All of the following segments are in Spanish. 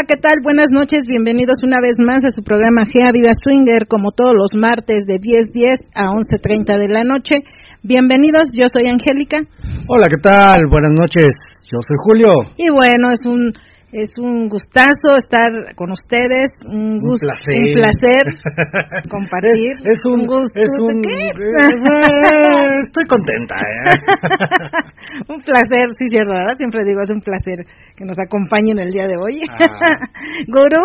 Hola, ¿qué tal? Buenas noches, bienvenidos una vez más a su programa Gea Vida Swinger, como todos los martes de 10.10 a 11.30 de la noche. Bienvenidos, yo soy Angélica. Hola, ¿qué tal? Buenas noches, yo soy Julio. Y bueno, es un es un gustazo estar con ustedes, un, gusto, un placer, un placer compartir. Es, un, gusto. Es un, ¿qué? Eh, estoy contenta. ¿eh? un placer, sí, cierto, ¿verdad? Siempre digo, es un placer que nos acompañen el día de hoy. Ah. Gurú,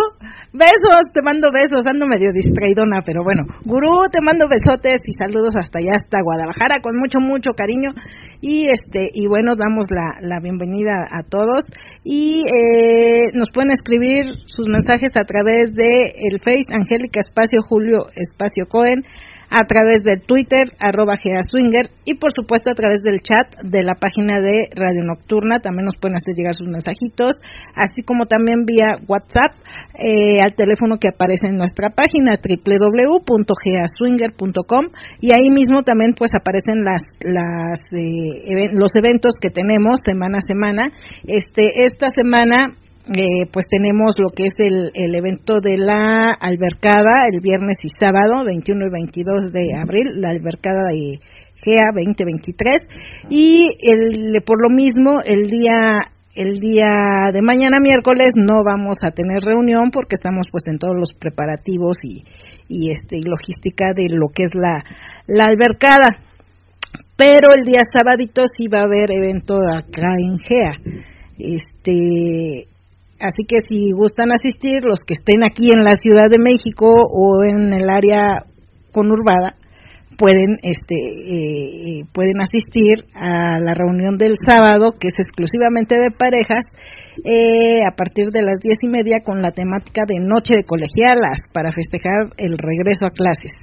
besos, te mando besos, ando medio distraidona, pero bueno, Gurú, te mando besotes y saludos hasta allá, hasta Guadalajara, con mucho, mucho cariño. Y este y bueno, damos la, la bienvenida a todos y eh, nos pueden escribir sus mensajes a través de el Face Angélica Espacio Julio Espacio Cohen a través de Twitter, arroba Swinger, y por supuesto a través del chat de la página de Radio Nocturna. También nos pueden hacer llegar sus mensajitos, así como también vía WhatsApp eh, al teléfono que aparece en nuestra página www.geaswinger.com y ahí mismo también pues aparecen las, las eh, los eventos que tenemos semana a semana. Este, esta semana eh, pues tenemos lo que es el, el, evento de la albercada el viernes y sábado, 21 y 22 de abril, la albercada de GEA 2023 y el, por lo mismo el día el día de mañana miércoles no vamos a tener reunión porque estamos pues en todos los preparativos y, y este y logística de lo que es la, la albercada. Pero el día sabadito sí va a haber evento acá en GEA. Este Así que si gustan asistir, los que estén aquí en la Ciudad de México o en el área conurbada, pueden este eh, pueden asistir a la reunión del sábado que es exclusivamente de parejas eh, a partir de las diez y media con la temática de noche de colegialas para festejar el regreso a clases.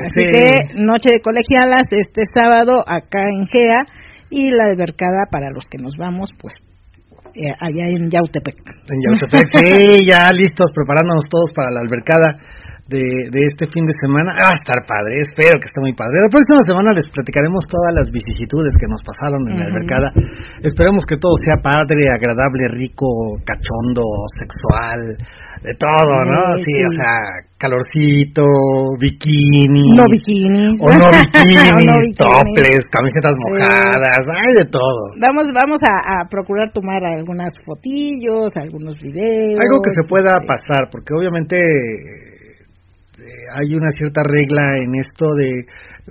Así que noche de colegialas este sábado acá en Gea y la albercada para los que nos vamos pues eh, allá en Yautepec. En Yautepec, sí, ya listos, preparándonos todos para la albercada de, de este fin de semana. Va a estar padre, espero que esté muy padre. La próxima semana les platicaremos todas las vicisitudes que nos pasaron en la albercada. Esperemos que todo sea padre, agradable, rico, cachondo, sexual, de todo, ¿no? Sí, o sea, calorcito, bikini. No bikinis. O no bikinis, toples, camisetas mojadas, hay de todo. Vamos, vamos a, procurar tomar algunas fotillos, algunos videos. Algo que se pueda este, pasar, porque obviamente hay una cierta regla en esto de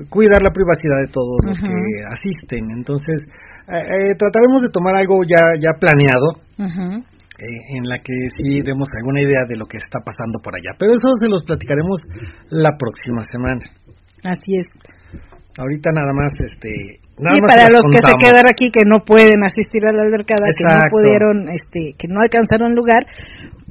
cuidar la privacidad de todos los que asisten. Entonces, eh, eh, trataremos de tomar algo ya, ya planeado. Eh, en la que sí demos alguna idea de lo que está pasando por allá. Pero eso se los platicaremos la próxima semana. Así es. Ahorita nada más, este, y para los que se quedan aquí que no pueden asistir a la albercada, que no pudieron, este, que no alcanzaron lugar,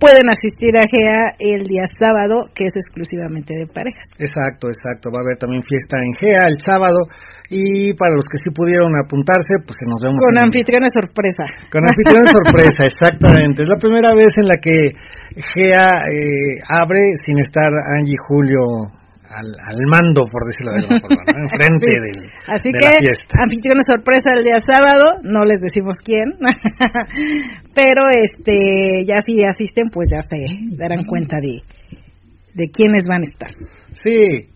pueden asistir a GEA el día sábado, que es exclusivamente de parejas. Exacto, exacto. Va a haber también fiesta en GEA el sábado. Y para los que sí pudieron apuntarse, pues nos vemos. Con anfitriones sorpresa. Con anfitriones sorpresa, exactamente. Es la primera vez en la que GEA eh, abre sin estar Angie Julio al, al mando, por decirlo de alguna forma, ¿no? enfrente del, Así de que, la fiesta. anfitriones sorpresa el día sábado, no les decimos quién, pero este ya si asisten, pues ya se darán cuenta de, de quiénes van a estar. Sí,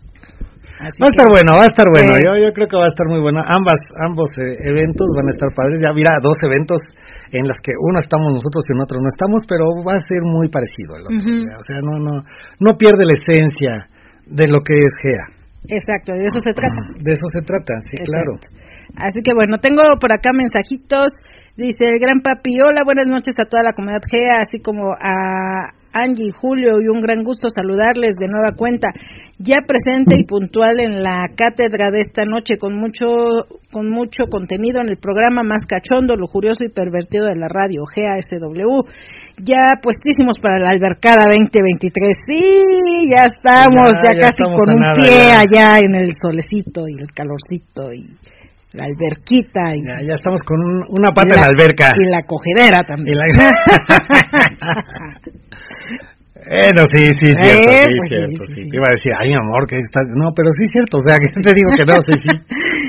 va a estar bueno, va a estar bueno. yo, yo creo que va a estar muy bueno. Ambas, ambos eh, eventos van a estar padres. Ya mira, dos eventos en los que uno estamos nosotros y en otro no estamos, pero va a ser muy parecido el otro. O sea, no, no, no pierde la esencia de lo que es GEA. Exacto, de eso se trata. De eso se trata, sí, claro. Así que bueno, tengo por acá mensajitos. Dice el gran papi, hola, buenas noches a toda la comunidad GEA, así como a Angie y Julio, y un gran gusto saludarles de nueva cuenta, ya presente y puntual en la cátedra de esta noche, con mucho, con mucho contenido en el programa más cachondo, lujurioso y pervertido de la radio, GASW. Ya puestísimos para la albercada 2023. Sí, ya estamos, ya, casi con un pie allá en el solecito y el calorcito y la alberquita. Y, ya, estamos con una pata en la alberca. Y la cogedera también. Bueno, sí, sí, cierto, eh, sí, pues cierto, sí, Te iba a decir, ay, amor, que está... No, pero sí, cierto, o sea, que te digo que no, sí, sí.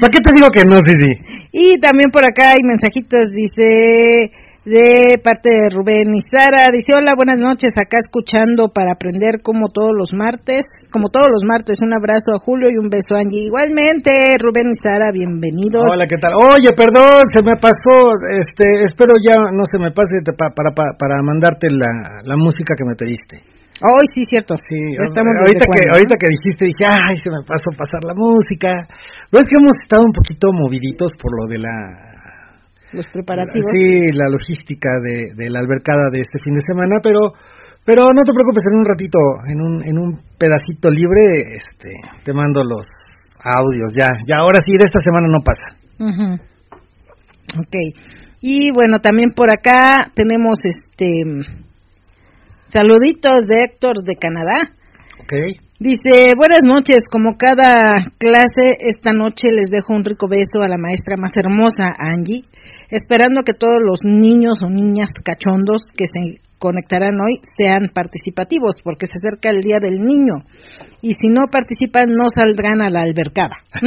¿Para qué te digo que no, sí, sí? Y también por acá hay mensajitos, dice de parte de Rubén y Sara. Dice, hola, buenas noches, acá escuchando para aprender como todos los martes. Como todos los martes, un abrazo a Julio y un beso a Angie. Igualmente, Rubén y Sara, bienvenidos. Hola, ¿qué tal? Oye, perdón, se me pasó, este, espero ya no se me pase para, para, para mandarte la, la música que me pediste. Hoy sí, cierto. Sí, estamos ahorita que ahorita que dijiste dije, ay, se me pasó pasar la música. Pero es que hemos estado un poquito moviditos por lo de la los preparativos. Sí, la logística de, de la albercada de este fin de semana, pero pero no te preocupes, en un ratito, en un, en un pedacito libre, este, te mando los audios, ya, ya ahora sí, de esta semana no pasa. Ok, y bueno, también por acá tenemos este, saluditos de Héctor de Canadá. Ok. Dice, buenas noches, como cada clase, esta noche les dejo un rico beso a la maestra más hermosa, Angie esperando que todos los niños o niñas cachondos que se conectarán hoy sean participativos, porque se acerca el Día del Niño. Y si no participan, no saldrán a la albercada.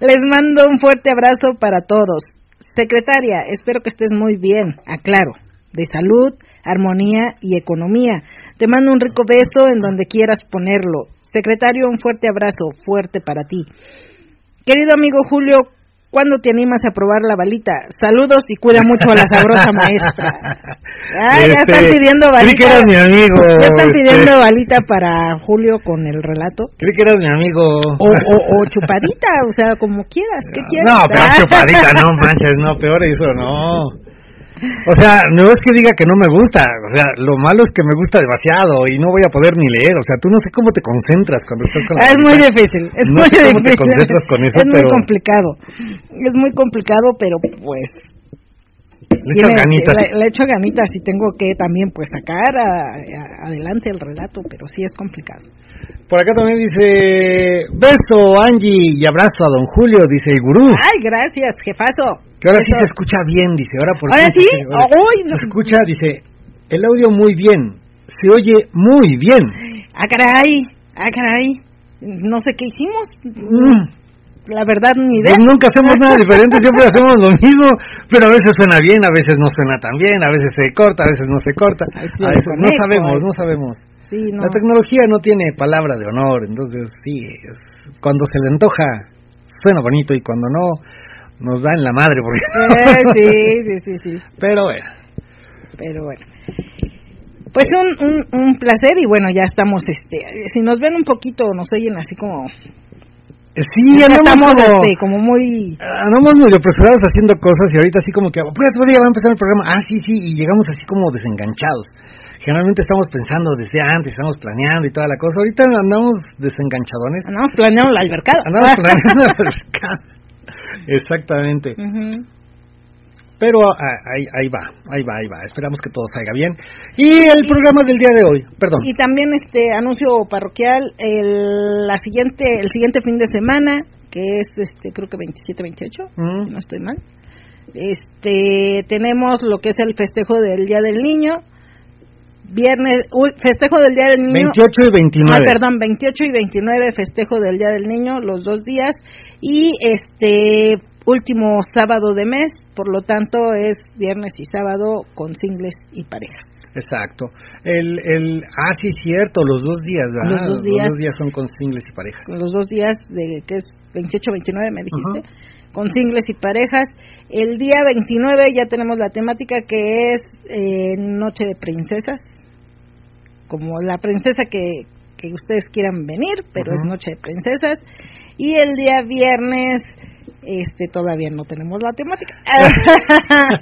Les mando un fuerte abrazo para todos. Secretaria, espero que estés muy bien, aclaro, de salud, armonía y economía. Te mando un rico beso en donde quieras ponerlo. Secretario, un fuerte abrazo, fuerte para ti. Querido amigo Julio, ¿Cuándo te animas a probar la balita? Saludos y cuida mucho a la sabrosa maestra. Ah, ya este, están pidiendo balita. Creí que eras mi amigo. Ya están este. pidiendo balita para Julio con el relato. Creí que eras mi amigo. O, o, chupadita, o sea, como quieras. ¿Qué quieres? No, pero chupadita, no manches, no, peor eso, no. O sea, no es que diga que no me gusta, o sea, lo malo es que me gusta demasiado y no voy a poder ni leer, o sea, tú no sé cómo te concentras cuando estás con la Es muy difícil, es no muy sé cómo te concentras con eso, Es muy complicado, es muy complicado, pero pues... Le echo ganitas. Le, echo ganitas y tengo que también pues sacar adelante el relato, pero sí es complicado. Por acá también dice, beso Angie y abrazo a don Julio, dice el gurú. Ay, gracias, jefazo. Que ahora sí se escucha bien, dice, ahora por ¿Ahora sí? Se escucha, dice, el audio muy bien, se oye muy bien. Ah, caray, ah, caray, no sé qué hicimos. Mm. La verdad, ni idea. Pues nunca hacemos nada diferente, siempre hacemos lo mismo, pero a veces suena bien, a veces no suena tan bien, a veces se corta, a veces no se corta. a veces no sabemos, no sabemos. La tecnología no tiene palabra de honor, entonces sí, cuando se le antoja suena bonito y cuando no nos da en la madre. Porque... Eh, sí, sí, sí, sí. Pero bueno. Pero bueno. Pues un, un, un placer y bueno, ya estamos, este, si nos ven un poquito, nos oyen así como Sí, andamos como, este, como muy... Andamos medio apresurados haciendo cosas y ahorita así como que, pues, pues ya va a empezar el programa. Ah, sí, sí, y llegamos así como desenganchados generalmente estamos pensando desde antes, estamos planeando y toda la cosa. Ahorita andamos desenganchadones. Andamos planeando la albercada. Andamos planeando la albercada. Exactamente. Pero ah, ahí, ahí va, ahí va, ahí va. Esperamos que todo salga bien. Y el programa del día de hoy, perdón. Y también este anuncio parroquial el la siguiente el siguiente fin de semana, que es este creo que 27 28, no estoy mal. Este tenemos lo que es el festejo del Día del Niño viernes, festejo del Día del Niño. 28 y 29. Ah, perdón, 28 y 29 festejo del Día del Niño, los dos días. Y este último sábado de mes, por lo tanto es viernes y sábado con singles y parejas. Exacto. El, el, ah, sí, cierto, los dos días, ¿verdad? Los dos días, los dos días son con singles y parejas. Los dos días, de que es 28-29, me dijiste. Con singles y parejas. El día 29 ya tenemos la temática que es eh, Noche de Princesas como la princesa que, que ustedes quieran venir, pero es Noche de Princesas. Y el día viernes este todavía no tenemos la temática.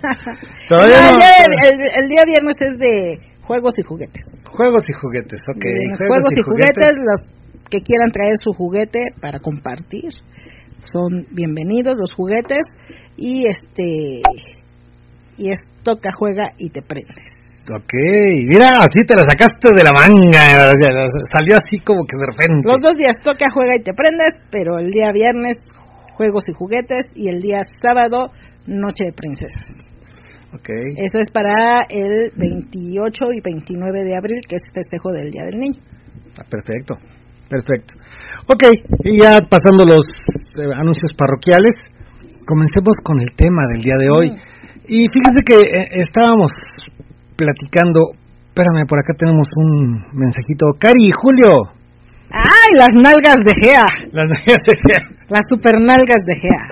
todavía no, el, día viernes es de juegos y juguetes. Juegos y juguetes, ok. Juegos, y, juguetes, los que quieran traer su juguete para compartir son bienvenidos los juguetes y este y es toca juega y te prendes. Ok, mira, así te la sacaste de la manga, salió así como que de repente. Los dos días toca, juega y te prendes, pero el día viernes juegos y juguetes y el día sábado noche de princesas. Okay. Eso es para el 28 y 29 de abril, que es festejo del Día del Niño. Ah, perfecto, perfecto. Ok, y ya pasando los eh, anuncios parroquiales, comencemos con el tema del día de hoy. Mm. Y fíjense que eh, estábamos platicando, espérame, por acá tenemos un mensajito. Cari, Julio. ¡Ay, las nalgas de Gea! Las nalgas de Gea. Las super nalgas de Gea.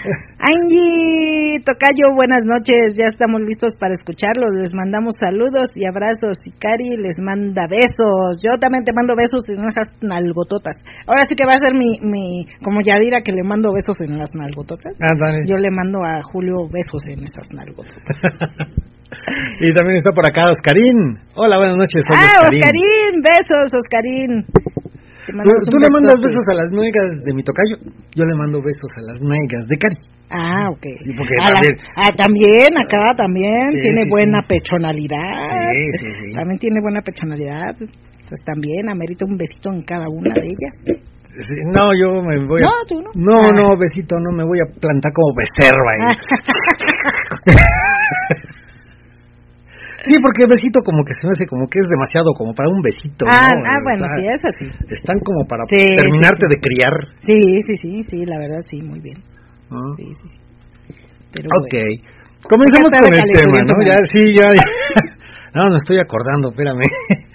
Angie, Tocayo, buenas noches. Ya estamos listos para escucharlos. Les mandamos saludos y abrazos. Y Cari les manda besos. Yo también te mando besos en esas nalgototas. Ahora sí que va a ser mi, mi como Yadira que le mando besos en las nalgototas. Ah. Yo le mando a Julio besos en esas nalgototas. y también está por acá Oscarín. Hola, buenas noches. ah, Oscarín. besos, Oscarín. Tú, le mandas besos a las nuegas de mi tocayo, yo le mando besos a las nuegas de Cari. Ah, ok. también, ah, también, acá también tiene buena pechonalidad. Sí, sí, sí. También tiene buena pechonalidad. Pues también amerita un besito en cada una de ellas. no, yo me voy a... No, tú no. No, ah. no, besito, no, me voy a plantar como becerro ahí. Sí, porque el besito como que se me hace como que es demasiado como para un besito. Ah, ah bueno, sí, es así. Están como para terminarte de criar. Sí, sí, sí, sí, la verdad sí, muy bien. Ah. Sí, sí, Pero ok, comencemos con el tema, ¿no? Ya, sí, ya, no, me estoy acordando, espérame.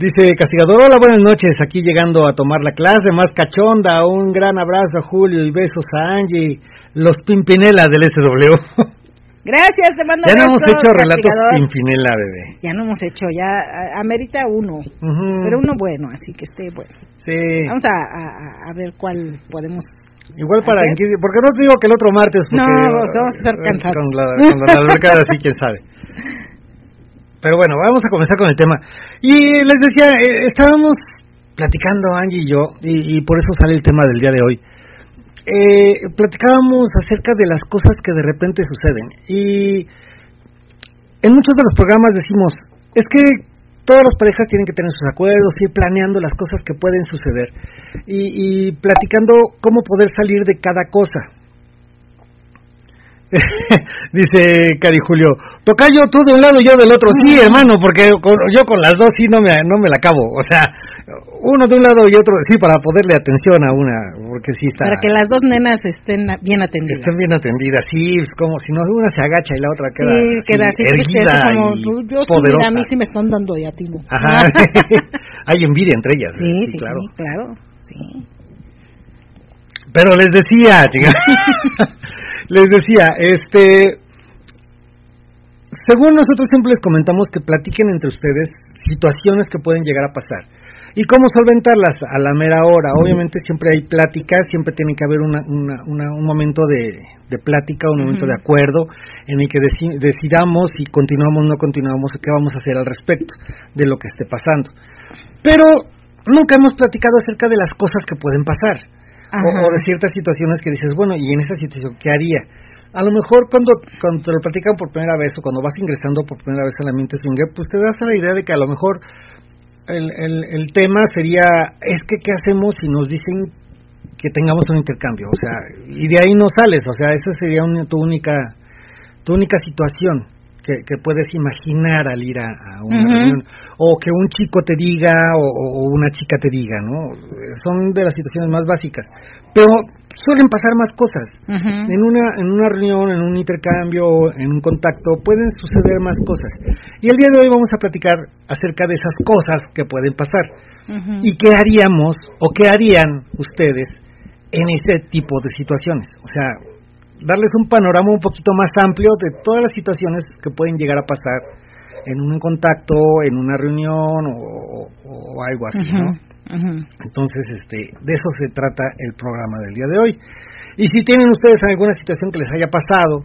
Dice Castigador, hola, buenas noches, aquí llegando a tomar la clase más cachonda, un gran abrazo a Julio y besos a Angie, los Pimpinela del SW. Gracias, te mando Ya no hemos hecho relatos Pimpinela, bebé. Ya no hemos hecho, ya amerita uno, pero uno bueno, así que esté bueno. Sí. Vamos a, a, ver cuál podemos Igual para porque no te digo que el otro martes porque no vamos a estar cansados con la, con la albercada así quién sabe. Pero bueno vamos a comenzar con el tema. Y les decía eh, estábamos platicando Angie y yo y, y por eso sale el tema del día de hoy eh, platicábamos acerca de las cosas que de repente suceden y en muchos de los programas decimos, es que todas las parejas tienen que tener sus acuerdos, ir planeando las cosas que pueden suceder y, y platicando cómo poder salir de cada cosa. Dice Cari Julio, toca yo tú de un lado y yo del otro. Sí, hermano, porque yo con las dos sí no me, no me la acabo. O sea, uno de un lado y otro, sí, para poderle atención a una, porque sí está... Para que las dos nenas estén bien atendidas. Estén bien atendidas, sí, como si no una se agacha y la otra queda, sí, queda así, erguida como, yo sí, a mí sí me están dando de a ti. Ajá, hay envidia entre ellas. Sí, sí, claro. Sí, claro, sí. Pero les decía, les decía, este... Según nosotros siempre les comentamos que platiquen entre ustedes situaciones que pueden llegar a pasar ¿Y cómo solventarlas? A la mera hora. Obviamente siempre hay pláticas, siempre tiene que haber una, un momento de, de, plática, un momento de acuerdo en el que decidamos si continuamos o no continuamos, qué vamos a hacer al respecto de lo que esté pasando. Pero nunca hemos platicado acerca de las cosas que pueden pasar. O, de ciertas situaciones que dices, bueno, ¿y en esa situación qué haría? A lo mejor cuando, cuando te lo platican por primera vez o cuando vas ingresando por primera vez al ambiente swinger, pues te das la idea de que a lo mejor el, el, el tema sería, es que ¿qué hacemos si nos dicen que tengamos un intercambio? O sea, y de ahí no sales, o sea, esa sería tu única tu única situación que, que puedes imaginar al ir a, una reunión. O que un chico te diga o, o, una chica te diga, ¿no? Son de las situaciones más básicas. Pero suelen pasar más cosas. En una en una reunión, en un intercambio, en un contacto pueden suceder más cosas. Y el día de hoy vamos a platicar acerca de esas cosas que pueden pasar. Y qué haríamos o qué harían ustedes en ese tipo de situaciones. O sea, darles un panorama un poquito más amplio de todas las situaciones que pueden llegar a pasar en un contacto, en una reunión o, algo así, ¿no? Entonces, este, de eso se trata el programa del día de hoy. Y si tienen ustedes alguna situación que les haya pasado,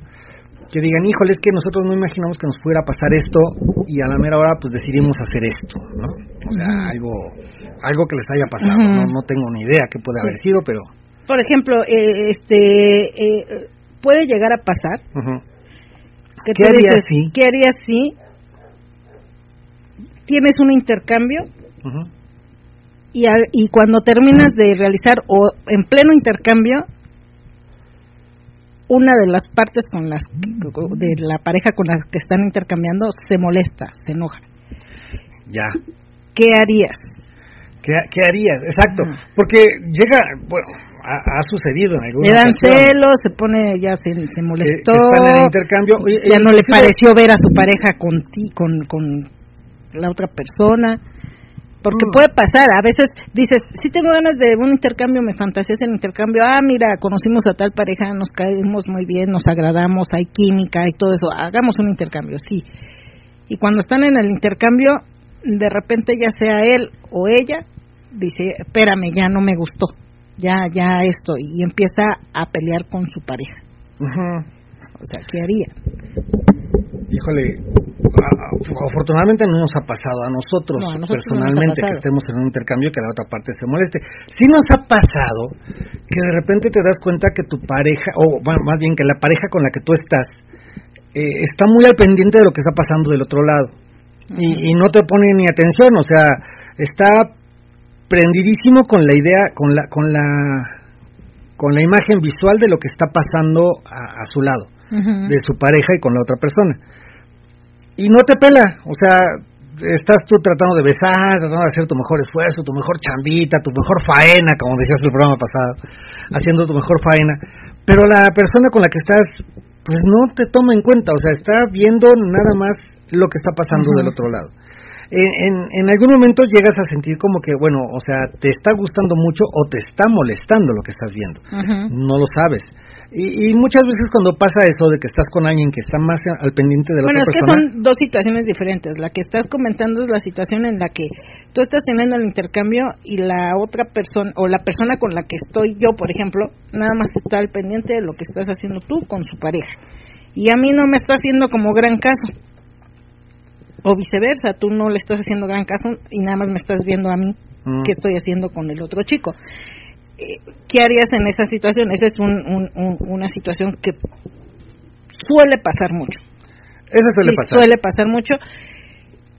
que digan, híjole, es que nosotros no imaginamos que nos pudiera pasar esto y a la mera hora pues decidimos hacer esto, ¿no? O sea, algo algo que les haya pasado, no, no tengo ni idea qué puede haber sido, pero... Por ejemplo, eh, este eh, puede llegar a pasar. ¿Qué harías si? ¿Qué si tienes un intercambio y, y cuando terminas de realizar o en pleno intercambio una de las partes con las de la pareja con la que están intercambiando se molesta, se enoja. Ya. ¿Qué harías? ¿Qué, qué harías? Exacto. Porque llega, bueno, ha, sucedido en algunos Le dan celos, se pone, ya se, se molestó. en el intercambio. ya no le pareció ver a su pareja con ti, con, con la otra persona porque puede pasar, a veces dices, si tengo ganas de un intercambio, me fantaseas el intercambio, ah, mira, conocimos a tal pareja, nos caemos muy bien, nos agradamos, hay química y todo eso, hagamos un intercambio, sí. Y cuando están en el intercambio, de repente ya sea él o ella, dice, espérame, ya no me gustó, ya, ya esto, y empieza a pelear con su pareja. O sea, ¿qué haría? Híjole, afortunadamente no nos ha pasado a nosotros, personalmente que estemos en un intercambio que la otra parte se moleste. Sí nos ha pasado que de repente te das cuenta que tu pareja, o más bien que la pareja con la que tú estás, eh, está muy al pendiente de lo que está pasando del otro lado y, y, no te pone ni atención, o sea, está prendidísimo con la idea, con la, con la, con la imagen visual de lo que está pasando a, su lado, de su pareja y con la otra persona. Y no te pela, o sea, estás tú tratando de besar, tratando de hacer tu mejor esfuerzo, tu mejor chambita, tu mejor faena, como decías el programa pasado, haciendo tu mejor faena, pero la persona con la que estás, pues no te toma en cuenta, o sea, está viendo nada más lo que está pasando del otro lado. En, algún momento llegas a sentir como que, bueno, o sea, te está gustando mucho o te está molestando lo que estás viendo. No lo sabes. Y, muchas veces cuando pasa eso de que estás con alguien que está más al pendiente de la bueno, otra persona... Bueno, es que son dos situaciones diferentes. La que estás comentando es la situación en la que tú estás teniendo el intercambio y la otra persona, o la persona con la que estoy yo, por ejemplo, nada más está al pendiente de lo que estás haciendo tú con su pareja. Y a mí no me está haciendo como gran caso. O viceversa, tú no le estás haciendo gran caso y nada más me estás viendo a mí mm. qué estoy haciendo con el otro chico. ¿qué harías en esa situación? Esa es una situación que suele pasar mucho. Eso suele pasar. Suele pasar mucho.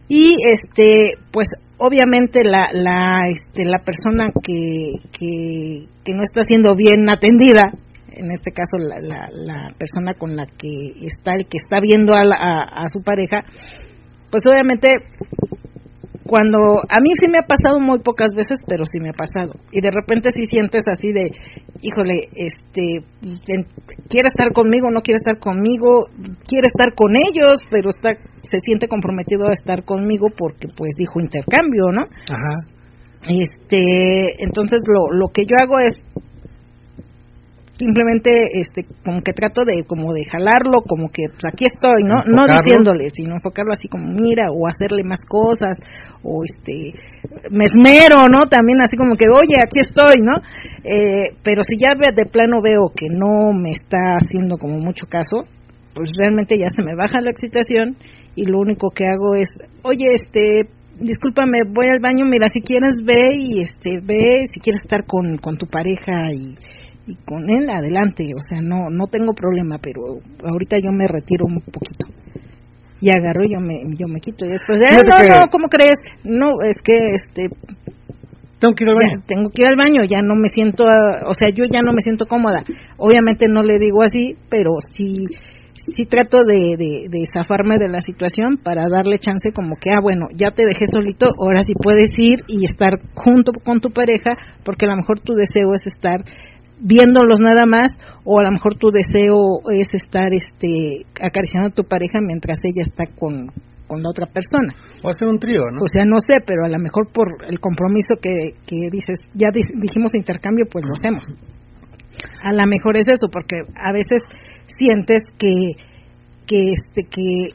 Y este, pues obviamente la, la, este, la persona que, que, no está siendo bien atendida, en este caso la, la, persona con la que está, el que está viendo a, a su pareja, pues obviamente cuando a mí sí me ha pasado muy pocas veces, pero sí me ha pasado. Y de repente si sientes así de, híjole, este, quiere estar conmigo, no quiere estar conmigo, quiere estar con ellos, pero está, se siente comprometido a estar conmigo porque pues dijo intercambio, ¿no? Ajá. Este, entonces lo, lo que yo hago es simplemente este como que trato de como de jalarlo como que pues aquí estoy no no diciéndole sino enfocarlo así como mira o hacerle más cosas o este me esmero no también así como que oye aquí estoy no eh, pero si ya de plano veo que no me está haciendo como mucho caso pues realmente ya se me baja la excitación y lo único que hago es oye este discúlpame voy al baño mira si quieres ve y este ve si quieres estar con con tu pareja y y con él adelante, o sea, no no tengo problema, pero ahorita yo me retiro un poquito. Y agarro y yo me yo me quito y después, eh, no, no, ¿cómo crees? No, es que este tengo que ir al baño. tengo que ir al baño, ya no me siento, o sea, yo ya no me siento cómoda. Obviamente no le digo así, pero sí sí trato de, de, de, zafarme de la situación para darle chance como que, ah, bueno, ya te dejé solito, ahora sí puedes ir y estar junto con tu pareja, porque a lo mejor tu deseo es estar viéndolos nada más o a lo mejor tu deseo es estar este acariciando a tu pareja mientras ella está con, con la otra persona. O hacer un trío, ¿no? O sea, no sé, pero a lo mejor por el compromiso que, que dices, ya dijimos intercambio, pues lo hacemos. A lo mejor es eso, porque a veces sientes que, que, este, que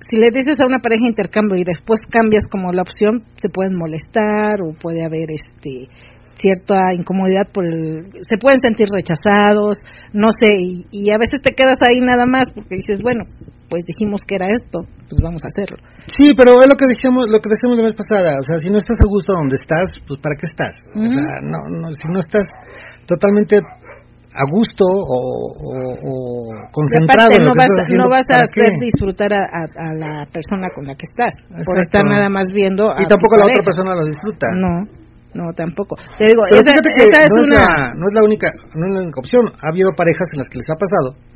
si le dices a una pareja intercambio y después cambias como la opción, se pueden molestar o puede haber este cierta incomodidad por el se pueden sentir rechazados no sé y, a veces te quedas ahí nada más porque dices bueno pues dijimos que era esto pues vamos a hacerlo sí pero es lo que decíamos lo que decíamos la vez pasada o sea si no estás a gusto donde estás pues para qué estás o sea no, no si no estás totalmente a gusto o, concentrado no, vas, no vas a hacer disfrutar a, la persona con la que estás por estar nada más viendo y tampoco la otra persona lo disfruta. No no tampoco. Te digo esa, es no una es la, no es la única no es la única opción. Ha habido parejas en las que les ha pasado.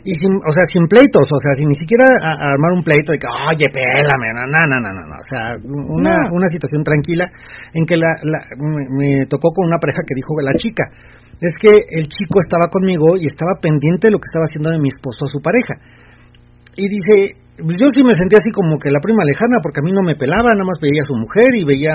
Y sin, o sea, sin pleitos, o sea, sin ni siquiera armar un pleito de que, oye, pélame, no, no, no, no, no, o sea, una, una situación tranquila en que la, la me, tocó con una pareja que dijo la chica, es que el chico estaba conmigo y estaba pendiente de lo que estaba haciendo de mi esposo a su pareja. Y dice, yo sí me sentía así como que la prima lejana, porque a mí no me pelaba, nada más veía a su mujer y veía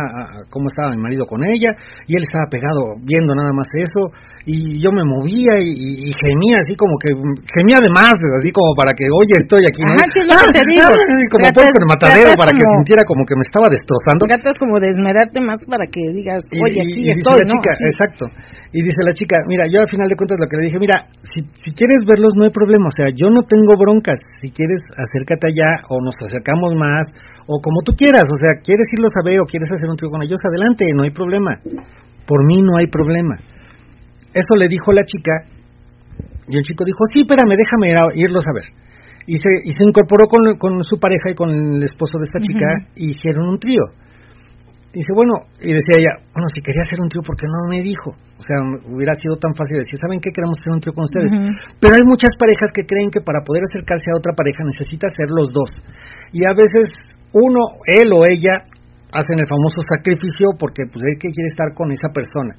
cómo estaba mi marido con ella, y él estaba pegado viendo nada más eso, y yo me movía y, gemía así como que, gemía de más, así como para que, oye, estoy aquí. Ajá, sí, lo que te digo. como puerco de matadero, para que sintiera como que me estaba destrozando. Tratas como de esmerarte más para que digas, oye, aquí estoy, la chica, exacto. Y dice la chica, mira, yo al final de cuentas lo que le dije, mira, si, si quieres verlos no hay problema, o sea, yo no tengo broncas, si quieres acércate allá o nos acercamos más, o como tú quieras, o sea, quieres irlos a ver o quieres hacer un trío con ellos, adelante, no hay problema. Por mí no hay problema. Eso le dijo la chica, y el chico dijo, sí, espérame, déjame irlos a ver. Y se, y se incorporó con, con su pareja y con el esposo de esta chica y hicieron un trío. Dice, bueno, y decía ella, bueno, si quería hacer un trío, ¿por qué no me dijo? O sea, hubiera sido tan fácil decir, ¿saben qué? Queremos hacer un trío con ustedes. Pero hay muchas parejas que creen que para poder acercarse a otra pareja necesita ser los dos. Y a veces uno, él o ella, hacen el famoso sacrificio porque pues él que quiere estar con esa persona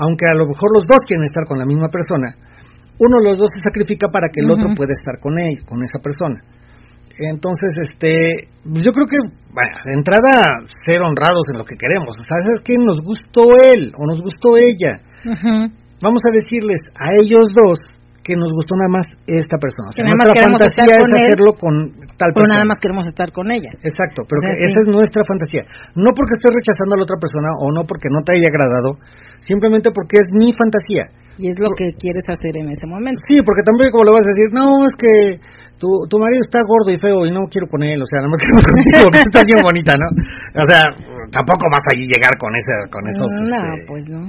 aunque a lo mejor los dos quieren estar con la misma persona, uno de los dos se sacrifica para que el otro pueda estar con él, con esa persona. Entonces, este, pues yo creo que, bueno, de entrada, ser honrados en lo que queremos. O sea, ¿sabes qué? Nos gustó él o nos gustó ella. Vamos a decirles a ellos dos que nos gustó nada más esta persona. O sea, nuestra fantasía es hacerlo con tal persona. Pero nada más queremos estar con ella. Exacto, pero esa es nuestra fantasía. No porque estés rechazando a la otra persona o no porque no te haya agradado, simplemente porque es mi fantasía. Y es lo que quieres hacer en ese momento. Sí, porque también como lo vas a decir, no, es que tu, tu marido está gordo y feo y no quiero con él, o sea, no me quiero contigo, que está bien bonita, ¿no? O sea, tampoco vas a llegar con ese, con esos... No, este, pues no.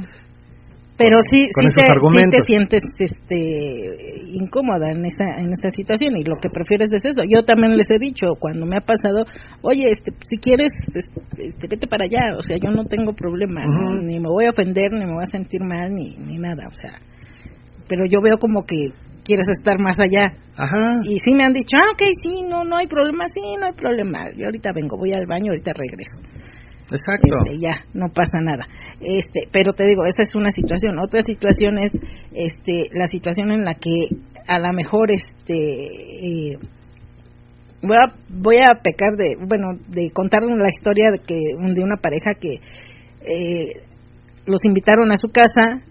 Pero sí, sí, te, te, sientes este, incómoda en esa, en esa situación y lo que prefieres es eso. Yo también les he dicho cuando me ha pasado, oye, este, si quieres, este, vete para allá, o sea, yo no tengo problema, ni me voy a ofender, ni me voy a sentir mal, ni, ni nada, o sea, pero yo veo como que quieres estar más allá. Ajá. Y sí me han dicho, ah, ok, sí, no, no hay problema, sí, no hay problema. Yo ahorita vengo, voy al baño, ahorita regreso. Exacto. Este, ya, no pasa nada. Este, pero te digo, esa es una situación. Otra situación es este, la situación en la que a lo mejor este, eh, voy, a, voy a pecar de, bueno, de contar la historia de, que, de una pareja que eh, los invitaron a su casa,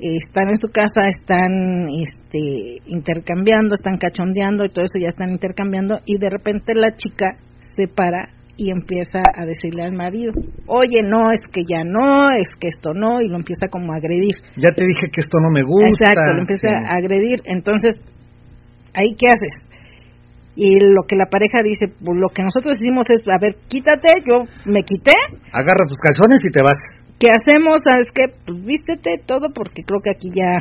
están en su casa, están este, intercambiando, están cachondeando y todo eso ya están intercambiando y de repente la chica se para y empieza a decirle al marido, oye, no, es que ya no, es que esto no, y lo empieza como a agredir. Ya te dije que esto no me gusta. Exacto, lo empieza a agredir. Entonces, ¿ahí qué haces? Y lo que la pareja dice, pues, lo que nosotros hicimos es, a ver, quítate, yo me quité. Agarra tus calzones y te vas. ¿Qué hacemos? ¿Sabes qué? Pues vístete todo porque creo que aquí ya,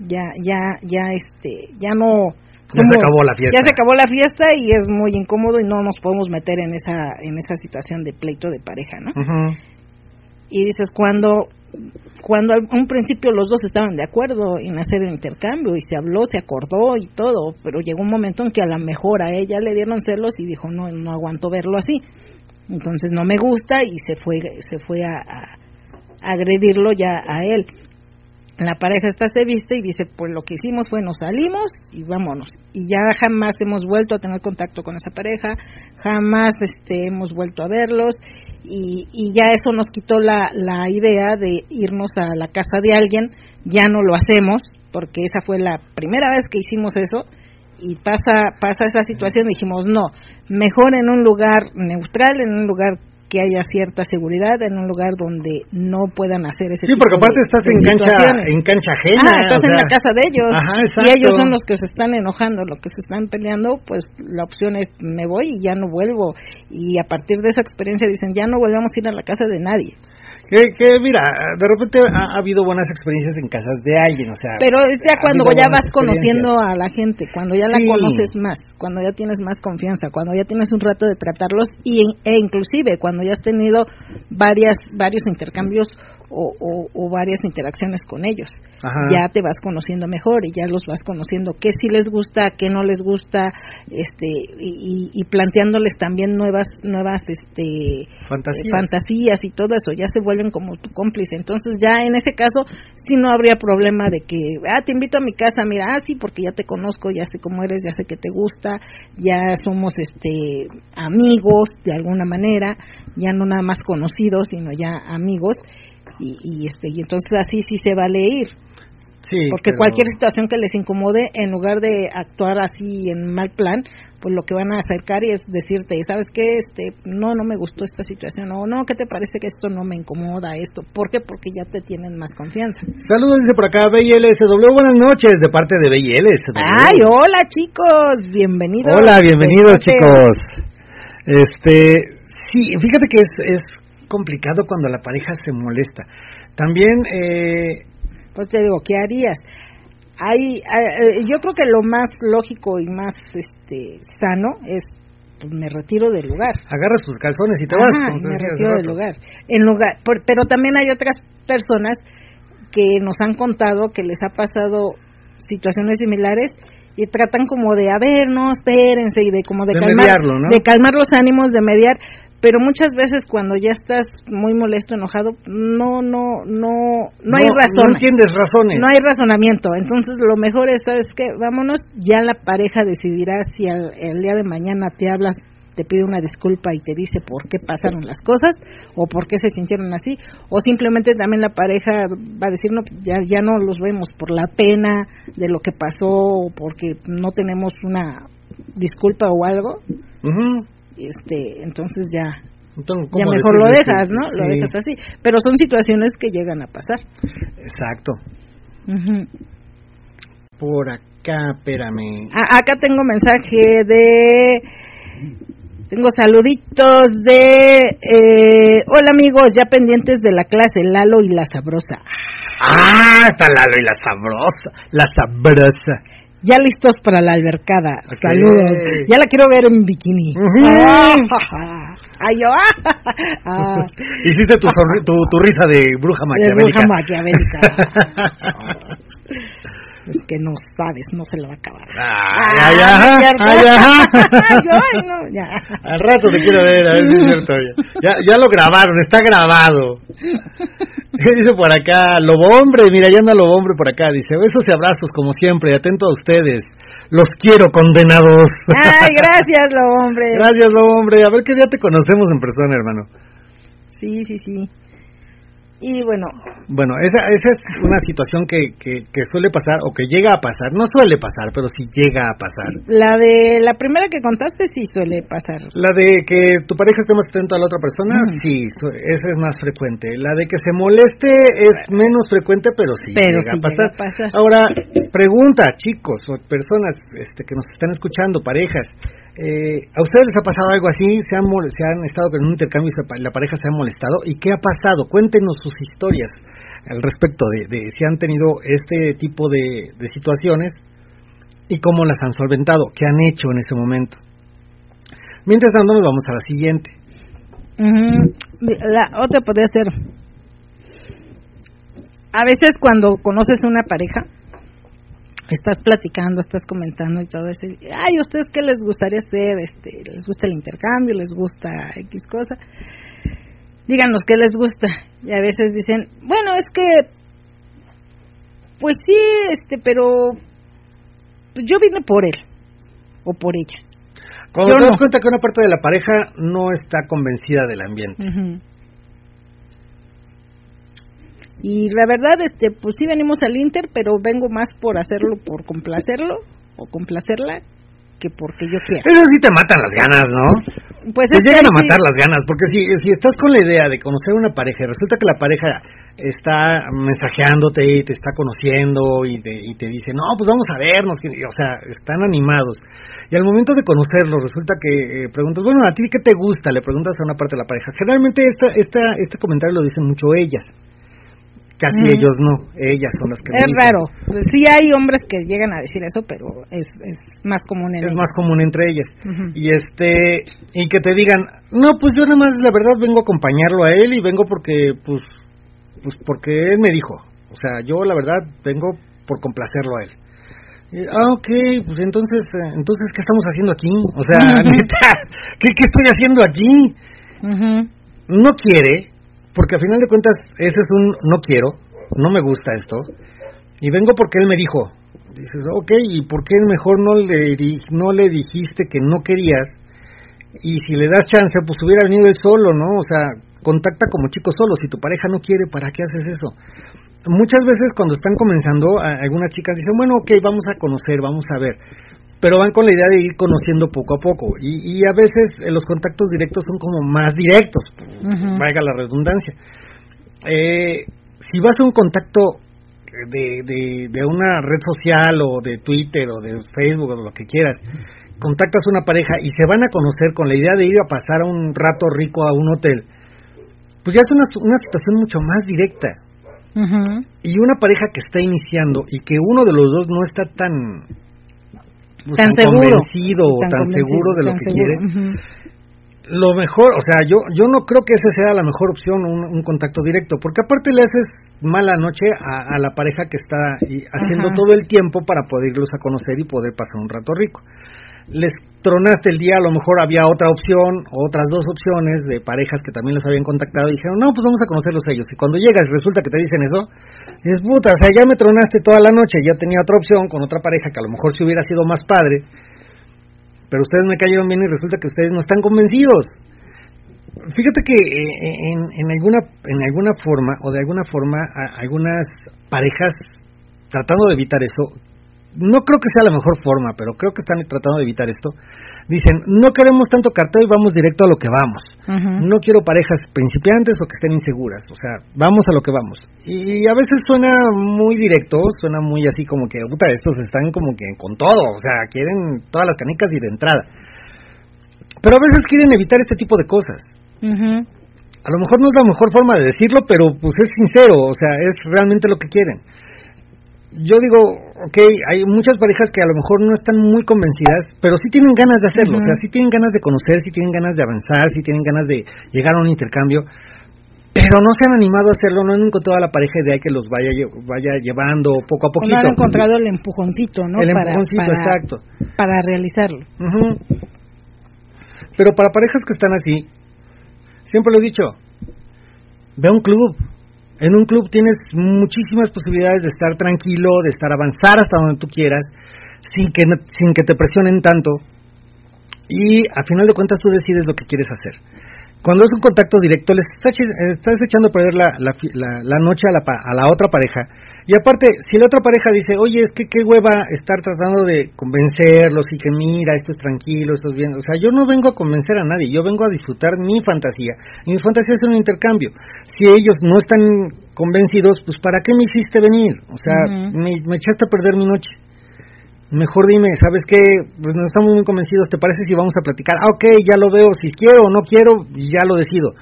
ya, ya, ya, este, ya no ya se acabó la fiesta. Ya se acabó la fiesta y es muy incómodo y no nos podemos meter en esa en esa situación de pleito de pareja, ¿no? Y dices cuando cuando a un principio los dos estaban de acuerdo en hacer el intercambio y se habló, se acordó y todo, pero llegó un momento en que a lo mejor a ella le dieron celos y dijo no no aguanto verlo así, entonces no me gusta y se fue se fue a agredirlo ya a él la pareja está se viste y dice, pues lo que hicimos fue nos salimos y vámonos. Y ya jamás hemos vuelto a tener contacto con esa pareja, jamás este, hemos vuelto a verlos y, y ya eso nos quitó la, la idea de irnos a la casa de alguien, ya no lo hacemos porque esa fue la primera vez que hicimos eso y pasa pasa esa situación dijimos no mejor en un lugar neutral en un lugar que haya cierta seguridad en un lugar donde no puedan hacer ese sí porque aparte estás en cancha en cancha ajena ah, estás en la casa de ellos. y ellos son los que se están enojando los que se están peleando pues la opción es me voy y ya no vuelvo. Y a partir de esa experiencia dicen ya no volvemos a ir a la casa de nadie que, que mira, de repente ha, habido buenas experiencias en casas de alguien, o sea. Pero es ya cuando ya vas conociendo a la gente, cuando ya la conoces más, cuando ya tienes más confianza, cuando ya tienes un rato de tratarlos y, e inclusive cuando ya has tenido varias varios intercambios o, varias interacciones con ellos. Ya te vas conociendo mejor y ya los vas conociendo qué sí les gusta, qué no les gusta, este y, planteándoles también nuevas nuevas este fantasías. y todo eso. Ya se vuelven como tu cómplice. Entonces ya en ese caso sí no habría problema de que ah te invito a mi casa, mira ah sí porque ya te conozco, ya sé cómo eres, ya sé que te gusta, ya somos este amigos de alguna manera, ya no nada más conocidos sino ya amigos y, este y entonces así sí se vale ir. Sí, porque cualquier situación que les incomode en lugar de actuar así en mal plan pues lo que van a acercar y es decirte sabes qué este no no me gustó esta situación o no qué te parece que esto no me incomoda esto ¿por qué? porque ya te tienen más confianza saludos dice por acá BLSW buenas noches de parte de BLSW ay hola chicos bienvenidos. Hola bienvenidos chicos. Este sí fíjate que es, es complicado cuando la pareja se molesta. También, eh, pues te digo, ¿qué harías? Hay, eh, yo creo que lo más lógico y más este sano es pues me retiro del lugar. Agarras tus calzones y te vas. me retiro del lugar. En lugar, pero también hay otras personas que nos han contado que les ha pasado situaciones similares y tratan como de a ver no espérense y de como de, calmar de calmar los ánimos de mediar pero muchas veces cuando ya estás muy molesto, enojado, no, no, no, no, hay razón. No entiendes razones. No hay razonamiento. Entonces lo mejor es, ¿sabes qué? Vámonos, ya la pareja decidirá si el día de mañana te hablas te pide una disculpa y te dice por qué pasaron las cosas o por qué se sintieron así o simplemente también la pareja va a decir no ya ya no los vemos por la pena de lo que pasó o porque no tenemos una disculpa o algo este entonces ya ya mejor lo dejas no lo dejas así. Pero son situaciones que llegan a pasar. Exacto. Por acá espérame. Acá tengo mensaje de tengo saluditos de eh, hola amigos ya pendientes de la clase Lalo y la sabrosa. Ah está Lalo y la sabrosa la sabrosa ya listos para la albercada. Saludos. Ya la quiero ver en bikini. Ay, yo. Ah. Hiciste tu, tu, tu, risa de bruja maquiavélica. De bruja maquiavélica. es que no sabes, no se la va a acabar. Ay, ay, ay, no, ya. Al rato te quiero ver, a ver si es cierto. Ya, ya lo grabaron, está grabado. dice por acá? Lobo Hombre, mira, ya anda Lobo Hombre por acá. Dice, besos y abrazos como siempre, atento a ustedes. Los quiero, condenados. Ay, gracias, Lobo Hombre. Gracias, Lobo Hombre. A ver qué día te conocemos en persona, hermano. Sí, sí, sí. Y bueno. Bueno, esa, esa es una situación que, que, suele pasar o que llega a pasar. No suele pasar, pero sí llega a pasar. La de la primera que contaste sí suele pasar. La de que tu pareja esté más atento a la otra persona, sí, esa es más frecuente. La de que se moleste es menos frecuente, pero sí, llega, a pasar. Ahora, pregunta, chicos o personas este, que nos están escuchando, parejas. Eh, ¿A ustedes les ha pasado algo así? ¿Se han, se han estado en un intercambio y la pareja se ha molestado? ¿Y qué ha pasado? Cuéntenos sus historias al respecto de, si han tenido este tipo de, situaciones y cómo las han solventado, qué han hecho en ese momento. Mientras tanto, nos vamos a la siguiente. La otra podría ser, a veces cuando conoces una pareja, estás platicando, estás comentando y todo eso. Y, Ay, ¿ustedes qué les gustaría hacer? Este, ¿Les gusta el intercambio? ¿Les gusta X cosa? Díganos qué les gusta. Y a veces dicen, bueno, es que, pues sí, este, pero yo vine por él o por ella. Cuando te das cuenta que una parte de la pareja no está convencida del ambiente. Y la verdad, este, pues sí venimos al Inter, pero vengo más por hacerlo, por complacerlo, o complacerla que porque yo quiero. Eso sí te matan las ganas, ¿no? Pues te llegan a sí. matar las ganas, porque si, si estás con la idea de conocer una pareja y resulta que la pareja está mensajeándote y te está conociendo y te, y te dice, no, pues vamos a vernos, o sea, están animados. Y al momento de conocerlos resulta que eh, preguntas, bueno, ¿a ti qué te gusta? Le preguntas a una parte de la pareja. Generalmente esta, esta, este comentario lo dicen mucho ellas. Casi ellos no, ellas son las que Es raro. Sí hay hombres que llegan a decir eso, pero es, es más común en es más común entre ellas. Y este y que te digan no pues yo nada más la verdad vengo a acompañarlo a él y vengo porque pues pues porque él me dijo. O sea yo la verdad vengo por complacerlo a él. Y, ah ok pues entonces eh, entonces qué estamos haciendo aquí o sea Ujú. neta qué qué estoy haciendo aquí no quiere porque al final de cuentas ese es un no quiero no me gusta esto. Y vengo porque él me dijo. Dices ok y por qué mejor no le no le dijiste que no querías y si le das chance pues hubiera venido él solo no o sea contacta como chico solo. Si tu pareja no quiere para qué haces eso muchas veces cuando están comenzando algunas chicas dicen bueno ok vamos a conocer vamos a ver pero van con la idea de ir conociendo poco a poco y, y a veces eh, los contactos directos son como más directos Ujú. valga la redundancia. Eh, si vas a un contacto de, de, de una red social o de Twitter o de Facebook o lo que quieras, contactas a una pareja y se van a conocer con la idea de ir a pasar un rato rico a un hotel, pues ya es una, una situación mucho más directa. Y una pareja que está iniciando y que uno de los dos no está tan, pues, Tan seguro. convencido o tan, convencido, seguro de lo tan que seguro. quiere, lo mejor, o sea, yo yo no creo que esa sea la mejor opción, un, un contacto directo, porque aparte le haces mala noche a, a la pareja que está haciendo Ajá. todo el tiempo para poderlos a conocer y poder pasar un rato rico. Les tronaste el día, a lo mejor había otra opción, otras dos opciones de parejas que también los habían contactado y dijeron, no, pues vamos a conocerlos ellos. Y cuando llegas resulta que te dicen eso, dices, puta, o sea, ya me tronaste toda la noche, ya tenía otra opción con otra pareja que a lo mejor si hubiera sido más padre, pero ustedes me cayeron bien y resulta que ustedes no están convencidos. Fíjate que eh, en, alguna en alguna forma o de alguna forma a- algunas parejas tratando de evitar eso, no creo que sea la mejor forma, pero creo que están tratando de evitar esto. Dicen, no queremos tanto cartón y vamos directo a lo que vamos. No quiero parejas principiantes o que estén inseguras, o sea, vamos a lo que vamos. Y a veces suena muy directo, suena muy así como que, puta, estos están como que con todo, o sea, quieren todas las canicas y de entrada. Pero a veces quieren evitar este tipo de cosas. A lo mejor no es la mejor forma de decirlo, pero pues es sincero, o sea, es realmente lo que quieren. Yo digo, ok, hay muchas parejas que a lo mejor no están muy convencidas, pero sí tienen ganas de hacerlo, o sea, sí tienen ganas de conocer, sí tienen ganas de avanzar, sí tienen ganas de llegar a un intercambio, pero no se han animado a hacerlo, no han encontrado a la pareja de ahí que los vaya vaya llevando poco a poquito. no han encontrado el empujoncito, ¿no? El para, empujoncito, para, exacto. para realizarlo. Pero para parejas que están así, siempre lo he dicho, ve a un club. En un club tienes muchísimas posibilidades de estar tranquilo, de estar avanzar hasta donde tú quieras, sin que, sin que te presionen tanto. Y a final de cuentas tú decides lo que quieres hacer. Cuando es un contacto directo, les estás, eh, estás echando a perder la, la la- la noche a a la otra pareja. Y aparte, si la otra pareja dice, oye, es que qué hueva estar tratando de convencerlos y que mira, esto es tranquilo, esto es bien. O sea, yo no vengo a convencer a nadie, yo vengo a disfrutar mi fantasía. Y mi fantasía es un intercambio. Si ellos no están convencidos, pues ¿para qué me hiciste venir? O sea, me echaste a perder mi noche. Mejor dime, ¿sabes qué? Pues no estamos muy convencidos, ¿te parece si vamos a platicar? Ah, ok, ya lo veo, si quiero o no quiero, ya lo decido.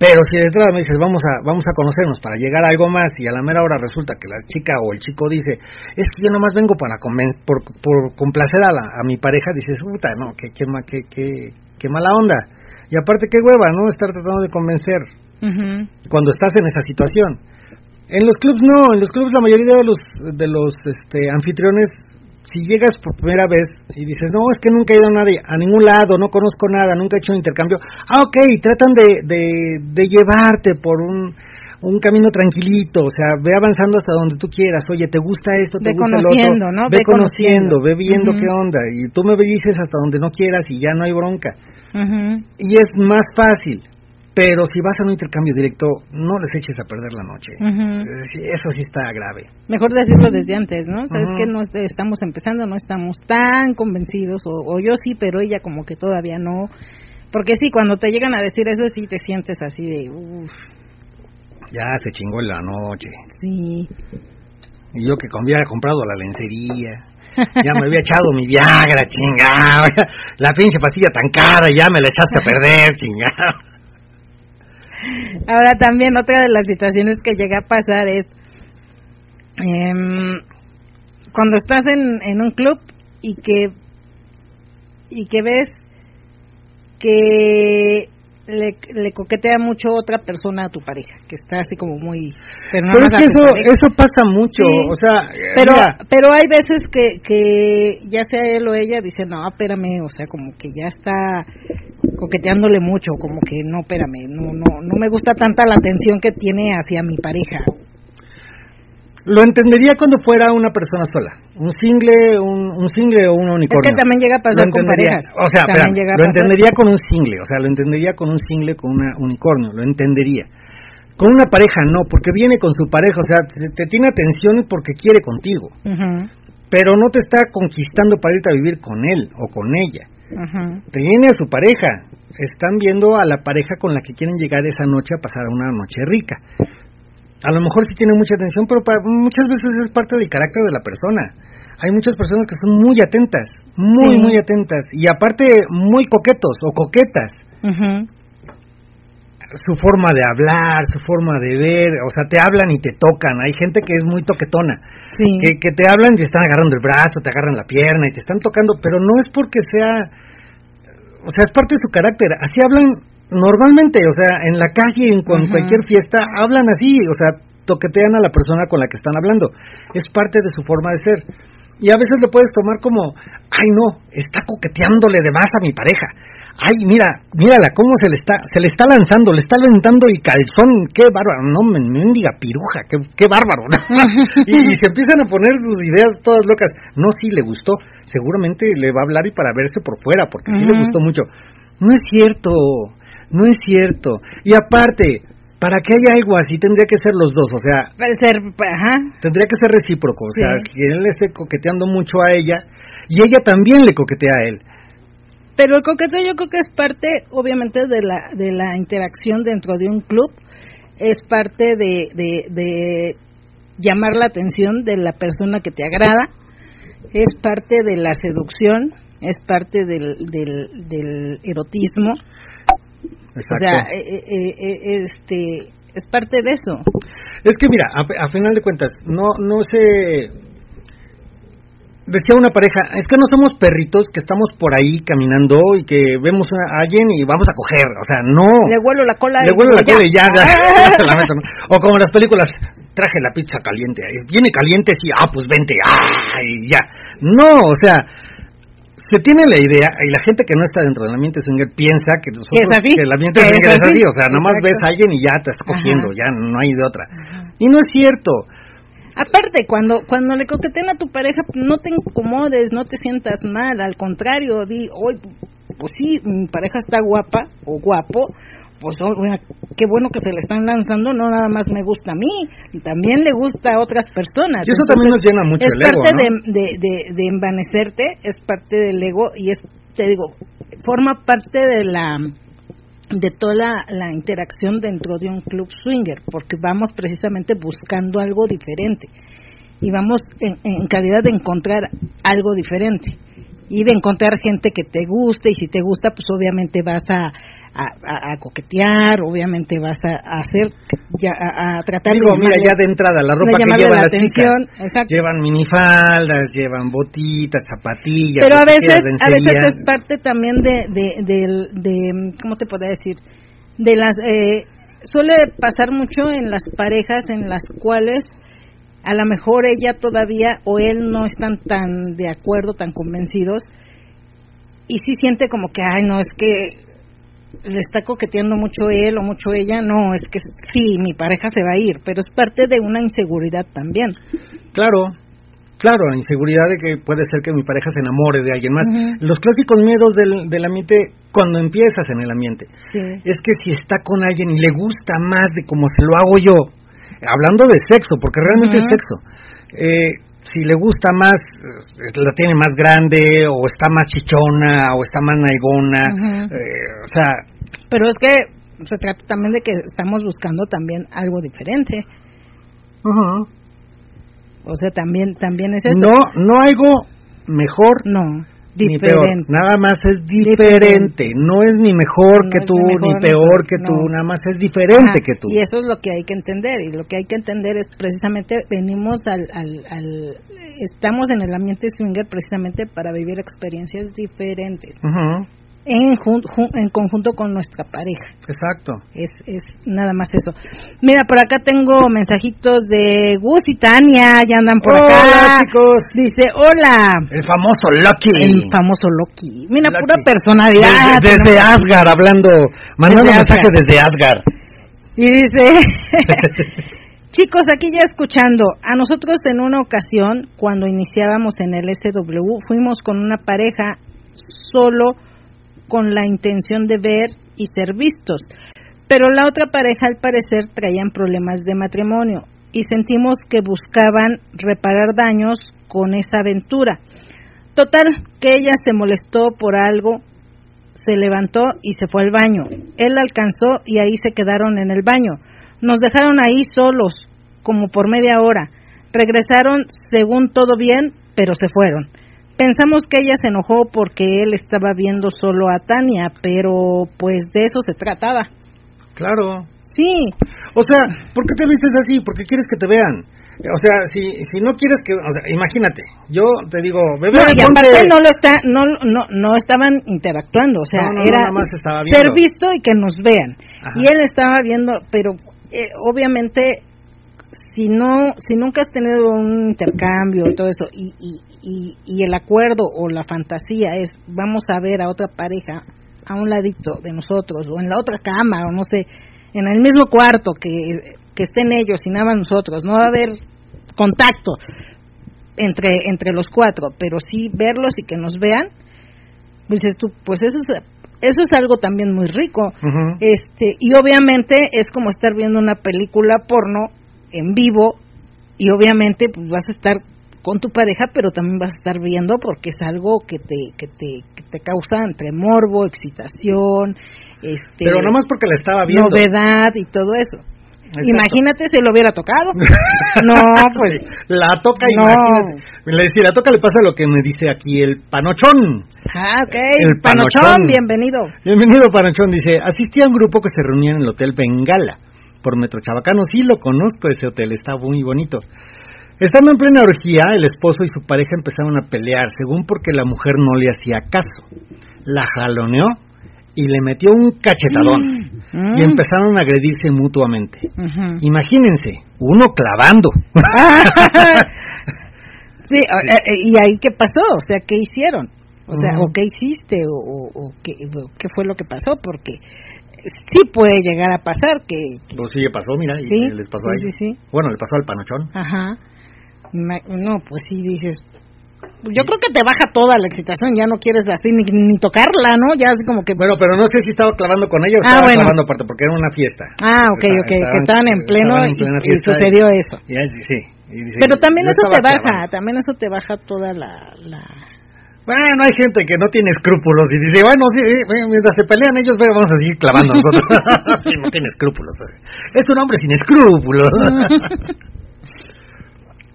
Pero si de entrada me dices, vamos a, vamos a conocernos para llegar a algo más y a la mera hora resulta que la chica o el chico dice, es que yo nomás vengo para conven- por, por complacer a, la, a mi pareja, dices, puta, no, qué, qué, qué, qué, mala onda. Y aparte, qué hueva, ¿no? Estar tratando de convencer cuando estás en esa situación. En los clubs no, en los clubs la mayoría de los de los este, anfitriones si llegas por primera vez y dices, no, es que nunca he ido a, nadie, a ningún lado, no conozco nada, nunca he hecho un intercambio, ah, ok, tratan de, de, de llevarte por un, un camino tranquilito, o sea, ve avanzando hasta donde tú quieras, oye, ¿te gusta esto? ¿Te Ve gusta el otro? ¿no? Ve, Ve conociendo, conociendo. ve viendo qué onda, y tú me dices hasta donde no quieras y ya no hay bronca. Y es más fácil. Pero si vas a un intercambio directo, no les eches a perder la noche. Eso sí está grave. Mejor decirlo desde antes, ¿no? Sabes que no estamos empezando, no estamos tan convencidos, o, yo sí, pero ella como que todavía no. Porque sí, cuando te llegan a decir eso, sí te sientes así de, uff. Ya se chingó la noche. Sí. Y yo que había comprado la lencería. Ya me había echado mi Viagra, chingado. La pinche pastilla tan cara, ya me la echaste a perder, chingado. Ahora también otra de las situaciones que llega a pasar es em, cuando estás en, en un club y que y que ves que le, le, coquetea mucho otra persona a tu pareja, que está así como muy... Pero, es que eso, eso pasa mucho, o sea... Pero, pero hay veces que, que ya sea él o ella dice, no, espérame, o sea, como que ya está coqueteándole mucho, como que no, espérame, no, no, no me gusta tanta la atención que tiene hacia mi pareja. Lo entendería cuando fuera una persona sola, un single, un, un single o un unicornio. Es que también llega a pasar con parejas. O sea, lo entendería con un single, o sea, lo entendería con un single, con un unicornio, lo entendería. Con una pareja no, porque viene con su pareja, o sea, te, tiene atención porque quiere contigo. Pero no te está conquistando para irte a vivir con él o con ella. Te viene a su pareja. Están viendo a la pareja con la que quieren llegar esa noche a pasar una noche rica a lo mejor sí tiene mucha atención, pero muchas veces es parte del carácter de la persona. Hay muchas personas que son muy atentas, muy, muy atentas, y aparte muy coquetos o coquetas. Su forma de hablar, su forma de ver, o sea, te hablan y te tocan. Hay gente que es muy toquetona, que, que te hablan y te están agarrando el brazo, te agarran la pierna y te están tocando, pero no es porque sea, o sea, es parte de su carácter. Así hablan normalmente, o sea, en la calle, en, cualquier fiesta, hablan así, o sea, toquetean a la persona con la que están hablando. Es parte de su forma de ser. Y a veces le puedes tomar como, ay no, está coqueteándole de más a mi pareja. Ay, mira, mírala cómo se le está, se le está lanzando, le está levantando el calzón, qué bárbaro, no, me mendiga piruja, qué, qué bárbaro. y, se empiezan a poner sus ideas todas locas. No, sí le gustó, seguramente le va a hablar y para verse por fuera, porque sí le gustó mucho. No es cierto, no es cierto. Y aparte, para que haya algo así tendría que ser los dos, o sea, ser, ajá. tendría que ser recíproco, o sea, que él le esté coqueteando mucho a ella y ella también le coquetea a él. Pero el coqueteo yo creo que es parte, obviamente, de la de la interacción dentro de un club, es parte de, de, de llamar la atención de la persona que te agrada, es parte de la seducción, es parte del, del, del erotismo o sea, eh, eh, eh, este, es parte de eso. Es que mira, a, final de cuentas, no, no se decía una pareja, es que no somos perritos que estamos por ahí caminando y que vemos a alguien y vamos a coger, o sea, no. Le huelo la cola. Le huelo la cola y ya, ya, la meto, O como las películas, traje la pizza caliente, viene caliente, sí, ah, pues vente, ah, y ya. No, o sea, se tiene la idea, y la gente que no está dentro del ambiente swinger piensa que nosotros, que el ambiente swinger es así, o sea, nomás ves a alguien y ya te está cogiendo, ya no hay de otra. Y no es cierto. Aparte, cuando cuando le coqueteen a tu pareja, no te incomodes, no te sientas mal, al contrario, di, hoy, pues sí, mi pareja está guapa o guapo, pues oh, qué bueno que se le están lanzando, no nada más me gusta a mí, también le gusta a otras personas. Y eso también nos llena mucho el ego. Es parte de, de, de, envanecerte, es parte del ego y es, te digo, forma parte de la de toda la, interacción dentro de un club swinger, porque vamos precisamente buscando algo diferente y vamos en, en calidad de encontrar algo diferente y de encontrar gente que te guste y si te gusta pues obviamente vas a, a, coquetear, obviamente vas a, hacer, ya, a, tratar Digo, mira, ya de entrada, la ropa que llevan la las atención, chicas, llevan minifaldas, llevan botitas, zapatillas. Pero a veces, a veces es parte también de, de, de, de ¿cómo te puedo decir? De las, eh, suele pasar mucho en las parejas en las cuales a lo mejor ella todavía o él no están tan de acuerdo, tan convencidos, y sí siente como que, ay, no, es que le está coqueteando mucho él o mucho ella, no, es que sí, mi pareja se va a ir, pero es parte de una inseguridad también. Claro, Claro, la inseguridad de que puede ser que mi pareja se enamore de alguien más. Los clásicos miedos del, del, ambiente cuando empiezas en el ambiente. Es que si está con alguien y le gusta más de como se lo hago yo, hablando de sexo, porque realmente es sexo, eh, si le gusta más, eh, la tiene más grande, o está más chichona, o está más naigona, eh, o sea... Pero es que se trata también de que estamos buscando también algo diferente. O sea, también también es eso. No, no algo mejor. No. Ni peor, nada más es diferente. no es ni mejor que tú, ni peor que tú, nada más es diferente que tú. Y eso es lo que hay que entender, y lo que hay que entender es precisamente, venimos al, al, estamos en el ambiente swinger precisamente para vivir experiencias diferentes en, en conjunto con nuestra pareja. Exacto. Es, es nada más eso. Mira, por acá tengo mensajitos de Gus y Tania, ya andan por acá. chicos. Dice, hola. El famoso Loki. El famoso Loki. Mira, pura personalidad. Desde, desde Asgard, hablando, mandando mensajes desde Asgard. Y dice... Chicos, aquí ya escuchando, a nosotros en una ocasión, cuando iniciábamos en el SW, fuimos con una pareja solo con la intención de ver y ser vistos. Pero la otra pareja al parecer traían problemas de matrimonio y sentimos que buscaban reparar daños con esa aventura. Total, que ella se molestó por algo, se levantó y se fue al baño. Él alcanzó y ahí se quedaron en el baño. Nos dejaron ahí solos, como por media hora. Regresaron según todo bien, pero se fueron. Pensamos que ella se enojó porque él estaba viendo solo a Tania, pero pues de eso se trataba. Claro. Sí. O sea, ¿por qué te dices así? Porque quieres que te vean. O sea, si, si no quieres que, o sea, imagínate, yo te digo, bebé, no, y aparte no lo está, no, no, no estaban interactuando, o sea, era ser visto y que nos vean. Y él estaba viendo, pero eh, obviamente si no, si nunca has tenido un intercambio y todo eso, y, y, y, el acuerdo o la fantasía es vamos a ver a otra pareja a un ladito de nosotros, o en la otra cama, o no sé, en el mismo cuarto que, que estén ellos y nada nosotros, no va a haber contacto entre, entre los cuatro, pero sí verlos y que nos vean, pues tú, pues eso es eso es algo también muy rico. Este, y obviamente es como estar viendo una película porno en vivo y obviamente pues vas a estar con tu pareja, pero también vas a estar viendo porque es algo que te que te, que te causa entre morbo, excitación, este Pero nomás porque la estaba viendo. Novedad y todo eso. Imagínate si lo hubiera tocado. no, pues. la toca, no. imagínate. Si la toca le pasa lo que me dice aquí el panochón. Ah, ok. El panochón, bienvenido. Bienvenido, panochón. Dice, asistí a un grupo que se reunía en el Hotel Bengala por Metro Chabacano. Sí lo conozco ese hotel, está muy bonito. Estando en plena orgía, el esposo y su pareja empezaron a pelear, según porque la mujer no le hacía caso. La jaloneó y le metió un cachetadón. Mm. Y empezaron a agredirse mutuamente. Imagínense, uno clavando. sí, eh, ¿y ahí qué pasó? O sea, ¿qué hicieron? O sea, ¿o qué hiciste? ¿O, qué, qué, fue lo que pasó? Porque sí puede llegar a pasar que... Pues sí, pasó, mira, y les pasó ahí. Sí, sí. Bueno, le pasó al panochón. Ajá. No, pues sí, dices... Yo creo que te baja toda la excitación, ya no quieres así ni, ni tocarla, ¿no? Ya así como que... Bueno, pero no sé si estaba clavando con ella o ah, estaba clavando aparte, porque era una fiesta. Ah, ok, ok, que estaban en pleno y, sucedió eso. Y, sí, pero también eso te baja, también eso te baja toda la bueno, hay gente que no tiene escrúpulos y dice, bueno, sí, mientras se pelean ellos, vamos a seguir clavando nosotros. sí, no tiene escrúpulos. Es un hombre sin escrúpulos.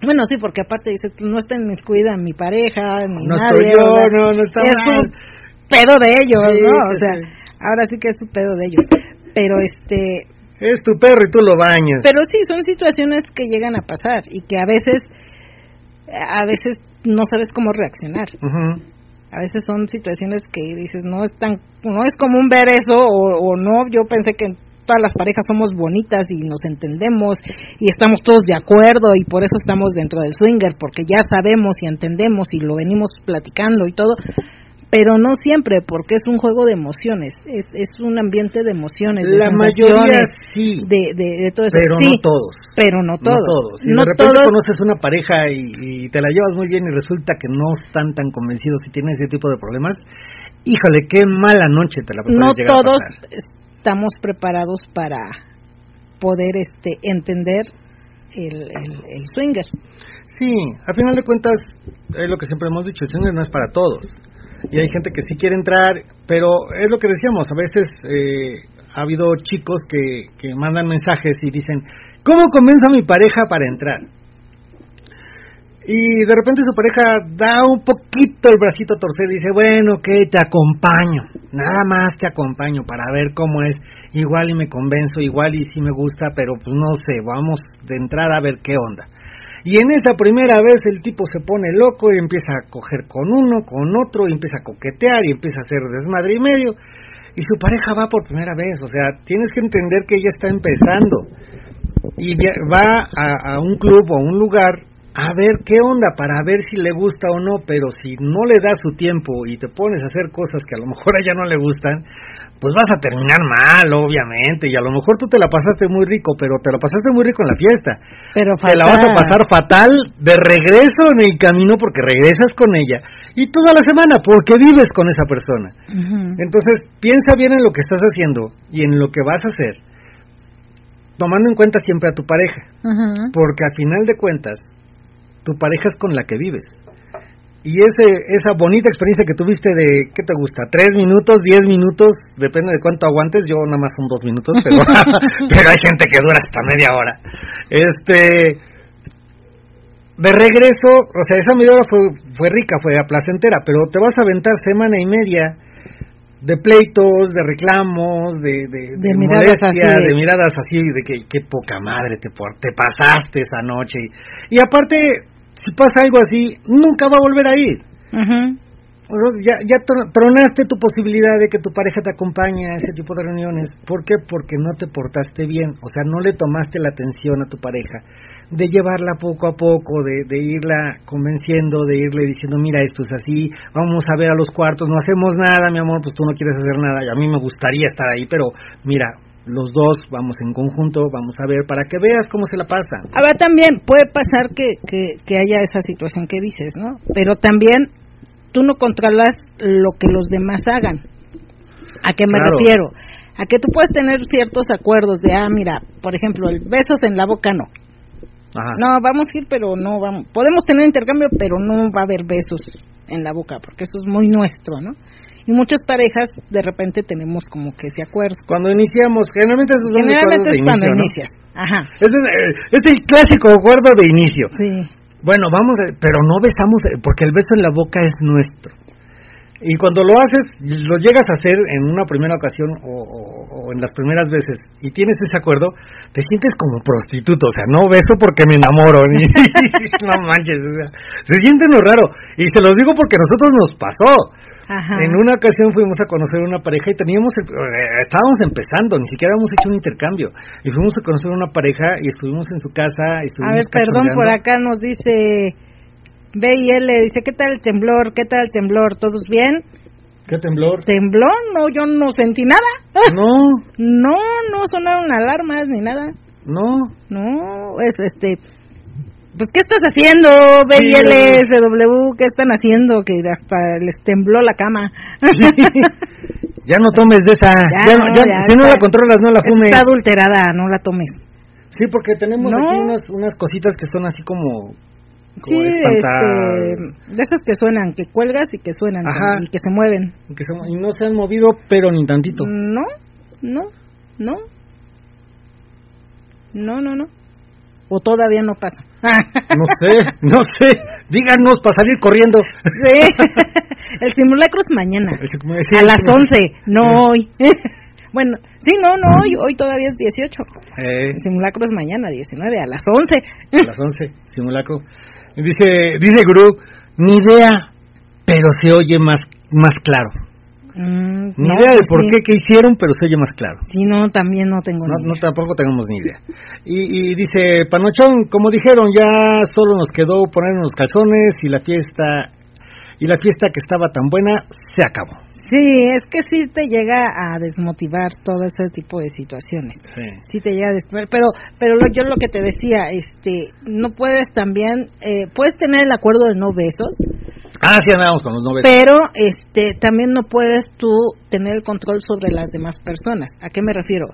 bueno, sí, porque aparte dice, no está en mis cuida mi pareja, ni no nadie. Estoy yo, no, no está Es un pedo de ellos, ¿no? O sea, ahora sí que es un pedo de ellos. Pero este... Es tu perro y tú lo bañas. Pero sí, son situaciones que llegan a pasar y que a veces, a veces no sabes cómo reaccionar. A veces son situaciones que dices, no es tan, no es común ver eso o, no, yo pensé que todas las parejas somos bonitas y nos entendemos y estamos todos de acuerdo y por eso estamos dentro del swinger, porque ya sabemos y entendemos y lo venimos platicando y todo, pero no siempre, porque es un juego de emociones, es, es un ambiente de emociones, de La mayoría sí, de, de, todo eso. pero sí, no todos. pero no todos. No todos. Y No de repente todos- conoces una pareja y, y te la llevas muy bien y resulta que no están tan convencidos y tienen ese tipo de problemas. Híjole, qué mala noche te la no a todos pasar. estamos preparados para poder este entender el, el, el swinger. Sí, al final de cuentas, es lo que siempre hemos dicho, el swinger no es para todos. Y hay gente que sí quiere entrar, pero es lo que decíamos, a veces eh, ha habido chicos que, que mandan mensajes y dicen, ¿cómo convenzo a mi pareja para entrar? Y de repente su pareja da un poquito el bracito a torcer y dice, bueno, que te acompaño, nada más te acompaño para ver cómo es, igual y me convenzo, igual y sí me gusta, pero pues no sé, vamos de entrada a ver qué onda. Y en esa primera vez el tipo se pone loco y empieza a coger con uno, con otro, y empieza a coquetear y empieza a hacer desmadre y medio. Y su pareja va por primera vez, o sea, tienes que entender que ella está empezando. Y va a, a un club o a un lugar a ver qué onda, para ver si le gusta o no, pero si no le das su tiempo y te pones a hacer cosas que a lo mejor a ella no le gustan, pues vas a terminar mal, obviamente, y a lo mejor tú te la pasaste muy rico, pero te la pasaste muy rico en la fiesta Pero te la vas a fatal. pasar fatal de regreso en el camino porque regresas con ella y toda la semana porque vives con esa persona. Entonces, piensa bien en lo que estás haciendo y en lo que vas a hacer, tomando en cuenta siempre a tu pareja, porque al final de cuentas, tu pareja es con la que vives. Y ese, esa bonita experiencia que tuviste de, ¿qué te gusta? ¿Tres minutos, diez minutos? Depende de cuánto aguantes. Yo nada más son dos minutos, pero, pero hay gente que dura hasta media hora. Este, de regreso, o sea, esa media hora fue, fue rica, fue placentera, pero te vas a aventar semana y media de pleitos, de reclamos, de, de, De miradas molestia, así de- de miradas así, de que qué poca madre te, por- te pasaste esa noche. Y, y aparte, si pasa algo así, nunca va a volver a ir. Ya, ya tro- tronaste tu posibilidad de que tu pareja te acompañe a ese tipo de reuniones. ¿Por qué? Porque no te portaste bien. O sea, no le tomaste la atención a tu pareja. De llevarla poco a poco, de, de irla convenciendo, de irle diciendo, mira, esto es así, vamos a ver a los cuartos, no hacemos nada, mi amor, pues tú no quieres hacer nada. Y a mí me gustaría estar ahí, pero mira, los dos vamos en conjunto, vamos a ver, para que veas cómo se la pasan. Ahora también puede pasar que, que, que haya esa situación que dices, ¿no? Pero también tú no controlas lo que los demás hagan. ¿A qué me Claro. refiero? A que tú puedes tener ciertos acuerdos de, ah, mira, por ejemplo, el besos en la boca no. Ajá. No, vamos a ir, pero no vamos. Podemos tener intercambio, pero no va a haber besos en la boca, porque eso es muy nuestro, ¿no? Y muchas parejas de repente tenemos como que ese acuerdo. Cuando iniciamos, generalmente esos son Generalmente acuerdos es de cuando inicio, ¿no? inicias. Ajá. Este es, este es el clásico acuerdo de inicio. Sí. Bueno, vamos, a- pero no besamos, eh, porque el beso en la boca es nuestro. Y cuando lo haces, lo llegas a hacer en una primera ocasión o, o- o en las primeras veces y tienes ese acuerdo, te sientes como prostituto, o sea, no beso porque me enamoro, ni, no manches, o sea, se siente lo raro. Y se los digo porque a nosotros nos pasó. Ajá. En una ocasión fuimos a conocer una pareja y teníamos, el- eh, estábamos empezando, ni siquiera habíamos hecho un intercambio. Y fuimos a conocer una pareja y estuvimos en su casa. Y A ver, estuvimos perdón, por acá nos dice B y L, dice, ¿qué tal el temblor? ¿Qué tal el temblor? ¿Todos bien? ¿Qué temblor? ¿Tembló? No, yo no sentí nada. No, No, no sonaron alarmas ni nada. no. No, es este... Pues, ¿qué estás haciendo, B y Sí. L, SW? ¿Qué están haciendo? Que hasta les tembló la cama. ya no tomes de esa. Ya Ya, no, ya- ya si no la controlas, no la fumes. Está adulterada, no la tomes. Sí, porque tenemos No. aquí unas, unas cositas que son así como. como Sí, este, de esas que suenan, que cuelgas y que suenan Ajá. y que se mueven. que y no se han movido, pero ni tantito. No, no, no. No, no, no. O todavía no pasa. No sé, no sé. Díganos para salir corriendo. sí. El simulacro es mañana. Sí, a las sí. 11, no hoy. bueno, sí, no, no hoy. Hoy todavía es 18. Eh, El simulacro es mañana, 19, a las 11. a las 11, simulacro. Dice, dice Guru, ni idea, pero se oye más, más claro. Mm, Ni no, idea de pues por sí. qué que hicieron, pero se oye más claro. Sí, no, también no tengo No, ni no idea. tampoco tenemos ni idea. Y, y dice, Panochón, como dijeron, ya solo nos quedó ponernos los calzones y la fiesta y la fiesta que estaba tan buena se acabó. Sí, es que sí te llega a desmotivar todo ese tipo de situaciones. Sí. Sí te llega a desmotivar, pero pero lo- yo lo que te decía, este, no puedes también eh, puedes tener el acuerdo de no besos, Ah, sí, andábamos con los novelos. pero este también no puedes tú tener el control sobre las demás personas. ¿A qué me refiero?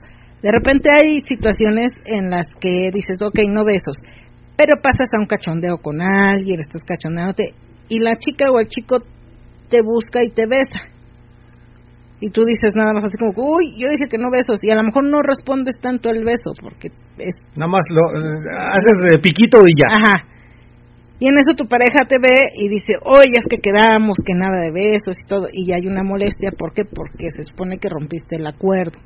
De repente hay situaciones en las que dices, ok, no besos, pero pasas a un cachondeo con alguien, estás cachondeándote, y la chica o el chico te busca y te besa. Y tú dices nada más así como, uy, yo dije que no besos, y a lo mejor no respondes tanto al beso, porque es Nada más lo eh, haces de piquito y ya. Ajá. Y en eso tu pareja te ve y dice, oye, es que quedamos, que nada de besos y todo, y hay una molestia, ¿por qué? Porque se supone que rompiste el acuerdo.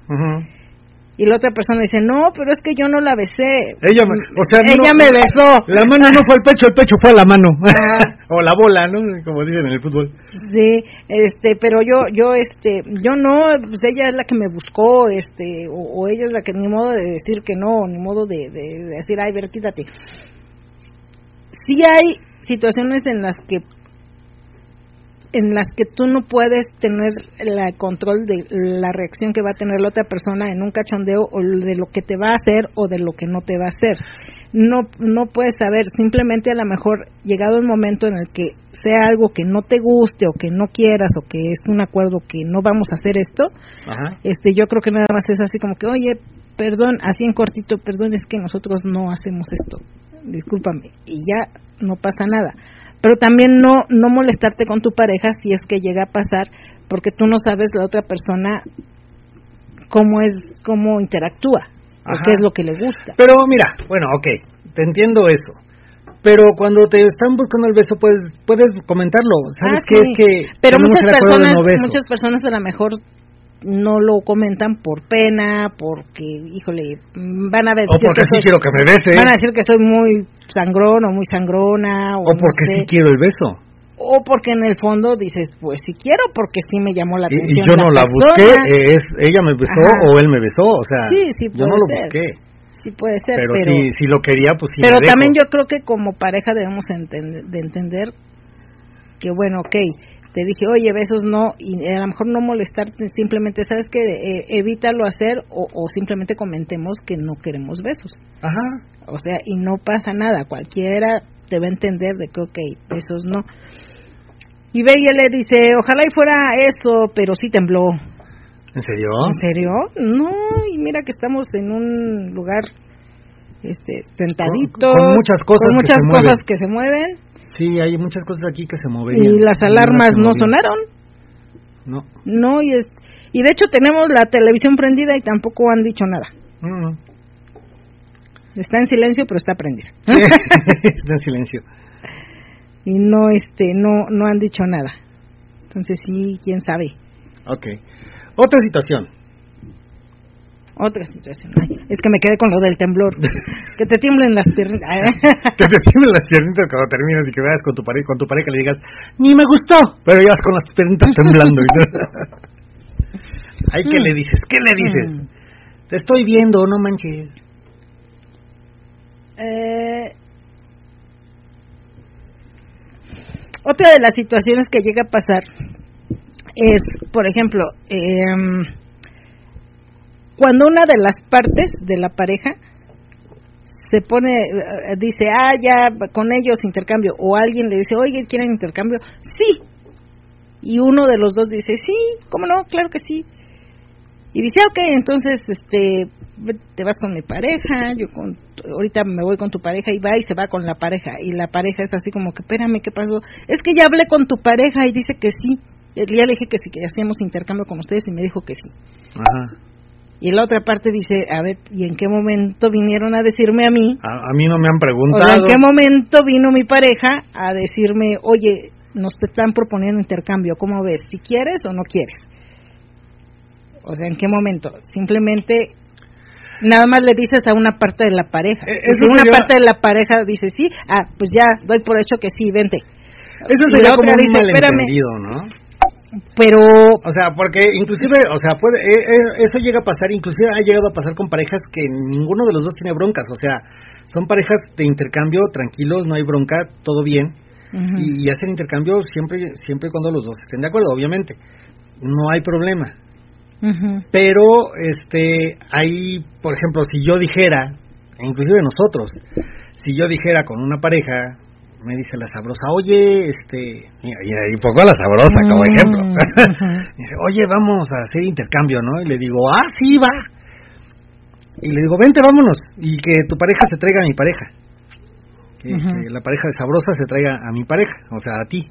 Y la otra persona dice, no, pero es que yo no la besé. Ella, me- o sea, no- Ella me besó. La mano no fue al pecho, el pecho fue a la mano. Ah. o la bola, ¿no? Como dicen en el fútbol. Sí, este, pero yo, yo, este, yo no, pues ella es la que me buscó, este, o, o ella es la que, ni modo de decir que no, ni modo de, de- de decir, ay, ver, quítate. Sí hay situaciones en las que en las que tú no puedes tener el control de la reacción que va a tener la otra persona en un cachondeo o de lo que te va a hacer o de lo que no te va a hacer. No, no puedes saber, simplemente a lo mejor llegado el momento en el que sea algo que no te guste o que no quieras o que es un acuerdo que no vamos a hacer esto, Ajá. este yo creo que nada más es así como que, oye, perdón, así en cortito, perdón, es que nosotros no hacemos esto, discúlpame, y ya no pasa nada. Pero también no, no molestarte con tu pareja si es que llega a pasar, porque tú no sabes la otra persona cómo es, cómo interactúa, o qué es lo que le gusta. Pero mira, bueno, ok, te entiendo eso. Pero cuando te están buscando el beso, puedes, puedes comentarlo. ¿Sabes Ah, qué? sí. Es que pero muchas personas no muchas personas a lo mejor no lo comentan por pena porque híjole van a decir O porque que sí soy- quiero que me bese. van a decir que soy muy sangrón o muy sangrona o, O no porque sé. sí quiero el beso. O porque en el fondo dices pues si quiero porque sí me llamó la atención y yo no la busqué, eh, es ella me besó Ajá. o él me besó, o sea, Sí, sí, yo no lo ser. busqué. sí puede ser Pero, pero si, si lo quería, pues sí. pero me dejo. también yo creo que como pareja debemos enten- de entender que bueno, ok, te dije, oye, besos no, y a lo mejor no molestarte, simplemente, ¿sabes que evítalo hacer o, o simplemente comentemos que no queremos besos. Ajá. O sea, y no pasa nada, cualquiera te va a entender de que, ok, besos no. Y Bella le dice, ojalá y fuera eso, pero sí tembló. ¿En serio? ¿En serio? No, y mira que estamos en un lugar este sentaditos Con- con muchas cosas con que muchas se cosas mueven. que se mueven Sí, hay muchas cosas aquí que se moverían. y las alarmas no sonaron. No. No, y es y de hecho tenemos la televisión prendida y tampoco han dicho nada. Mm. Está en silencio, pero está prendida. Sí, está en silencio. Y no este no no han dicho nada. Entonces sí, quién sabe. Ok. Otra situación. Otra situación. Ay, es que me quedé con lo del temblor. que te tiemblen las piernas. Que te tiemblen las piernitas cuando terminas y que veas con tu pareja, con tu pareja le digas, ni me gustó, pero ya vas con las piernitas temblando. Ay, ¿qué le dices? ¿Qué le dices? Mm. Te estoy viendo, no manches. Eh, otra de las situaciones que llega a pasar es, por ejemplo, em, cuando una de las partes de la pareja se pone, eh, dice, ah, ya con ellos intercambio, o alguien le dice, oye, ¿quieren intercambio? Sí. Y uno de los dos dice, sí, ¿cómo no? Claro que sí. Y dice, ok, entonces, este, te vas con mi pareja, yo con, ahorita me voy con tu pareja y va y se va con la pareja. Y la pareja es así como que, espérame, ¿qué pasó? Es que ya hablé con tu pareja y dice que sí. Ya le dije que sí, que hacíamos intercambio con ustedes y me dijo que sí. Ajá. Y la otra parte dice, a ver, ¿y en qué momento vinieron a decirme a mí? A, a mí no me han O preguntado. sea, ¿en qué momento vino mi pareja a decirme, oye, nos te están proponiendo intercambio, ¿cómo ves? ¿Si quieres o no quieres? O sea, ¿en qué momento? Simplemente nada más le dices a una parte de la pareja. Eh, si una parte de la pareja dice sí, ah, pues ya doy por hecho que sí, vente. Eso sería como un dice, espérame, malentendido, ¿no? pero O sea, porque inclusive, o sea, puede, eh, eh, eso llega a pasar, inclusive ha llegado a pasar con parejas que ninguno de los dos tiene broncas, o sea, son parejas de intercambio tranquilos, no hay bronca, todo bien, y, y, hacer intercambio siempre, siempre cuando los dos estén de acuerdo, obviamente. No hay problema. Pero, este, hay, por ejemplo, si yo dijera, inclusive nosotros, si yo dijera con una pareja, me dice la sabrosa, oye, este, y, pongo a la sabrosa como mm, ejemplo. dice, oye, vamos a hacer intercambio, ¿no? Y le digo, ah, sí, va. Y le digo, vente, vámonos. Y que tu pareja se traiga a mi pareja. Que, la pareja de sabrosa se traiga a mi pareja, o sea, a ti.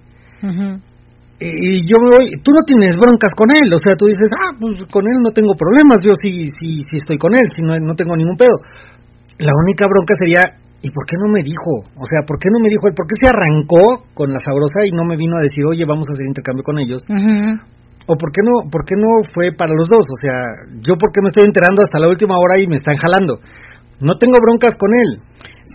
Y yo me voy, tú no tienes broncas con él, o sea, tú dices, ah, pues con él no tengo problemas, yo sí, sí, sí estoy con él, si no, no tengo ningún pedo. La única bronca sería ¿y por qué no me dijo? O sea, ¿por qué no me dijo él? ¿Por qué se arrancó con la sabrosa y no me vino a decir, oye, vamos a hacer intercambio con ellos? ¿O por qué, no, por qué no fue para los dos? O sea, yo por qué me estoy enterando hasta la última hora y me están jalando. No tengo broncas con él.